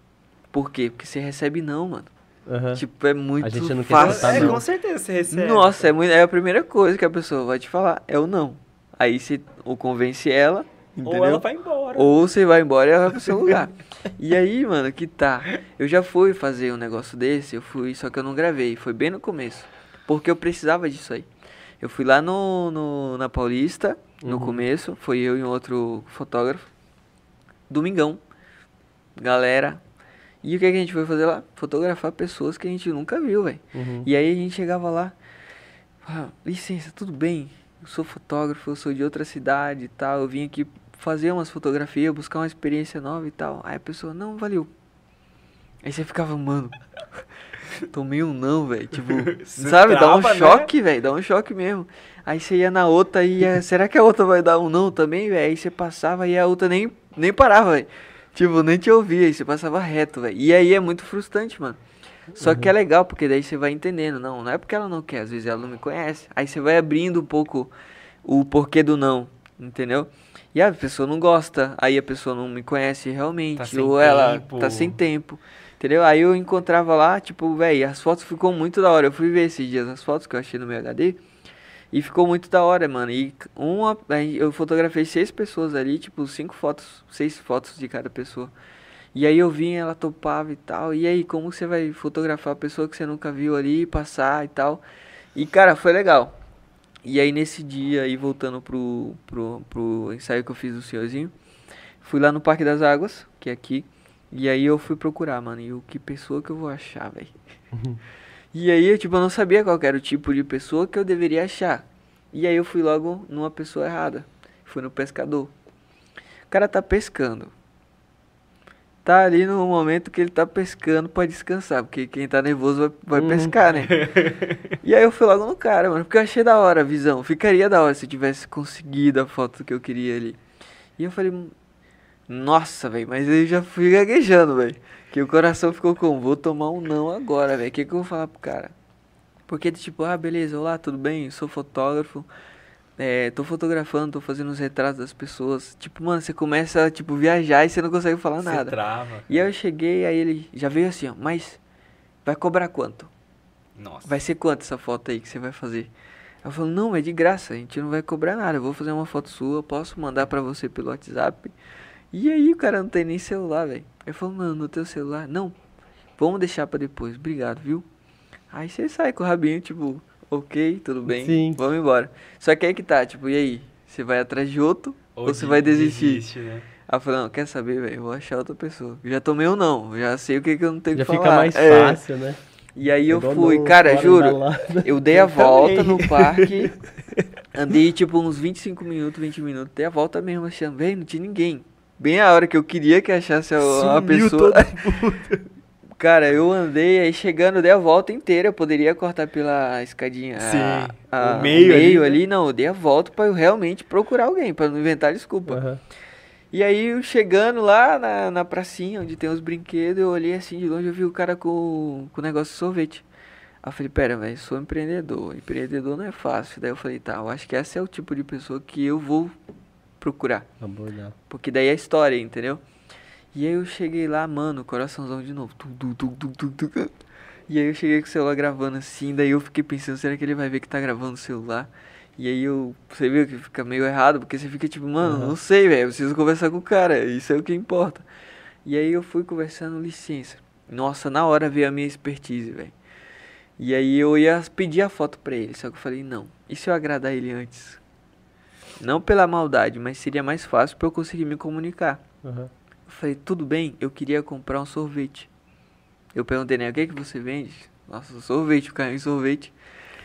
Por quê? Porque você recebe não, mano. Aham. Tipo, é muito gente não quer fácil. tratar É, não. com certeza você recebe. Nossa, é, muito, é a primeira coisa que a pessoa vai te falar, é o não. Aí você ou convence ela, entendeu? Ou ela vai embora. Ou você vai embora e ela vai pro seu lugar. e aí, mano, que tá. Eu já fui fazer um negócio desse, eu fui, só que eu não gravei. Foi bem no começo. Porque eu precisava disso aí. Eu fui lá no, no- na Paulista, no Uhum. começo, foi eu e um outro fotógrafo. Domingão. Galera. E o que, que a gente foi fazer lá? Fotografar pessoas que a gente nunca viu, velho. Uhum. E aí a gente chegava lá, ah, licença, tudo bem? Eu sou fotógrafo, eu sou de outra cidade e tal. Eu vim aqui fazer umas fotografias, buscar uma experiência nova e tal. Aí a pessoa, não, valeu. Aí você ficava, mano, tomei um não, velho. Tipo, sabe, dá um trava, né? choque, velho, dá um choque mesmo. Aí você ia na outra e ia, será que a outra vai dar um não também, velho? Aí você passava e a outra nem, nem parava, velho. Tipo, nem te ouvia, aí você passava reto, velho. E aí é muito frustrante, mano. Só que é legal, porque daí você vai entendendo. Não, não é porque ela não quer, às vezes ela não me conhece. Aí você vai abrindo um pouco o porquê do não, entendeu? E a pessoa não gosta, aí a pessoa não me conhece realmente, Tá ou ela tempo. tá sem tempo, entendeu? Aí eu encontrava lá, tipo, velho, as fotos ficou muito da hora. Eu fui ver esses dias as fotos que eu achei no meu HD e ficou muito da hora, mano. E uma, eu fotografei seis pessoas ali, tipo, cinco fotos, seis fotos de cada pessoa. E aí eu vinha, ela topava e tal. E aí, como você vai fotografar a pessoa que você nunca viu ali, passar e tal? E cara, foi legal. E aí nesse dia, aí voltando pro, pro, pro ensaio que eu fiz do senhorzinho, fui lá no Parque das Águas, que é aqui. E aí eu fui procurar, mano, e o que pessoa que eu vou achar, velho. e aí, eu, tipo, eu não sabia qual era o tipo de pessoa que eu deveria achar. E aí eu fui logo numa pessoa errada. Fui no pescador. O cara tá pescando. Tá ali no momento que ele tá pescando pra descansar, porque quem tá nervoso vai, vai Uhum. pescar, né? E aí eu fui logo no cara, mano, porque eu achei da hora a visão. Ficaria da hora se eu tivesse conseguido a foto que eu queria ali. E eu falei, nossa, velho, mas eu já fui gaguejando, velho. Que o coração ficou com, vou tomar um não agora, velho. O que, que eu vou falar pro cara? Porque, tipo, ah, beleza, olá, tudo bem? Sou fotógrafo. É, tô fotografando, tô fazendo os retratos das pessoas. Tipo, mano, você começa a, tipo, viajar e você não consegue falar Você nada. trava. E aí eu cheguei, aí ele já veio assim, ó, mas vai cobrar quanto? Nossa. Vai ser quanto essa foto aí que você vai fazer? Eu falo, não, é de graça, a gente não vai cobrar nada. Eu vou fazer uma foto sua, posso mandar pra você pelo WhatsApp. E aí o cara não tem nem celular, velho. Eu falo, não, no teu celular? Não, vamos deixar pra depois, obrigado, viu? Aí você sai com o rabinho, tipo, ok, tudo bem, Sim. vamos embora. Só que aí que tá, tipo, e aí? Você vai atrás de outro ou, você de- vai desistir? desiste, né? Aí eu falei, não, quer saber, velho? Eu vou achar outra pessoa. Já tomei um não, já sei o que, que eu não tenho Já que fica falar. mais É. fácil, né? E aí eu Igual fui, cara, juro, eu dei a Eu volta também. no parque. Andei tipo uns 25 minutos, 20 minutos, dei a volta mesmo, achando, velho, não tinha ninguém. Bem a hora que eu queria que achasse a, a Sumiu pessoa. Cara, eu andei aí chegando, dei a volta inteira. Eu poderia cortar pela escadinha. Sim, a- o meio ali, né? ali, não. Eu dei a volta pra eu realmente procurar alguém, pra não inventar desculpa. Aham. E aí, eu chegando lá na, na pracinha, onde tem os brinquedos, eu olhei assim de longe, eu vi o cara com, com o negócio de sorvete. Aí eu falei, pera, velho, sou empreendedor. Empreendedor não é fácil. Daí eu falei, tá, eu acho que esse é o tipo de pessoa que eu vou procurar. Abordar. Porque daí é história, entendeu? E aí eu cheguei lá, mano, coraçãozão de novo. Tu, tu, tu. E aí eu cheguei com o celular gravando assim, daí eu fiquei pensando, será que ele vai ver que tá gravando o celular? E aí eu, você viu que fica meio errado, porque você fica tipo, mano, Aham. não sei, velho, eu preciso conversar com o cara, isso é o que importa. E aí eu fui conversando, licença. Nossa, na hora veio a minha expertise, velho. E aí eu ia pedir a foto pra ele, só que eu falei, não, e se eu agradar ele antes? Não pela maldade, mas seria mais fácil pra eu conseguir me comunicar. Aham. Eu falei, tudo bem, eu queria comprar um sorvete. Eu perguntei, né, o que que você vende? Nossa, sorvete, o em sorvete.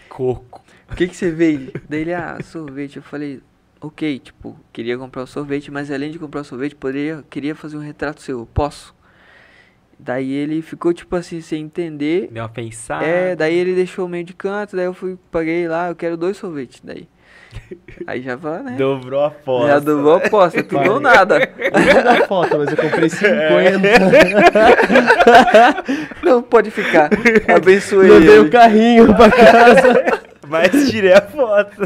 Coco. O que que você vende? Daí ele, ah, sorvete. Eu falei, ok, tipo, queria comprar o sorvete, mas além de comprar o sorvete, poderia, queria fazer um retrato seu, eu posso? Daí ele ficou, tipo assim, sem entender. Deu uma pensada. É, daí ele deixou meio de canto, daí eu fui, paguei lá, eu quero dois sorvetes, daí. Aí já vai, né? Dobrou a foto. Já dobrou a aposta, tudo ou nada. Vou dar foto, mas eu comprei 50. Não, pode ficar. Abençoei ele. o carrinho pra casa. Mas tirei a foto.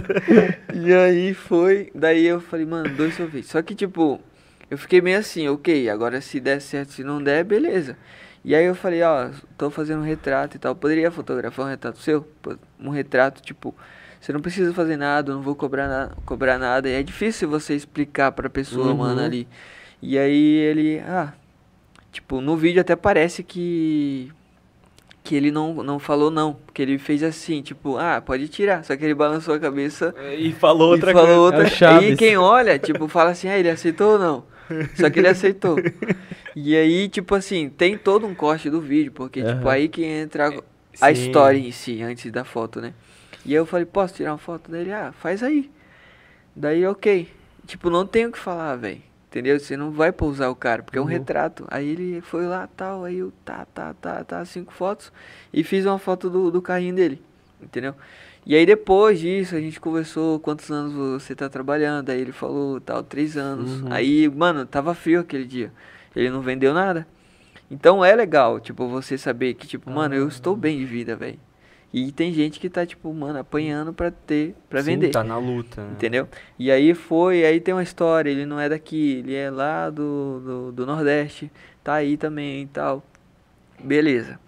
E aí foi, daí eu falei, mano, dois sorvetes. Só que tipo, eu fiquei meio assim, ok, agora se der certo, se não der, beleza. E aí eu falei, ó, tô fazendo um retrato e tal, poderia fotografar um retrato seu? Um retrato, tipo, você não precisa fazer nada, eu não vou cobrar, na, cobrar nada. E é difícil você explicar pra pessoa, Uhum. mano, ali. E aí ele, ah, tipo, no vídeo até parece que que ele não, não falou não, porque ele fez assim, tipo, ah, pode tirar, só que ele balançou a cabeça E falou outra e falou coisa. outra É. E quem olha, tipo, fala assim, ah, ele aceitou ou não? Só que ele aceitou. E aí, tipo assim, tem todo um corte do vídeo, porque, tipo, Aham. aí que entra a Sim. história em si, antes da foto, né? E aí eu falei, posso tirar uma foto dele? Ah, faz aí. Daí, ok. Tipo, não tem o que falar, velho. Entendeu? Você não vai pousar o cara, porque é um Uhum. retrato. Aí ele foi lá, tal, aí eu, tá, tá, tá, tá, cinco fotos. E fiz uma foto do, do carrinho dele, entendeu? E aí depois disso, a gente conversou quantos anos você tá trabalhando. Aí ele falou, tal, três anos. Uhum. Aí, mano, tava frio aquele dia. Ele não vendeu nada. Então é legal, tipo, você saber que, tipo, mano, eu estou bem de vida, velho. E tem gente que tá, tipo, mano, apanhando pra ter, pra Sim, vender. Tá na luta. né? Entendeu? E aí foi, aí tem uma história, ele não é daqui, ele é lá do, do, do Nordeste, tá aí também e tal. Beleza.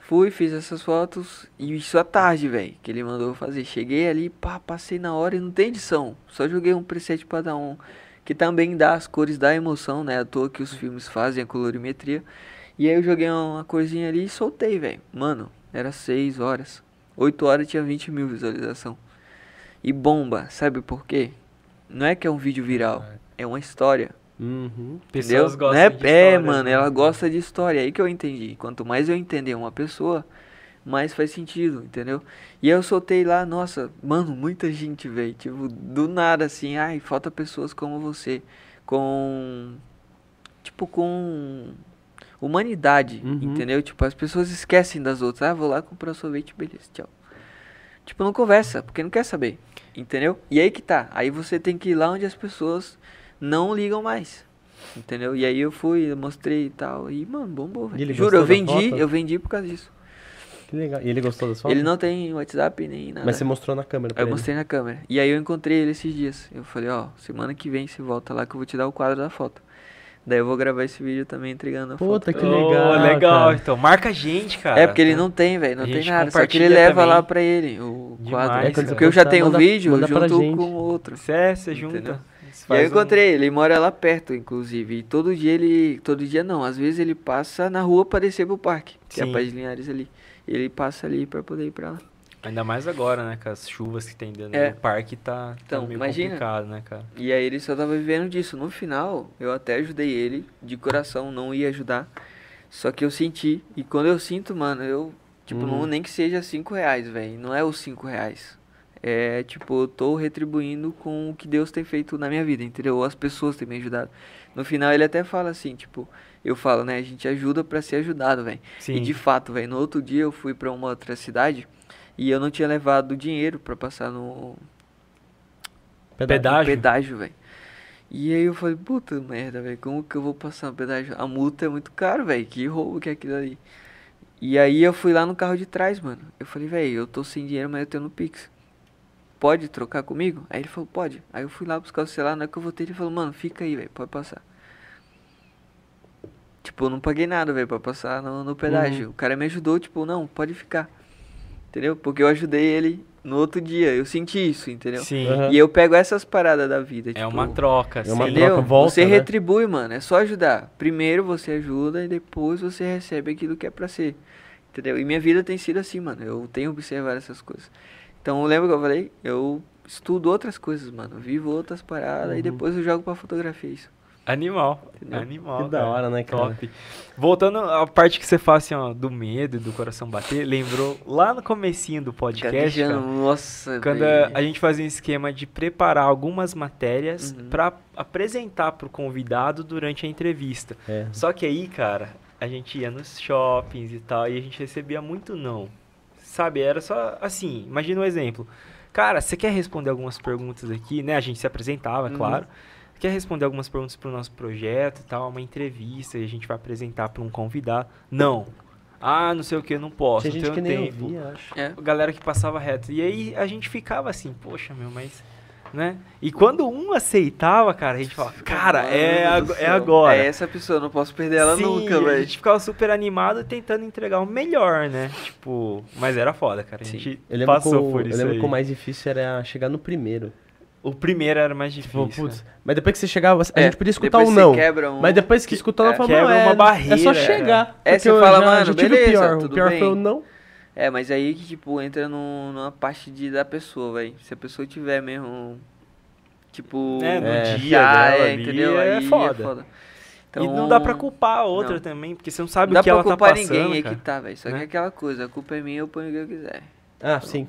Fui, fiz essas fotos e isso à tarde, velho, que ele mandou eu fazer. Cheguei ali, pá, passei na hora e não tem edição. Só joguei um preset pra dar um, que também dá as cores da emoção, né? À toa que os filmes fazem a colorimetria. E aí eu joguei uma corzinha ali e soltei, velho. Mano, era 6 horas. 8 horas tinha 20 mil visualização. E bomba, sabe por quê? Não é que é um vídeo viral, é uma história. Uhum. Entendeu? Pessoas gostam é, de é, histórias, mano, né? ela gosta de história. Aí que eu entendi. Quanto mais eu entender uma pessoa, mais faz sentido, entendeu? E aí eu soltei lá, nossa, mano, muita gente, velho. Tipo, do nada assim, ai, falta pessoas como você. Com. Tipo, com. Humanidade, Uhum. entendeu? Tipo, as pessoas esquecem das outras. Ah, vou lá comprar sorvete, beleza, tchau. Tipo, não conversa, porque não quer saber, entendeu? E aí que tá. Aí você tem que ir lá onde as pessoas não ligam mais. Entendeu? E aí eu fui, eu mostrei e tal. E, mano, bombou, velho. Juro, eu vendi, eu vendi por causa disso. Que legal. E ele gostou das fotos? Ele não tem WhatsApp nem nada. Mas você mostrou na câmera pra Eu ele. mostrei na câmera. E aí eu encontrei ele esses dias. Eu falei, ó, semana que vem você volta lá que eu vou te dar o quadro da foto. Daí eu vou gravar esse vídeo também entregando a Puta, foto. que Oh, legal, legal. cara. Então, marca a gente, cara. É porque ele não tem, velho, não A tem nada. Só que ele leva também. lá pra ele o Demais, quadro. É, porque eu já tenho o manda- vídeo manda pra junto com o outro. Você, você junta. Entendeu? E aí eu faz um- encontrei ele, mora lá perto, inclusive. E todo dia ele. Todo dia não, às vezes ele passa na rua pra descer pro parque. Que é a Sim. Paz de Linhares ali. E ele passa ali pra poder ir pra lá. Ainda mais agora, né? Com as chuvas que tem dentro É. do parque, tá, tá Então, meio imagina. complicado, né, cara? E aí ele só tava vivendo disso. No final, eu até ajudei ele, de coração, não ia ajudar. Só que eu senti. E quando eu sinto, mano, eu. Tipo, Uhum. não, nem que seja cinco reais, velho. Não é os cinco reais. É, tipo, eu tô retribuindo com o que Deus tem feito na minha vida, entendeu? Ou as pessoas têm me ajudado. No final ele até fala assim, tipo, eu falo, né, a gente ajuda pra ser ajudado, velho. E de fato, velho, no outro dia eu fui pra uma outra cidade e eu não tinha levado dinheiro pra passar no Pedágio. pedágio, velho. E aí eu falei, puta merda, velho, como que eu vou passar no pedágio? A multa é muito caro, velho, que roubo que é aquilo ali. E aí eu fui lá no carro de trás, mano. Eu falei, velho, eu tô sem dinheiro, mas eu tenho no Pix. Pode trocar comigo? Aí ele falou, pode. Aí eu fui lá buscar o celular, na hora que eu voltei, ele falou, mano, fica aí, velho, pode passar. Tipo, eu não paguei nada, velho, pra passar no, no pedágio. O cara me ajudou, tipo, não, pode ficar. Entendeu? Porque eu ajudei ele no outro dia. Eu senti isso, entendeu? Sim. Aham. E eu pego essas paradas da vida. É tipo, uma troca, É uma sim. Entendeu? troca, volta, você né? retribui, mano. É só ajudar. Primeiro você ajuda e depois você recebe aquilo que é pra ser. Entendeu? E minha vida tem sido assim, mano. Eu tenho observado essas coisas. Então, lembra que eu falei? Eu estudo outras coisas, mano. Vivo outras paradas Uhum. e depois eu jogo pra fotografia isso. Animal. Entendeu? Animal. Que da hora, né, cara? Top. Voltando à parte que você fala assim, ó, do medo e do coração bater, lembrou lá no comecinho do podcast, cara, nossa, quando a, a gente fazia um esquema de preparar algumas matérias Uhum. pra apresentar pro convidado durante a entrevista. É. Só que aí, cara, a gente ia nos shoppings e tal, e a gente recebia muito não. Sabe, era só assim, imagina um exemplo. Cara, você quer responder algumas perguntas aqui, né? A gente se apresentava, Uhum. claro. Quer responder algumas perguntas pro nosso projeto e tal, uma entrevista, e a gente vai apresentar para um convidado. Não. Ah, não sei o que, não posso, Tinha não gente que tenho nem tempo. ouvia, acho. É. Galera que passava reto. E aí a gente ficava assim, poxa, meu, mas. Né? E quando um aceitava, cara, a gente falava, cara, é, ag- é agora. É essa pessoa, eu não posso perder ela Sim, nunca, A velho. gente ficava super animado tentando entregar o melhor, né? Tipo, mas era foda, cara. A Sim. gente Eu lembro, passou que o, por eu isso lembro aí. que o mais difícil era chegar no primeiro. O primeiro era mais Tipo, difícil. putz, mas depois que você chegava, a É, gente podia escutar depois um não. quebra um- Mas depois que escutou, ela é, falou, não, é, uma é barreira, só é. chegar. É, você eu fala, já, mano, já tive beleza, o pior. O tudo pior bem. foi o não. É, mas aí que, tipo, entra no, numa parte de, da pessoa, velho. Se a pessoa tiver mesmo, tipo... É, no É. dia já dela é, entendeu? é Aí foda. e não dá pra culpar a outra não. também, porque você não sabe Não dá o que pra ela tá culpar passando, ninguém, aí cara. que tá, velho. Só né? que é aquela coisa, a culpa é minha, eu ponho o que eu quiser. Ah, sim.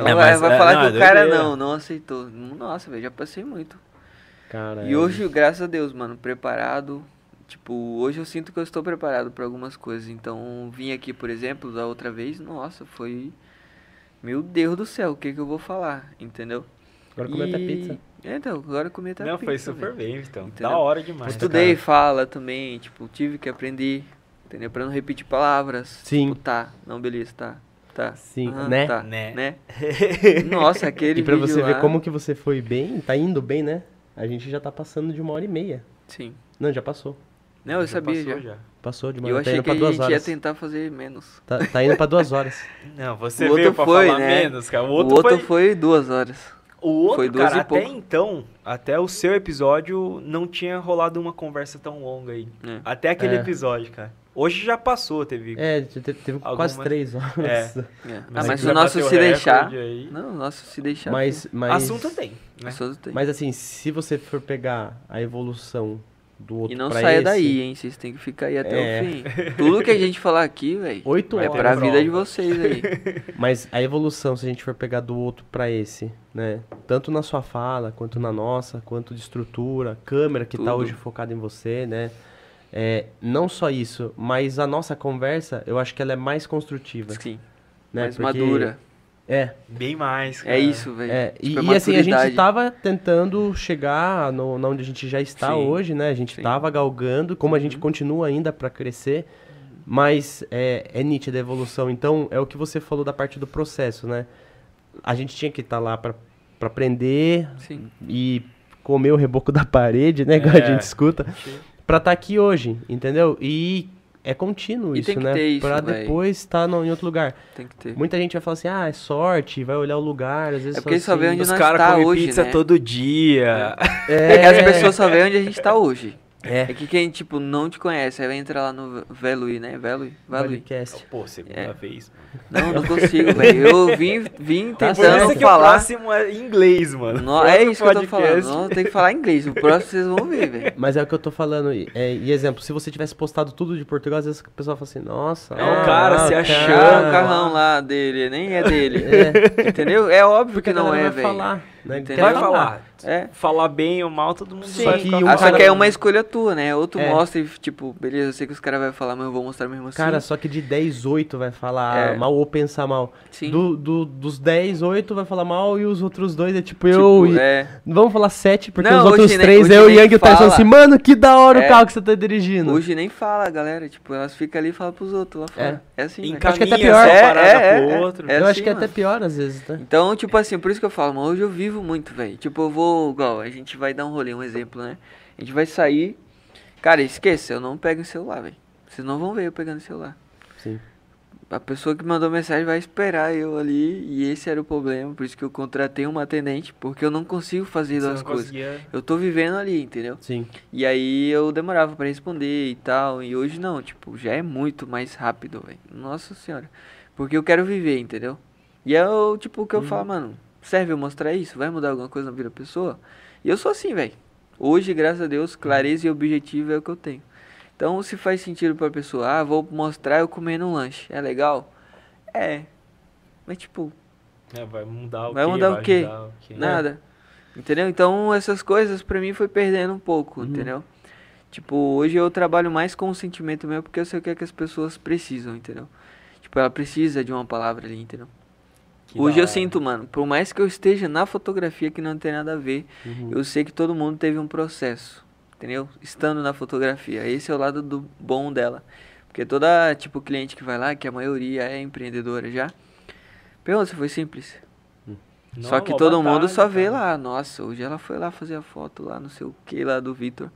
Então É, vai, mas, vai é, falar não, que é o cara doideira. não, não aceitou. Nossa, velho, já passei muito. Cara, E é- hoje, graças a Deus, mano, preparado. Tipo, hoje eu sinto que eu estou preparado pra algumas coisas. Então, vim aqui, por exemplo, da outra vez, nossa, foi. Meu Deus do céu, o que que eu vou falar? Entendeu? Agora comer até E- pizza. É, então, agora comer até Não, pizza. foi super velho. bem, então. Entendeu? Da hora demais. Estudei cara. fala também, tipo, tive que aprender, entendeu? Pra não repetir palavras. Sim. Tipo, tá, não, beleza, tá, tá. Sim, aham, né? Tá, Né. né? Nossa, aquele E pra vídeo você ver lá- como que você foi bem, tá indo bem, né? A gente já tá passando de uma hora e meia. Sim. Não, já passou. Não, eu sabia passou já. Passou de uma E eu hora. Tá achei indo que a gente ia horas. tentar fazer menos. Tá, tá indo pra duas horas. Não, você O outro veio pra foi, falar né? menos, cara. O O outro, outro, foi... foi... duas horas. O outro, foi duas cara, e até pouco. então, até o seu episódio, não tinha rolado uma conversa tão longa aí. É. Até aquele É. episódio, cara. Hoje já passou, teve... É, te- te- teve quase Algumas- três horas. É. É. Ah, Mas mas se o quiser nosso se o deixar. aí- Não, o nosso se deixar. Mas, mas, Assunto tem, né? Assunto tem. mas assim, se você for pegar a evolução do outro E não pra saia esse, daí, hein? Vocês têm que ficar aí até É. o fim. Tudo que a gente falar aqui, velho, Oito é horas. pra vida de vocês aí. Mas a evolução, se a gente for pegar do outro pra esse, né? Tanto na sua fala, quanto na nossa, quanto de estrutura, câmera que tá Tudo. hoje focada em você, né? É, não só isso, mas a nossa conversa, eu acho que ela é mais construtiva. Sim. Né? mais Porque- madura. É, Bem mais, cara. É isso, velho. é. E, Tipo, e assim, a gente maturidade. tava tentando chegar no, na onde a gente já está Sim, hoje, né? A gente sim. tava galgando, como a gente Uhum. continua ainda pra crescer, mas é, é nítida a evolução. Então, é o que você falou da parte do processo, né? A gente tinha que estar lá pra pra aprender Sim. e comer o reboco da parede, né? Igual a É. gente escuta, pra estar aqui hoje, entendeu? E é contínuo E isso, tem que né? ter isso, pra véi. depois estar em outro lugar. Tem que ter. Muita gente vai falar assim, ah, é sorte, vai olhar o lugar, às vezes É porque só vê assim, onde Os nós caras tá comem hoje, pizza né? todo dia. É que as pessoas só veem onde a gente tá hoje. É. É que quem, tipo, não te conhece, aí vai entrar lá no Velui, né? Velui? Velui. Podcast. Pô, segunda É. vez. Não, não consigo, velho. Eu vim, vim Tá Por tentando isso que o falar. próximo é inglês, mano. Não, é isso que eu tô podcast. falando. Não, tem que falar inglês. O próximo vocês vão ver, velho. Mas é o que eu tô falando. E, é, e exemplo, se você tivesse postado tudo de Portugal, às vezes o pessoal fala assim, nossa. É um cara se cara. achando. Ah, o carrão lá dele, nem é dele. É. Entendeu? É óbvio Porque que não é, vai velho. falar. Né? Vai Quer falar. É. Falar bem ou mal, todo mundo Sim, Só vai que ficar um Ah, só que é uma escolha tua, né? Outro É. mostra e, tipo, beleza, eu sei que os caras vão falar, mas eu vou mostrar mesmo assim. Cara, só que de 10, 8 vai falar É. mal ou pensar mal. Sim. Do, do- dos 10, 8 vai falar mal e os outros dois é tipo, Tipo, eu e... é. Vamos falar 7, porque Não, os outros hoje nem- 3 hoje é o Yang e o Tyson assim, mano, que da hora É. o carro que você tá dirigindo. Hoje nem fala, galera. Tipo, elas ficam ali e falam pros outros lá fora. É, assim, velho. acho que é até pior. É, é, é, outro. é. eu acho que é até pior às vezes, né? Então, tipo assim, por isso que eu falo, mano, hoje eu vivo muito, velho. Tipo, eu vou, igual, a gente vai dar um rolê, um exemplo, né? A gente vai sair. Cara, esqueça, eu não pego o celular, velho. Vocês não vão ver eu pegando o celular. Sim. A pessoa que mandou mensagem vai esperar eu ali, e esse era o problema. Por isso que eu contratei uma atendente, porque eu não consigo fazer Você duas coisas. conseguia... Eu tô vivendo ali, entendeu? Sim. E aí eu demorava pra responder e tal. E hoje não, tipo, já é muito mais rápido, velho. Nossa senhora. Porque eu quero viver, entendeu? E é o tipo o que eu falo, mano, serve eu mostrar isso? Vai mudar alguma coisa na vida da pessoa? E eu sou assim, velho. Hoje, graças a Deus, clareza e objetivo é o que eu tenho. Então, se faz sentido pra pessoa, ah, vou mostrar eu comendo um lanche. É legal? É. Mas, tipo, É, vai mudar o Vai quê? mudar o quê? ajudar o quê? Nada. Entendeu? Então essas coisas pra mim foi perdendo um pouco, Uhum. entendeu? Tipo, hoje eu trabalho mais com o sentimento meu porque eu sei o que, é que as pessoas precisam, entendeu? Tipo, ela precisa de uma palavra ali, entendeu? Que hoje eu sinto, mano, por mais que eu esteja na fotografia que não tem nada a ver, Uhum. eu sei que todo mundo teve um processo, entendeu? Estando na fotografia. Esse é o lado do bom dela. Porque toda, tipo, cliente que vai lá, que a maioria é empreendedora já, pergunta se foi simples. Não, Só que todo mundo só vê cara. lá, nossa, hoje ela foi lá fazer a foto lá, não sei o que lá do Vitor.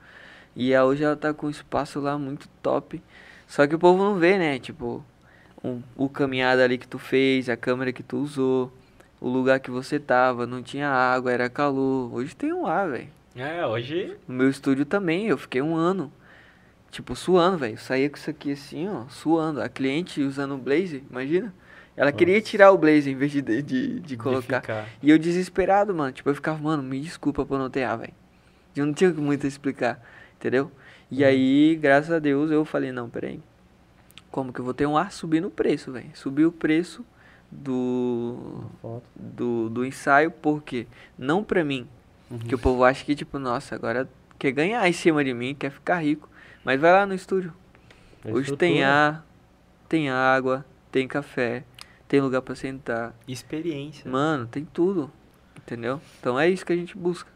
E a- hoje ela tá com um espaço lá muito top. Só que o povo não vê, né? Tipo, um- o caminhada ali que tu fez, a câmera que tu usou, o lugar que você tava, não tinha água, era calor. Hoje tem um ar, velho. É, hoje... No meu estúdio também, eu fiquei um ano. Tipo, suando, velho. Saía com isso aqui assim, ó, suando. A cliente usando o blazer, imagina. Ela queria tirar o blazer em vez de, de, de colocar. E eu desesperado, mano. Tipo, eu ficava, mano, me desculpa por não ter ar, velho. Eu não tinha muito a explicar, entendeu? E aí, graças a Deus, eu falei, não, peraí. Como que eu vou ter um ar subindo o preço, velho? Subir o preço do, do, do ensaio, por quê? Não pra mim. Uhum. Que o povo acha que, tipo, nossa, agora quer ganhar em cima de mim, quer ficar rico. Mas vai lá no estúdio. A Hoje tem estrutura. ar, tem água, tem café, tem lugar pra sentar. Experiência. Mano, tem tudo. Entendeu? Então é isso que a gente busca.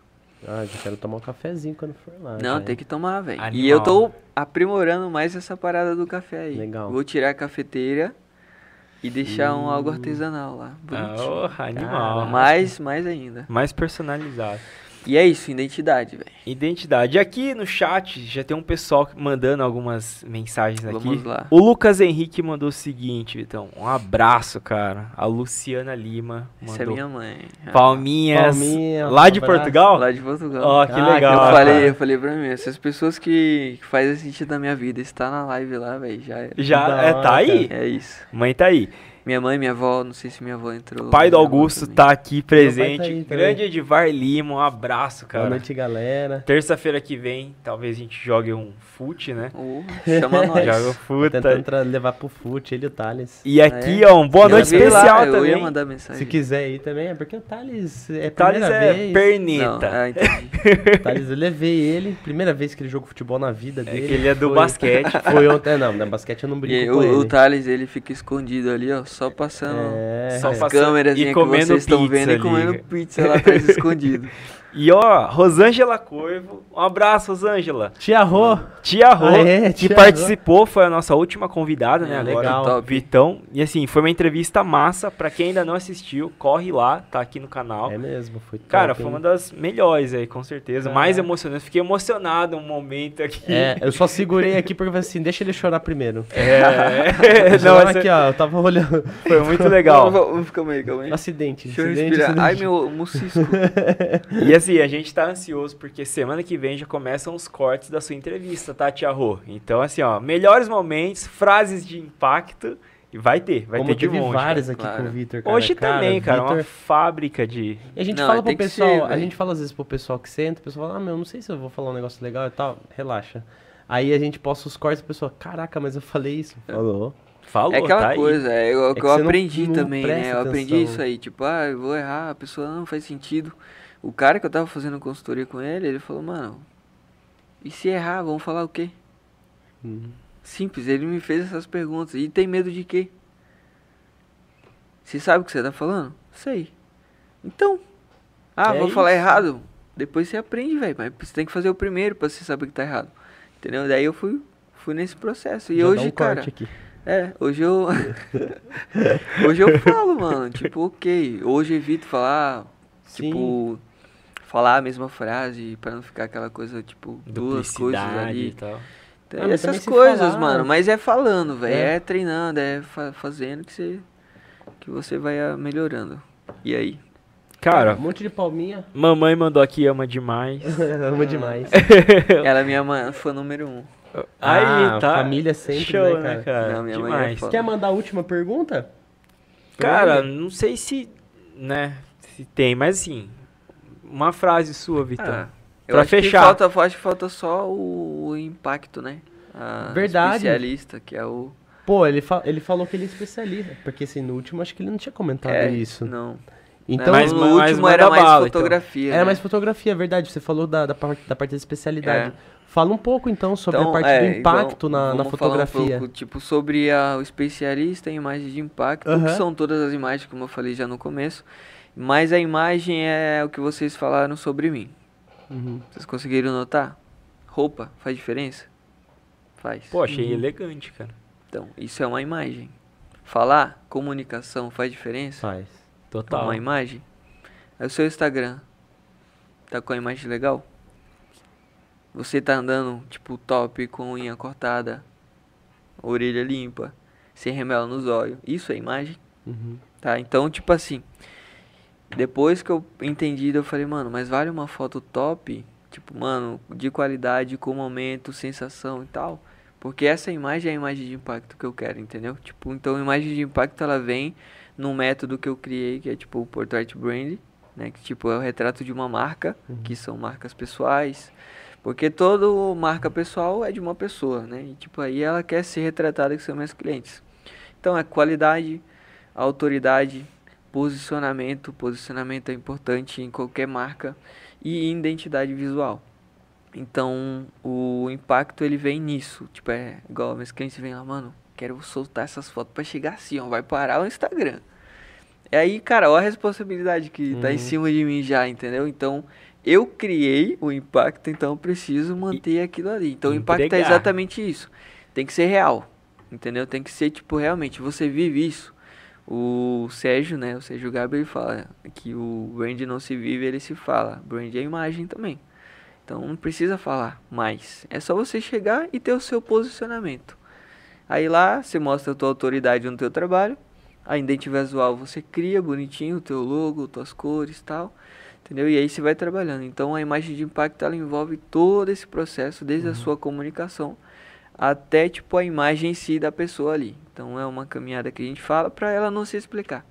Ah, já quero tomar um cafezinho quando for lá. Não, já, tem hein? que tomar, velho. E eu tô aprimorando mais essa parada do café aí. Legal. Vou tirar a cafeteira e deixar um algo Hum. artesanal lá. Ah, oh, animal. mais, mais ainda. Mais personalizado. E é isso, identidade, velho. Identidade. Aqui no chat já tem um pessoal mandando algumas mensagens aqui. Vamos lá. O Lucas Henrique mandou o seguinte, então. Um abraço, cara. A Luciana Lima Essa é mandou minha mãe. palminhas. Palminha, lá um de abraço. Portugal? Lá de Portugal. Ó, que Ah, legal. eu cara. falei, eu falei pra mim, essas pessoas que, que fazem sentido na minha vida, está na live lá, velho, já é. Já Da é, tá aí. É isso. Mãe tá aí. Minha mãe, minha avó, não sei se minha avó entrou. Pai do Augusto também. tá aqui presente. tá aí também. Grande Edivar Lima, um abraço, Boa cara. noite, galera. Terça-feira que vem, talvez a gente jogue um fute, né? Oh, chama nós. Joga Tô fute. tentando levar pro fute, ele e o Thales. E aqui, É. ó, um boa Eu noite vi lá, especial eu também. ia mandar mensagem. Se quiser ir também, é porque o Thales é Thales primeira é vez. Não, perneta. ah, entendi. O Thales, eu levei ele, primeira vez que ele jogou futebol na vida É dele. que ele é do foi- basquete. Foi ontem, é, não, na basquete eu não E brinco aí, com ele. o, o Thales, ele fica escondido ali, ó, só passando É, Só as passando câmeras e que vocês estão vendo e comendo pizza lá atrás escondido. E ó, Rosângela Corvo, um abraço, Rosângela. Tia Rô, Tia Rô, Ah, é? que Tia participou, foi a nossa última convidada, né? É, agora, legal. Top. Vitão. E assim, foi uma entrevista massa. Pra quem ainda não assistiu, corre lá, tá aqui no canal. é mesmo, foi Cara, top, foi hein? uma das melhores aí, com certeza. Ah. Mais emocionante. Fiquei emocionado um momento aqui. É, eu só segurei aqui porque eu falei assim, deixa ele chorar primeiro. É, não, não, essa aqui, ó, eu tava olhando. foi muito legal. Vamos, vamos, calma aí, calma aí. Acidente, Deixa eu acidente. Ai, acidente. meu mucisco. E assim, assim, a gente tá ansioso porque semana que vem já começam os cortes da sua entrevista, tá, Tia Rô? Então, assim, ó, melhores momentos, frases de impacto, e vai ter, vai Como ter de monte. várias cara. aqui claro. com o Vitor, cara. Hoje Cara, também, cara, Vitor- uma fábrica de... E a gente Não, fala pro que pessoal, ser, a gente fala às vezes pro pessoal que senta, o pessoal fala, ah, meu, não sei se eu vou falar um negócio legal e tal, relaxa. Aí a gente posta os cortes e o pessoal, caraca, mas eu falei isso. Falou. Falou, É aquela tá aí. coisa, é o É que que eu não- aprendi não também, né? presta Eu aprendi atenção. isso aí, tipo, ah, eu vou errar, a pessoa não faz sentido. O cara que eu tava fazendo consultoria com ele, ele falou, mano, e se errar, vamos falar o quê? Uhum. Simples, ele me fez essas perguntas. E tem medo de quê? Você sabe o que você tá falando? Sei. Então. Ah, É vou falar isso. errado. Depois você aprende, velho. Mas você tem que fazer o primeiro pra você saber que tá errado. Entendeu? Daí eu fui, fui nesse processo. E Já hoje, um cara. aqui. É, hoje eu. hoje eu falo, mano. Tipo, ok. Hoje evito falar. Sim. Tipo. Falar a mesma frase pra não ficar aquela coisa, tipo, duas coisas ali. e tal. Tem Ah, essas coisas, falar- mano. Mas é falando, velho. É. É. treinando, é fa- fazendo que você, que você vai ah, melhorando. E aí? Cara, Um monte de palminha. mamãe mandou aqui, ama demais. Ama demais. Ela é minha mãe, fã número um. Aí, Ah, tá. família sempre, Show, né, né, cara? cara? Não, minha mãe é demais. Quer mandar a última pergunta? Cara, não sei se, né, se tem, mas assim, uma frase sua, Vitão. Ah, eu Pra acho fechar. Que falta, acho que falta só o, o impacto, né? A Verdade. especialista, que é o. Pô, ele, fa- ele falou que ele é especialista. Porque assim, no último acho que ele não tinha comentado é, isso. Não. Então, Mas- no último era mais bala, então. fotografia. era né? mais fotografia, é verdade. Você falou da, da, parte, da parte da especialidade. É. Fala um pouco então sobre Então, a parte é, do impacto então, na, na falar um fotografia. pouco, tipo, sobre a, o especialista em imagens de impacto, Aham. que são todas as imagens, como eu falei já no começo. Mas a imagem é o que vocês falaram sobre mim. Uhum. Vocês conseguiram notar? Roupa faz diferença? Faz. Pô, achei Uhum. elegante, cara. Então, isso é uma imagem. Falar, comunicação faz diferença? Faz. Total. Uma imagem? Aí o seu Instagram tá com a imagem legal? Você tá andando, tipo, top, com unha cortada, orelha limpa, sem remela nos olhos. Isso é imagem? Uhum. Tá? Então, tipo assim, depois que eu entendi, eu falei, mano, mas vale uma foto top, tipo, mano, de qualidade, com momento, sensação e tal. Porque essa imagem é a imagem de impacto que eu quero, entendeu? Tipo, então a imagem de impacto ela vem num método que eu criei, que é tipo o Portrait Brand, né? Que tipo é o retrato de uma marca, que são marcas pessoais. Porque toda marca pessoal é de uma pessoa, né? E tipo aí ela quer ser retratada que são meus clientes. Então é qualidade, autoridade, posicionamento. Posicionamento é importante em qualquer marca e identidade visual. Então o impacto ele vem nisso. Tipo, é igual meus clientes vêm lá, mano, quero soltar essas fotos pra chegar assim, ó, vai parar o Instagram. E aí, cara, olha a responsabilidade que tá em Uhum. cima de mim já, entendeu? Então, eu criei o impacto, então eu preciso manter aquilo ali. Então, o impacto é Entregar. exatamente isso. Tem que ser real, entendeu? Tem que ser, tipo, realmente, você vive isso. O Sérgio, né, o Sérgio Gabriel, fala que o brand não se vive, ele se fala. Brand é imagem também. Então, não precisa falar mais. É só você chegar e ter o seu posicionamento. Aí lá, você mostra a tua autoridade no teu trabalho. A identidade visual você cria bonitinho o teu logo, tuas cores e tal. Entendeu? E aí você vai trabalhando. Então a imagem de impacto ela envolve todo esse processo, desde a sua comunicação até tipo a imagem em si da pessoa ali. Então é uma caminhada que a gente fala para ela não se explicar.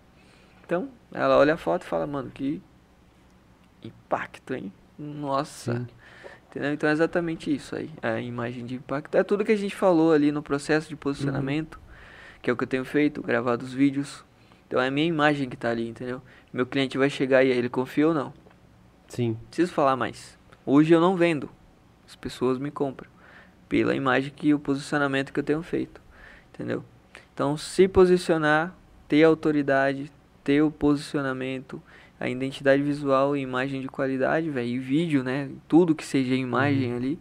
Então, ela olha a foto e fala, mano, que impacto, hein? Nossa. Sim. Entendeu? Então é exatamente isso aí. A imagem de impacto. É tudo que a gente falou ali no processo de posicionamento, que é o que eu tenho feito, gravado os vídeos. Então é a minha imagem que tá ali, entendeu? Meu cliente vai chegar e aí, ele confia ou não? Sim. Preciso falar mais. Hoje eu não vendo. As pessoas me compram. Pela imagem que o posicionamento que eu tenho feito. Entendeu? Então se posicionar, ter autoridade, ter o posicionamento, a identidade visual e imagem de qualidade, velho, e vídeo, né? Tudo que seja imagem ali,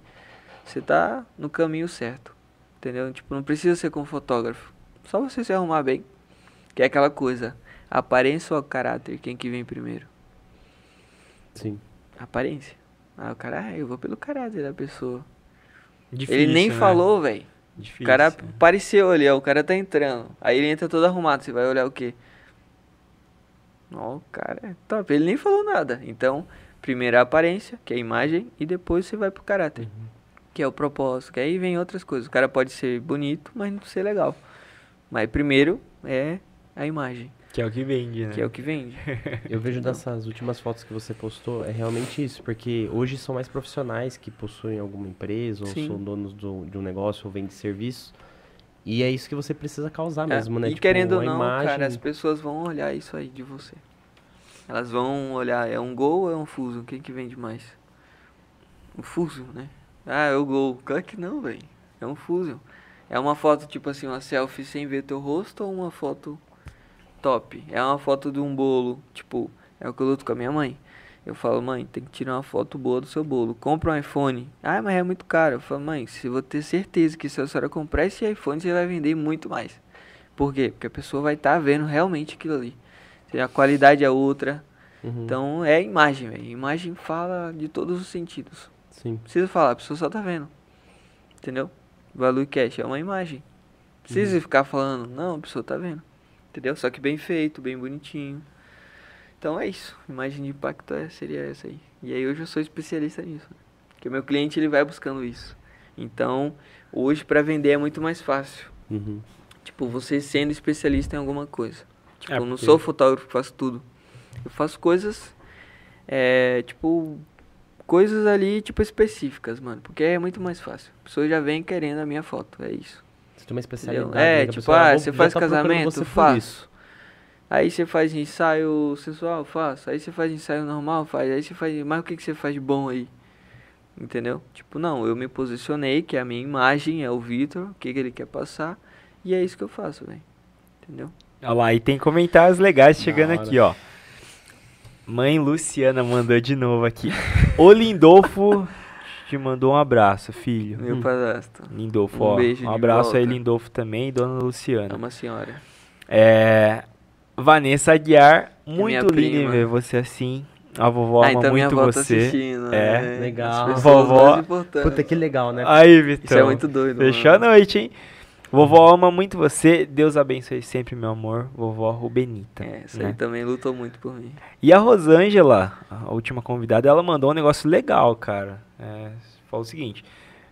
você tá no caminho certo. Entendeu? Tipo, não precisa ser com fotógrafo. Só você se arrumar bem. Que é aquela coisa, aparência ou caráter, quem que vem primeiro? Sim. Aparência. Ah, o cara, ah, eu vou pelo caráter da pessoa. Difícil, ele nem né? falou, velho. Difícil. O cara apareceu ali, ó, o cara tá entrando. Aí ele entra todo arrumado, você vai olhar o quê? Ó, o cara é top. Ele nem falou nada. Então, Primeiro a aparência, que é a imagem, e depois você vai pro caráter, que é o propósito. Que aí vem outras coisas. O cara pode ser bonito, mas não ser legal. Mas primeiro é a imagem, Que é o que vende, né? que é o que vende. Eu vejo dessas últimas fotos que você postou, é realmente isso, porque hoje são mais profissionais que possuem alguma empresa, ou Sim. são donos do- de um negócio, ou vendem serviços. E é isso que você precisa causar É, mesmo, né? E Tipo, querendo ou não, imagem... cara, as pessoas vão olhar isso aí de você. Elas vão olhar, é um gol ou é um fuso? Quem que vende mais? O fuso, né? Ah, é o gol. Claro que não, velho. É um fuso. É uma foto, tipo assim, uma selfie sem ver teu rosto ou uma foto top? É uma foto de um bolo, tipo, é o que eu luto com a minha mãe. Eu falo, mãe, tem que tirar uma foto boa do seu bolo. Compra um iPhone. Ah, mas é muito caro. Eu falo, mãe, se eu vou ter certeza que se a senhora comprar esse iPhone, você vai vender muito mais. Por quê? Porque a pessoa vai estar vendo realmente aquilo ali. A qualidade é outra. Uhum, Então é imagem, velho. Imagem fala de todos os sentidos. Sim. Não precisa falar, a pessoa só tá vendo. Entendeu? Value cash é uma imagem. Não precisa ficar falando, não, a pessoa tá vendo. Entendeu? Só que bem feito, bem bonitinho. Então é isso. Imagem de impacto é, seria essa aí. E aí hoje eu sou especialista nisso. né? Porque o meu cliente ele vai buscando isso. Então, hoje para vender é muito mais fácil. Uhum. Tipo, você sendo especialista em alguma coisa. Tipo, É, eu não porque- sou fotógrafo que faço tudo. Eu faço coisas, é, tipo, coisas ali, tipo, específicas, mano. Porque é muito mais fácil. A pessoa já vem querendo a minha foto, é isso. Você tem uma Entendeu? especialidade. É, né, tipo, pessoa, ah, vou- você faz tá casamento? você Faço. isso. Aí você faz ensaio sensual? Faço. Aí você faz ensaio normal? Faz. Aí você faz. Mas o que, que você faz de bom aí? Entendeu? Tipo, não, eu me posicionei, que é a minha imagem, é o Vitor, o que, que ele quer passar. E é isso que eu faço, velho. Entendeu? Olha lá, e tem comentários legais chegando aqui, ó. Mãe Luciana mandou de novo aqui. O Lindolfo te mandou um abraço, filho. Meu Hum. padrasto. Lindolfo, Um ó. beijo um abraço aí. Lindolfo também, e dona É Luciana. uma senhora. É. Vanessa Aguiar, minha muito prima. ver você assim. A vovó ah, ama então muito tá você. assistindo. É. né? Legal. Vovó. Puta, que legal, né? Aí, Vitão. Isso é muito doido, Fechou a mano. noite, hein? Vovó ama muito você. Deus abençoe sempre, meu amor. Vovó Rubenita. É, essa né? aí também lutou muito por mim. E a Rosângela, a última convidada, ela mandou um negócio legal, cara. É, falou o seguinte: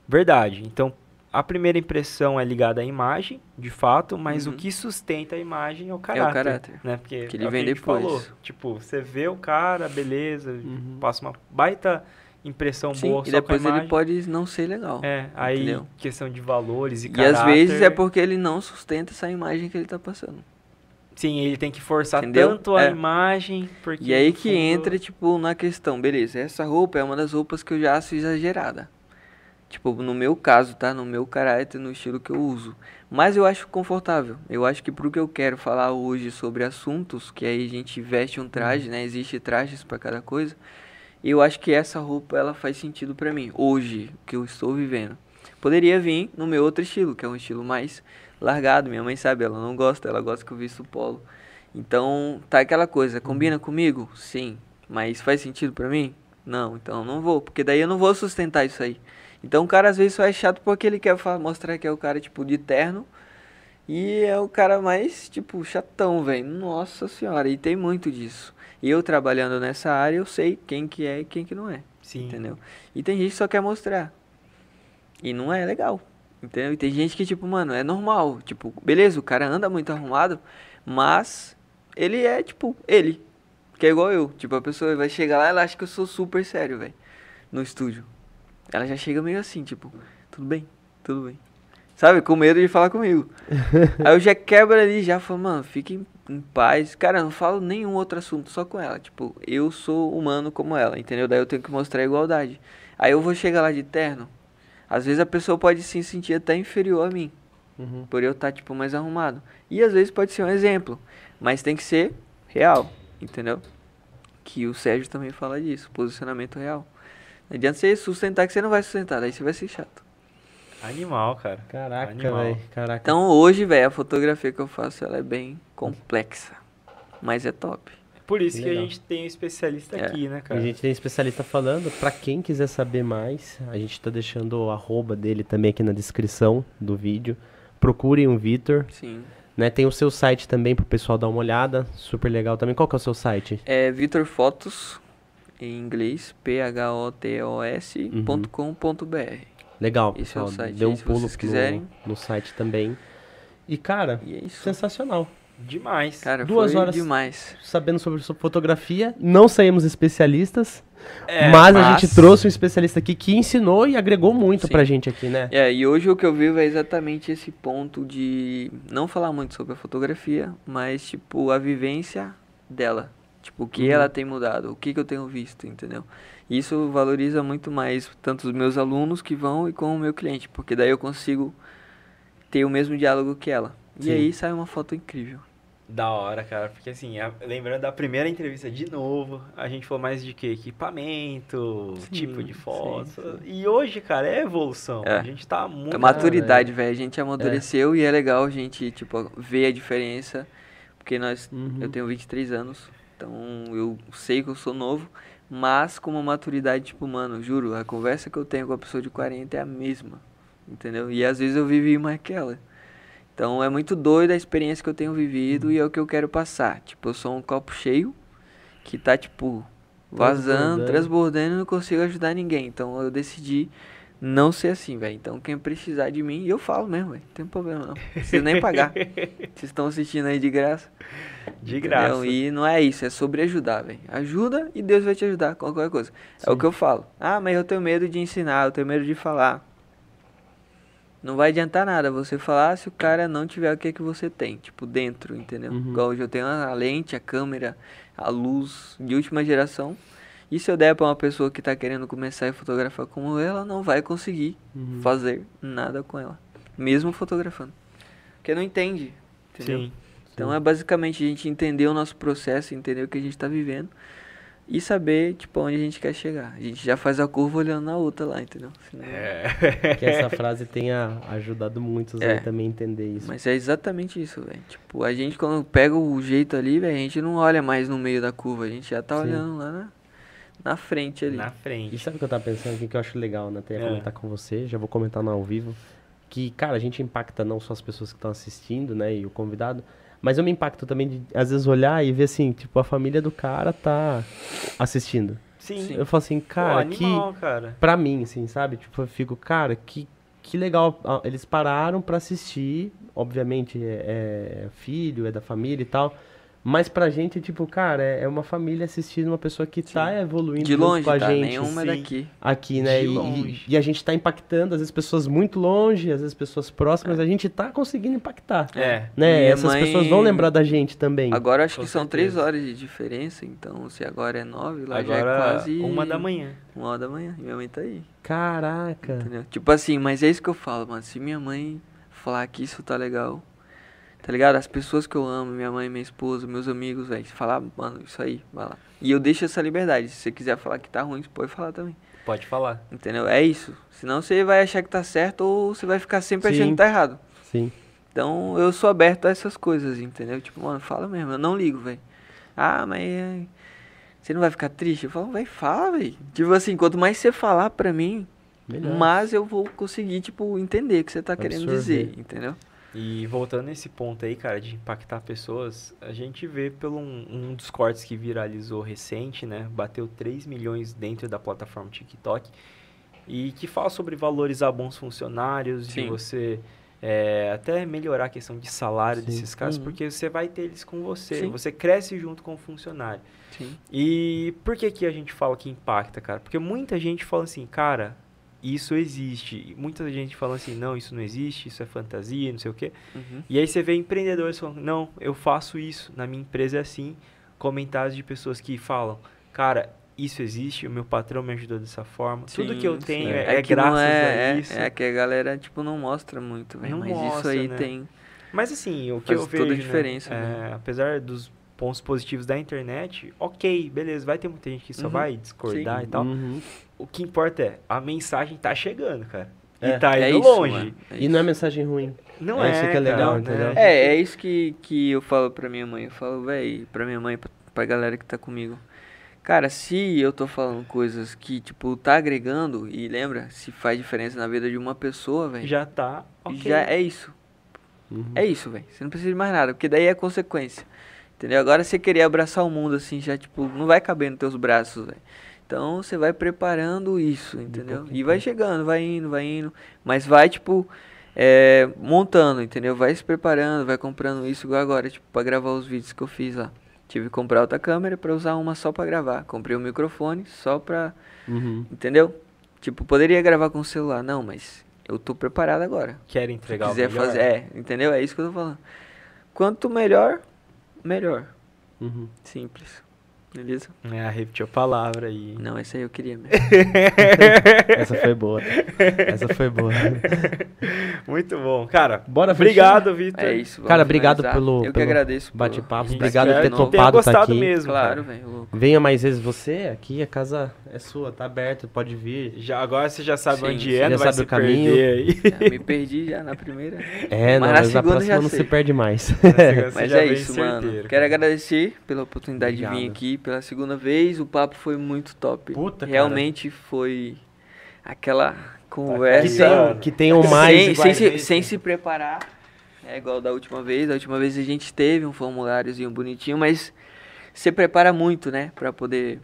verdade. Então, a primeira impressão é ligada à imagem, de fato, mas Uhum. o que sustenta a imagem é o caráter. caráter. Né? Porque Que ele é o vem depois. falou. Tipo, você vê o cara, beleza, Uhum. passa uma baita impressão Sim, boa e só depois a ele pode não ser legal. É, aí Entendeu? questão de valores e, E caráter. às vezes é porque ele não sustenta essa imagem que ele tá passando. Sim, ele tem que forçar Entendeu? tanto a É. imagem, porque... E aí que fundo- entra, tipo, na questão, beleza, essa roupa é uma das roupas que eu já acho exagerada. Tipo, no meu caso, tá? No meu caráter, no estilo que eu uso. Mas eu acho confortável. Eu acho que pro que eu quero falar hoje sobre assuntos, que aí a gente veste um traje, né? Existe trajes pra cada coisa. Eu acho que essa roupa, ela faz sentido pra mim. Hoje, que eu estou vivendo. Poderia vir no meu outro estilo, que é um estilo mais largado. Minha mãe sabe, ela não gosta, ela gosta que eu visto polo. Então, tá aquela coisa, combina comigo? Sim. Mas faz sentido pra mim? Não, então eu não vou, porque daí eu não vou sustentar isso aí. Então o cara às vezes só é chato porque ele quer mostrar que é o cara, tipo, de terno. E é o cara mais, tipo, chatão, velho. Nossa senhora, e tem muito disso. E eu trabalhando nessa área, eu sei quem que é e quem que não é, Sim. entendeu? E tem gente que só quer mostrar. E não é legal, entendeu? E tem gente que, tipo, mano, é normal. Tipo, beleza, o cara anda muito arrumado, mas ele é, tipo, ele. Que é igual eu. Tipo, a pessoa vai chegar lá, ela acha que eu sou super sério, velho. No estúdio. Ela já chega meio assim, tipo, tudo bem, tudo bem. Sabe? Com medo de falar comigo. Aí eu já quebro ali, já falo, mano, fique em, em paz. Cara, eu não falo nenhum outro assunto, só com ela. Tipo, eu sou humano como ela, entendeu? Daí eu tenho que mostrar a igualdade. Aí eu vou chegar lá de terno. Às vezes a pessoa pode se sentir até inferior a mim. Uhum. Por eu estar, tipo, mais arrumado. E às vezes pode ser um exemplo. Mas tem que ser real, entendeu? Que o Sérgio também fala disso, posicionamento real. Não adianta você sustentar que você não vai sustentar, daí você vai ser chato. Animal, cara. Caraca, velho. Caraca. Então hoje, velho, a fotografia que eu faço, ela é bem complexa. Mas é top. Por isso que, Legal. a gente tem um especialista É. aqui, né, A cara? gente tem especialista falando. Pra quem quiser saber mais, a gente tá deixando o arroba dele também aqui na descrição do vídeo. Procurem o Vitor. Sim. Né? Tem o seu site também pro pessoal dar uma olhada. Super legal também. Qual que é o seu site? É Vitor Fotos em inglês, photos.com.br. Legal, Esse é o site Dê um se pulo vocês no- quiserem. no site também. E, cara, E é isso. sensacional. Demais. Cara, Duas foi horas. demais. Sabendo sobre, fotografia, não saímos especialistas, É, mas, a mas- gente trouxe um especialista aqui que ensinou e agregou muito Sim. pra gente aqui, né? É, e hoje o que eu vivo é exatamente esse ponto de não falar muito sobre a fotografia, mas, tipo, a vivência dela. Tipo, o que Uhum. ela tem mudado, o que, que eu tenho visto, entendeu? Isso valoriza muito mais tanto os meus alunos que vão e com o meu cliente, porque daí eu consigo ter o mesmo diálogo que ela. E Sim. aí sai uma foto incrível. Da hora, cara, porque assim, a- lembrando da primeira entrevista de novo, a gente falou mais de quê? Equipamento, Sim, tipo de foto. sim. E hoje, cara, é evolução. É. A gente tá muito. É maturidade, velho. A gente amadureceu e é legal a gente, tipo, ver a diferença. Porque nós, Uhum. eu tenho 23 anos, então eu sei que eu sou novo, mas com uma maturidade, tipo, mano, juro, a conversa que eu tenho com a pessoa de 40 é a mesma, entendeu? E às vezes eu vivi mais que ela. Então é muito doido a experiência que eu tenho vivido e é o que eu quero passar. Tipo, eu sou um copo cheio que tá, tipo, vazando, Transbordando. transbordando e não consigo ajudar ninguém. Então eu decidi não ser assim, velho. Então quem precisar de mim, eu falo mesmo, velho. Não tem problema não. Precisa nem pagar. Vocês estão assistindo aí de graça. De entendeu? graça. E não é isso, é sobre ajudar, velho. Ajuda e Deus vai te ajudar com qualquer coisa. É o Sim. que eu falo. Ah, mas eu tenho medo de ensinar, eu tenho medo de falar. Não vai adiantar nada você falar se o cara não tiver o que, que você tem, tipo, dentro, entendeu? Uhum. Igual hoje eu tenho a lente, a câmera, a luz de última geração. E se eu der pra uma pessoa que tá querendo começar a fotografar como eu, ela não vai conseguir Uhum. fazer nada com ela. Mesmo fotografando. Porque não entende, entendeu? Sim. Então é basicamente a gente entender o nosso processo, entender o que a gente tá vivendo e saber, tipo, onde a gente quer chegar. A gente já faz a curva olhando na outra lá, entendeu? Senão- É. Que essa frase tenha ajudado muitos É. aí também a entender isso. Mas é exatamente isso, velho. Tipo, a gente quando pega o jeito ali, velho, a gente não olha mais no meio da curva, a gente já tá Sim. olhando lá na, na frente ali. Na E frente. sabe o que eu tava pensando aqui que eu acho legal, né? Até ia É. comentar com você, já vou comentar no ao vivo. Que, cara, a gente impacta não só as pessoas que estão assistindo, né? E o convidado. Mas eu me impacto também de, às vezes, olhar e ver assim, tipo, a família do cara tá assistindo. Sim. Eu falo assim, Pô, cara, que. animal, cara. Pra mim, assim, sabe? Tipo, eu fico, cara, que, que legal. Ah, Eles pararam pra assistir. Obviamente, é, é filho, é da família e tal. Mas pra gente, tipo, cara, é, é uma família assistindo uma pessoa que tá evoluindo De longe, com a tá? gente. Nenhuma é sim. daqui. aqui, né? De E, longe. e- a gente tá impactando, às vezes, pessoas muito longe, às vezes pessoas próximas, a gente tá conseguindo impactar. É. Né? Minha Essas mãe- pessoas vão lembrar da gente também. Agora acho Com que são certeza. três horas de diferença, então se agora é nove, lá já é Agora, quase uma da manhã. Uma hora da manhã. E minha mãe tá aí. Caraca. Entendeu? Tipo assim, mas é isso que eu falo, mano. Se minha mãe falar que isso tá legal, tá ligado? As pessoas que eu amo, minha mãe, minha esposa, meus amigos, velho, se falar, mano, isso aí, vai lá. E eu deixo essa liberdade. Se você quiser falar que tá ruim, você pode falar também. Pode falar. Entendeu? É isso. Senão você vai achar que tá certo ou você vai ficar sempre achando Sim. que tá errado. Sim. Então eu sou aberto a essas coisas, entendeu? Tipo, mano, fala mesmo, eu não ligo, velho. Ah, mas é, você não vai ficar triste? Eu falo, vai, fala, velho. Tipo assim, quanto mais você falar pra mim, Melhor. mais eu vou conseguir, tipo, entender o que você tá querendo Absorver. dizer, entendeu? E voltando nesse ponto aí, cara, de impactar pessoas, a gente vê pelo um, um dos cortes que viralizou recente, né? Bateu 3 milhões dentro da plataforma TikTok. E que fala sobre valorizar bons funcionários, de Sim. você é, até melhorar a questão de salário Sim. desses caras, Uhum. porque você vai ter eles com você. Sim. Você cresce junto com o funcionário. Sim. E por que que a gente fala que impacta, cara? Porque muita gente fala assim, cara, isso existe. Muita gente fala assim, não, isso não existe, isso é fantasia, não sei o quê. Uhum. E aí você vê empreendedores falando, não, eu faço isso, na minha empresa é assim. Comentários de pessoas que falam, cara, isso existe, o meu patrão me ajudou dessa forma. Tudo que eu Sim, tenho sim. é, é não graças é, a é- isso. É, que a galera, tipo, não mostra muito. Não Mas isso mostra, aí né? tem. Mas assim, o que Faz eu vejo, toda a né, diferença, é, né? apesar dos pontos positivos da internet, ok, beleza, vai ter muita gente que só Uhum. vai discordar Sim. e tal. Uhum. O que importa é, a mensagem tá chegando, cara. É. E tá É indo isso, longe. É E não é mensagem ruim. Não É, é, isso que é legal, cara, entendeu? né? É, é isso que, que eu falo pra minha mãe. Eu falo, véi, pra minha mãe, pra, pra galera que tá comigo. Cara, se eu tô falando coisas que, tipo, tá agregando, e lembra, se faz diferença na vida de uma pessoa, velho, Já tá, ok. já é isso. Uhum. É isso, velho. Você não precisa de mais nada, porque daí é consequência. Entendeu? Agora você querer abraçar o mundo assim, já, tipo, não vai caber nos teus braços, velho. Então você vai preparando isso, entendeu? E vai chegando, vai indo, vai indo. Mas vai, tipo, é, montando, entendeu? Vai se preparando, vai comprando isso igual agora, tipo, pra gravar os vídeos que eu fiz lá. Tive que comprar outra câmera pra usar uma só pra gravar. Comprei um microfone só pra. Uhum. Entendeu? Tipo, poderia gravar com o celular, não, mas eu tô preparado agora. Quer Se entregar o quiser melhor? fazer. É, entendeu? É isso que eu tô falando. Quanto melhor, melhor. Uhum. Simples. Beleza? É, repetiu a palavra aí. Não, esse aí eu queria mesmo. Essa foi boa. Essa foi boa. Muito bom. Cara, Bora obrigado, Vitor. É isso. Cara, obrigado finalizar. pelo- Eu que pelo agradeço. por- Bate-papo. Obrigado por ter topado tá gostado aqui. mesmo. Claro, velho. Venha mais vezes você, aqui a casa é sua, tá aberta, pode vir. Já, agora você já sabe Sim, onde é, já não vai sabe se o caminho. perder aí. Já me perdi já na primeira. É, Mas não, na mas na segunda próxima já não sei. se perde mais. Mas é isso, mano. Quero agradecer pela oportunidade de vir aqui pela segunda vez. O papo foi muito top. Puta, cara. Realmente foi aquela que, conversa. tem, que tenham mais. sem, sem, se, sem se preparar. É igual da última vez. Da última vez a gente teve um formuláriozinho bonitinho, mas você prepara muito, né? Pra poder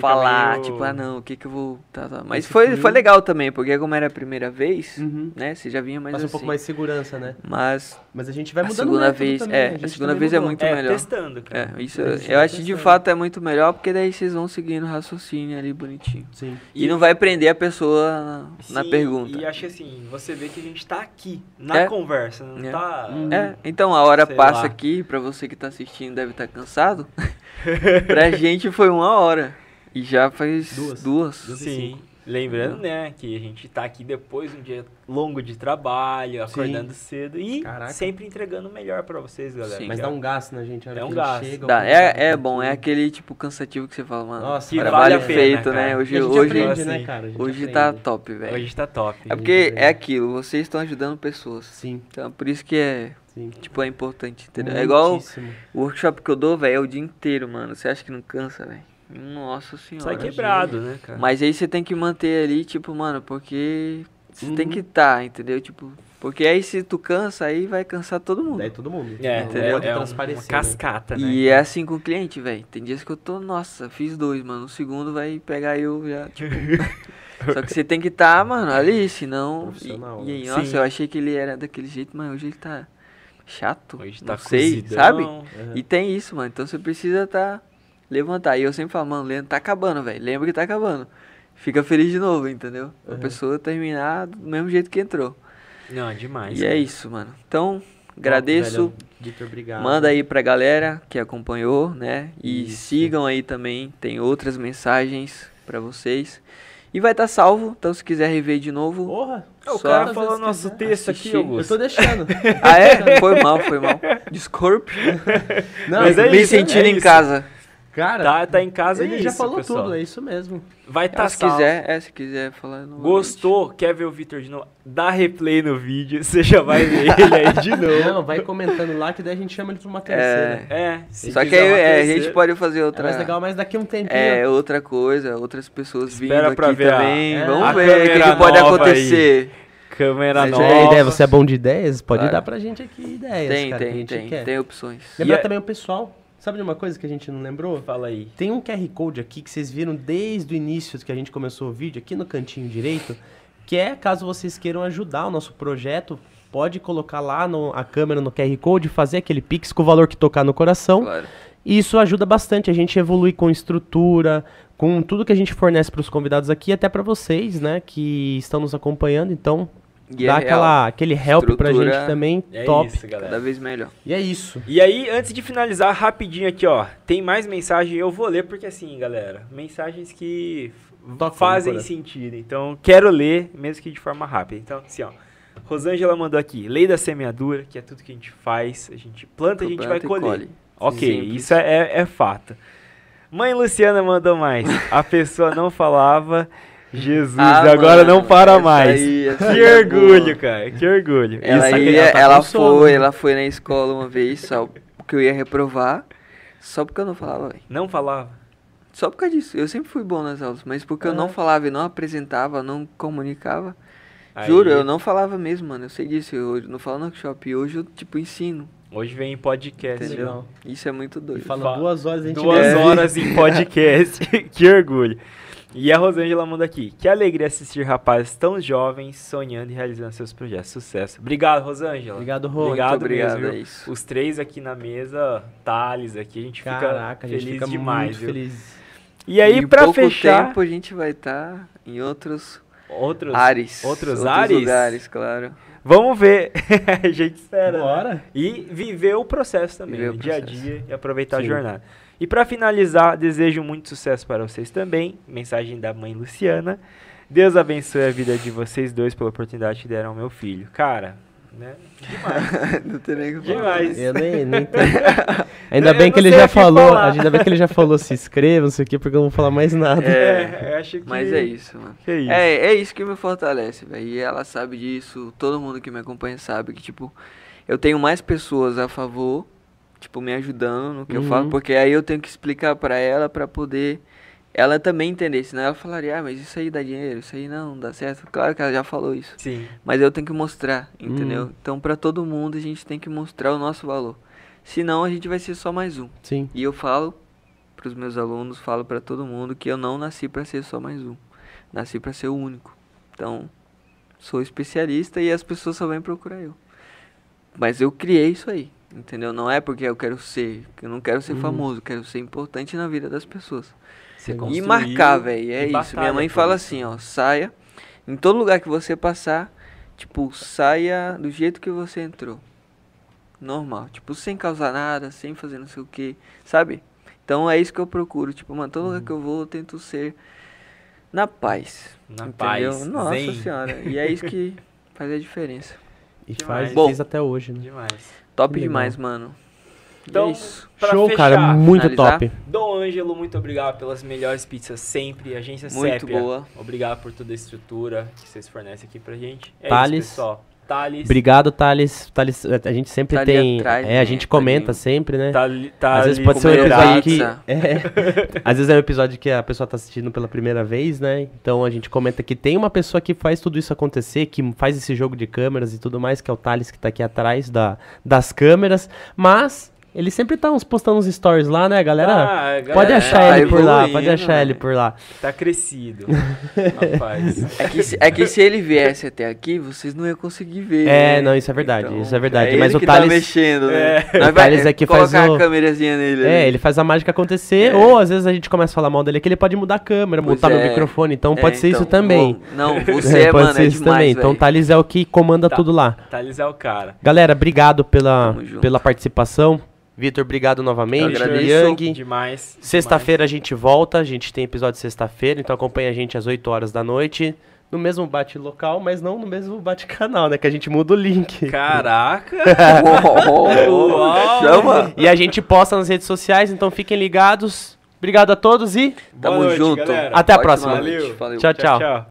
falar, meio- tipo, ah não, o que que eu vou. Tá, tá. Mas Esse foi, foi legal também, porque como era a primeira vez, Uhum. né? Você já vinha mais um assim. pouco mais de segurança, né? Mas Mas a gente vai a mudando segunda o método vez, também, é, gente a segunda vez é mudou. muito é, melhor. testando, cara. É, isso A gente eu acho que de testando. fato é muito melhor, porque daí vocês vão seguindo o raciocínio ali bonitinho. Sim. E, não vai prender a pessoa na, na Sim, pergunta. E acho assim, você vê que a gente tá aqui, na É. conversa, não É. tá... Hum. É, então a hora Sei passa lá. aqui, pra você que tá assistindo deve estar cansado. pra gente foi uma hora. E já faz Duas. duas. Duas Sim. Lembrando, né, que a gente tá aqui depois de um dia longo de trabalho, acordando cedo e Caraca. sempre entregando o melhor pra vocês, galera. Sim. Mas dá é- um gasto na gente. É um que gasto. Chega, Dá, é, é tá bom, é aquele tipo cansativo que você fala, mano. Nossa, Que trabalho vale feito, né? Hoje, a gente hoje, aprende, né, cara? A gente hoje aprende. tá top, velho. Hoje tá top. É porque aprende. é aquilo, vocês estão ajudando pessoas. Sim, Então por isso que é, sim. tipo, é importante, entendeu? É igual Muitíssimo. o workshop que eu dou, velho, é o dia inteiro, mano. Você acha que não cansa, velho? Nossa senhora. Sai quebrado, né, cara? Mas aí você tem que manter ali, tipo, mano, porque você tem Uhum. que estar, entendeu? Tipo, porque aí se tu cansa, aí vai cansar todo mundo. Daí todo mundo. É, Não entendeu? é um- uma né? cascata, né? E é assim com o cliente, velho. Tem dias que eu tô, nossa, fiz dois, mano. O segundo vai pegar eu já, tipo. Só que você tem que estar, mano, ali, senão. Profissional, E, e né? nossa, Sim. eu achei que ele era daquele jeito, mas hoje ele tá chato. Hoje não tá sei, cozidão. sabe? Uhum. E tem isso, mano. Então você precisa tá levantar. E eu sempre falo, mano, Leandro, tá acabando, velho. Lembra que tá acabando. Fica feliz de novo, entendeu? A Uhum. pessoa terminar do mesmo jeito que entrou. Não, é demais. e é cara. isso, mano. Então, agradeço. Velho, Vitor, obrigado. Manda aí pra galera que acompanhou, né? E Isso. sigam aí também. Tem outras mensagens pra vocês. E vai estar salvo, então se quiser rever de novo. Porra! É, o cara falou nosso quiser texto aqui, assistir. Eu Augusto. tô deixando. Ah, é? Foi mal, foi mal. Desculpe. Não, Mas é Me isso, sentindo é em isso. casa. Cara, Tá, tá em casa ele é já isso, falou pessoal. tudo, é isso mesmo. Vai estar Ah, se quiser, é, se quiser falar novamente. Gostou? Quer ver o Vitor de novo? Dá replay no vídeo, você já vai ver ele aí de novo. Não, vai comentando lá que daí a gente chama ele pra uma terceira. É, se Só que aí é, a gente pode fazer É outra. mais legal, mas daqui a um tempinho. É, outra coisa, outras pessoas Espera vindo pra aqui ver a- também. é, Vamos a ver o que, câmera que pode acontecer. Câmera Mas Se nova. ideia, você é bom de ideias, pode Claro. dar pra gente aqui ideias, Tem, cara, que a tem, gente tem. quer. Tem opções. Lembrar E é- também o pessoal, sabe de uma coisa que a gente não lembrou? Fala aí. Tem um QR Code aqui que vocês viram desde o início que a gente começou o vídeo, aqui no cantinho direito, que é caso vocês queiram ajudar o nosso projeto, pode colocar lá no, a câmera no QR Code, fazer aquele pix com o valor que tocar no coração. Claro. E isso ajuda bastante a gente evoluir com estrutura, com tudo que a gente fornece para os convidados aqui, até para vocês, né, que estão nos acompanhando. Então, E dá é aquela, aquele help pra Estrutura- gente também, É top. isso, galera. Cada vez melhor. E é isso. E aí, antes de finalizar, rapidinho aqui, ó. Tem mais mensagem, eu vou ler, porque assim, galera, mensagens que fazem sentido. Então, quero ler, mesmo que de forma rápida. Então, assim, ó. Rosângela mandou aqui, lei da semeadura, que é tudo que a gente faz, a gente planta, a gente vai colher. colhe. Ok, Simples. isso é, é, é fato. Mãe Luciana mandou mais. A pessoa não falava Jesus, Ah, agora mano, não para mais. aí, que é orgulho, boa. cara, que orgulho. Ela, ia, ela tá ela com sono, foi, né? ela foi na escola uma vez, só porque eu ia reprovar, só porque eu não falava, velho. Não falava. Só por causa disso. Eu sempre fui bom nas aulas, mas porque eu não Aham. falava e não apresentava, não comunicava. Aí, Juro, eu não falava mesmo, mano. Eu sei disso. Eu não falo no workshop. E hoje eu, tipo, ensino. Hoje vem em podcast. Entendeu? Legal. Isso é muito E doido. fala Fa- duas horas a gente Duas É. horas em podcast. que orgulho. E a Rosângela manda aqui. Que alegria assistir rapazes tão jovens sonhando e realizando seus projetos. Sucesso. Obrigado, Rosângela. Obrigado, Rô. Obrigado, obrigado, mesmo. é. Os três aqui na mesa, Thales aqui, a gente Caraca, a fica gente feliz fica demais, muito viu? feliz. E aí, pouco fechar, tempo a gente vai estar em outros outros, ares. outros ares? lugares, claro. Vamos ver. a gente espera. né? Bora. E viver o processo também, Viver né? o dia a processo. dia e aproveitar a Sim. jornada. E pra finalizar, desejo muito sucesso para vocês também. Mensagem da mãe Luciana. Deus abençoe a vida de vocês dois pela oportunidade que deram ao meu filho. Cara, né? Demais. Não tem nem o que falar. Demais. Eu nem, nem tenho. Ainda Eu bem que ele já que falou, falar. ainda bem que ele já falou se inscreva, não sei o que, porque eu não vou falar mais nada. É, eu acho que. Mas é isso, mano. Que é isso. É, é isso que me fortalece, velho. E ela sabe disso, todo mundo que me acompanha sabe que, tipo, eu tenho mais pessoas a favor, tipo, me ajudando no que eu Uhum. falo, porque aí eu tenho que explicar pra ela pra poder ela também entender. Senão ela falaria, ah, mas isso aí dá dinheiro, isso aí não, dá certo. Claro que ela já falou isso. Sim. Mas eu tenho que mostrar, entendeu? Uhum. Então, pra todo mundo, a gente tem que mostrar o nosso valor. Senão, a gente vai ser só mais um. Sim. E eu falo pros meus alunos, falo pra todo mundo que eu não nasci pra ser só mais um. Nasci pra ser o único. Então, sou especialista e as pessoas só vêm procurar eu. Mas eu criei isso aí, entendeu? Não é porque eu quero ser, que eu não quero ser Uhum. famoso, quero ser importante na vida das pessoas. Você E marcar, velho, é isso. batalha Minha mãe fala isso. assim, ó, saia em todo lugar que você passar, tipo, saia do jeito que você entrou. Normal, tipo, sem causar nada, sem fazer não sei o que, sabe? Então é isso que eu procuro, tipo, mano, todo Uhum. lugar que eu vou eu tento ser na paz. Na entendeu? paz. Nossa zen. senhora. E é isso que faz a diferença. E Demais. faz, Bom. fez até hoje, né? Demais. Top legal. demais, mano. Então, é isso. pra Show, fechar, cara, muito finalizar. top. Dom Ângelo, muito obrigado pelas melhores pizzas sempre. Agência Muito Sépia. boa. Obrigado por toda a estrutura que vocês fornecem aqui pra gente. É Thales. isso, pessoal. Thales. Obrigado, Thales. Thales, a gente sempre tem. atrás, é, né? a gente comenta ali. sempre, né? Thales Às vezes pode ser um episódio que. É, às vezes é um episódio que a pessoa tá assistindo pela primeira vez, né? Então a gente comenta que tem uma pessoa que faz tudo isso acontecer, que faz esse jogo de câmeras e tudo mais, que é o Thales que tá aqui atrás da, das câmeras. Mas ele sempre tá uns postando uns stories lá, né, galera? Ah, a galera pode achar tá ele por lá, pode achar né? ele por lá. Tá crescido. Rapaz. É que, se, é que se ele viesse até aqui, vocês não iam conseguir ver. É, né? não, isso é verdade, Então, isso é verdade. É Mas ele o que Thales- tá mexendo, né? É. Nós O Thales é que faz o- a câmerazinha nele. É, ali. ele faz a mágica acontecer, É. ou às vezes a gente começa a falar mal dele, que ele pode mudar a câmera, Pois montar no é. microfone, então É, pode ser isso então, também. bom, Não, você é, pode mano, ser é isso demais, também. Então o. Thales é o que comanda Tá. tudo lá. Thales é o cara. Galera, obrigado pela, pela participação. Vitor, obrigado novamente. Yang. Demais. Sexta-feira a gente volta, a gente tem episódio sexta-feira, então acompanha a gente às 8 horas da noite. No mesmo bate-local, mas não no mesmo bate-canal, né? Que a gente muda o link. Caraca. Uau, Chama! E a gente posta nas redes sociais, então fiquem ligados. Obrigado a todos e Boa Tamo noite, junto. galera. Até a próxima. Valeu. Valeu. tchau, tchau. tchau.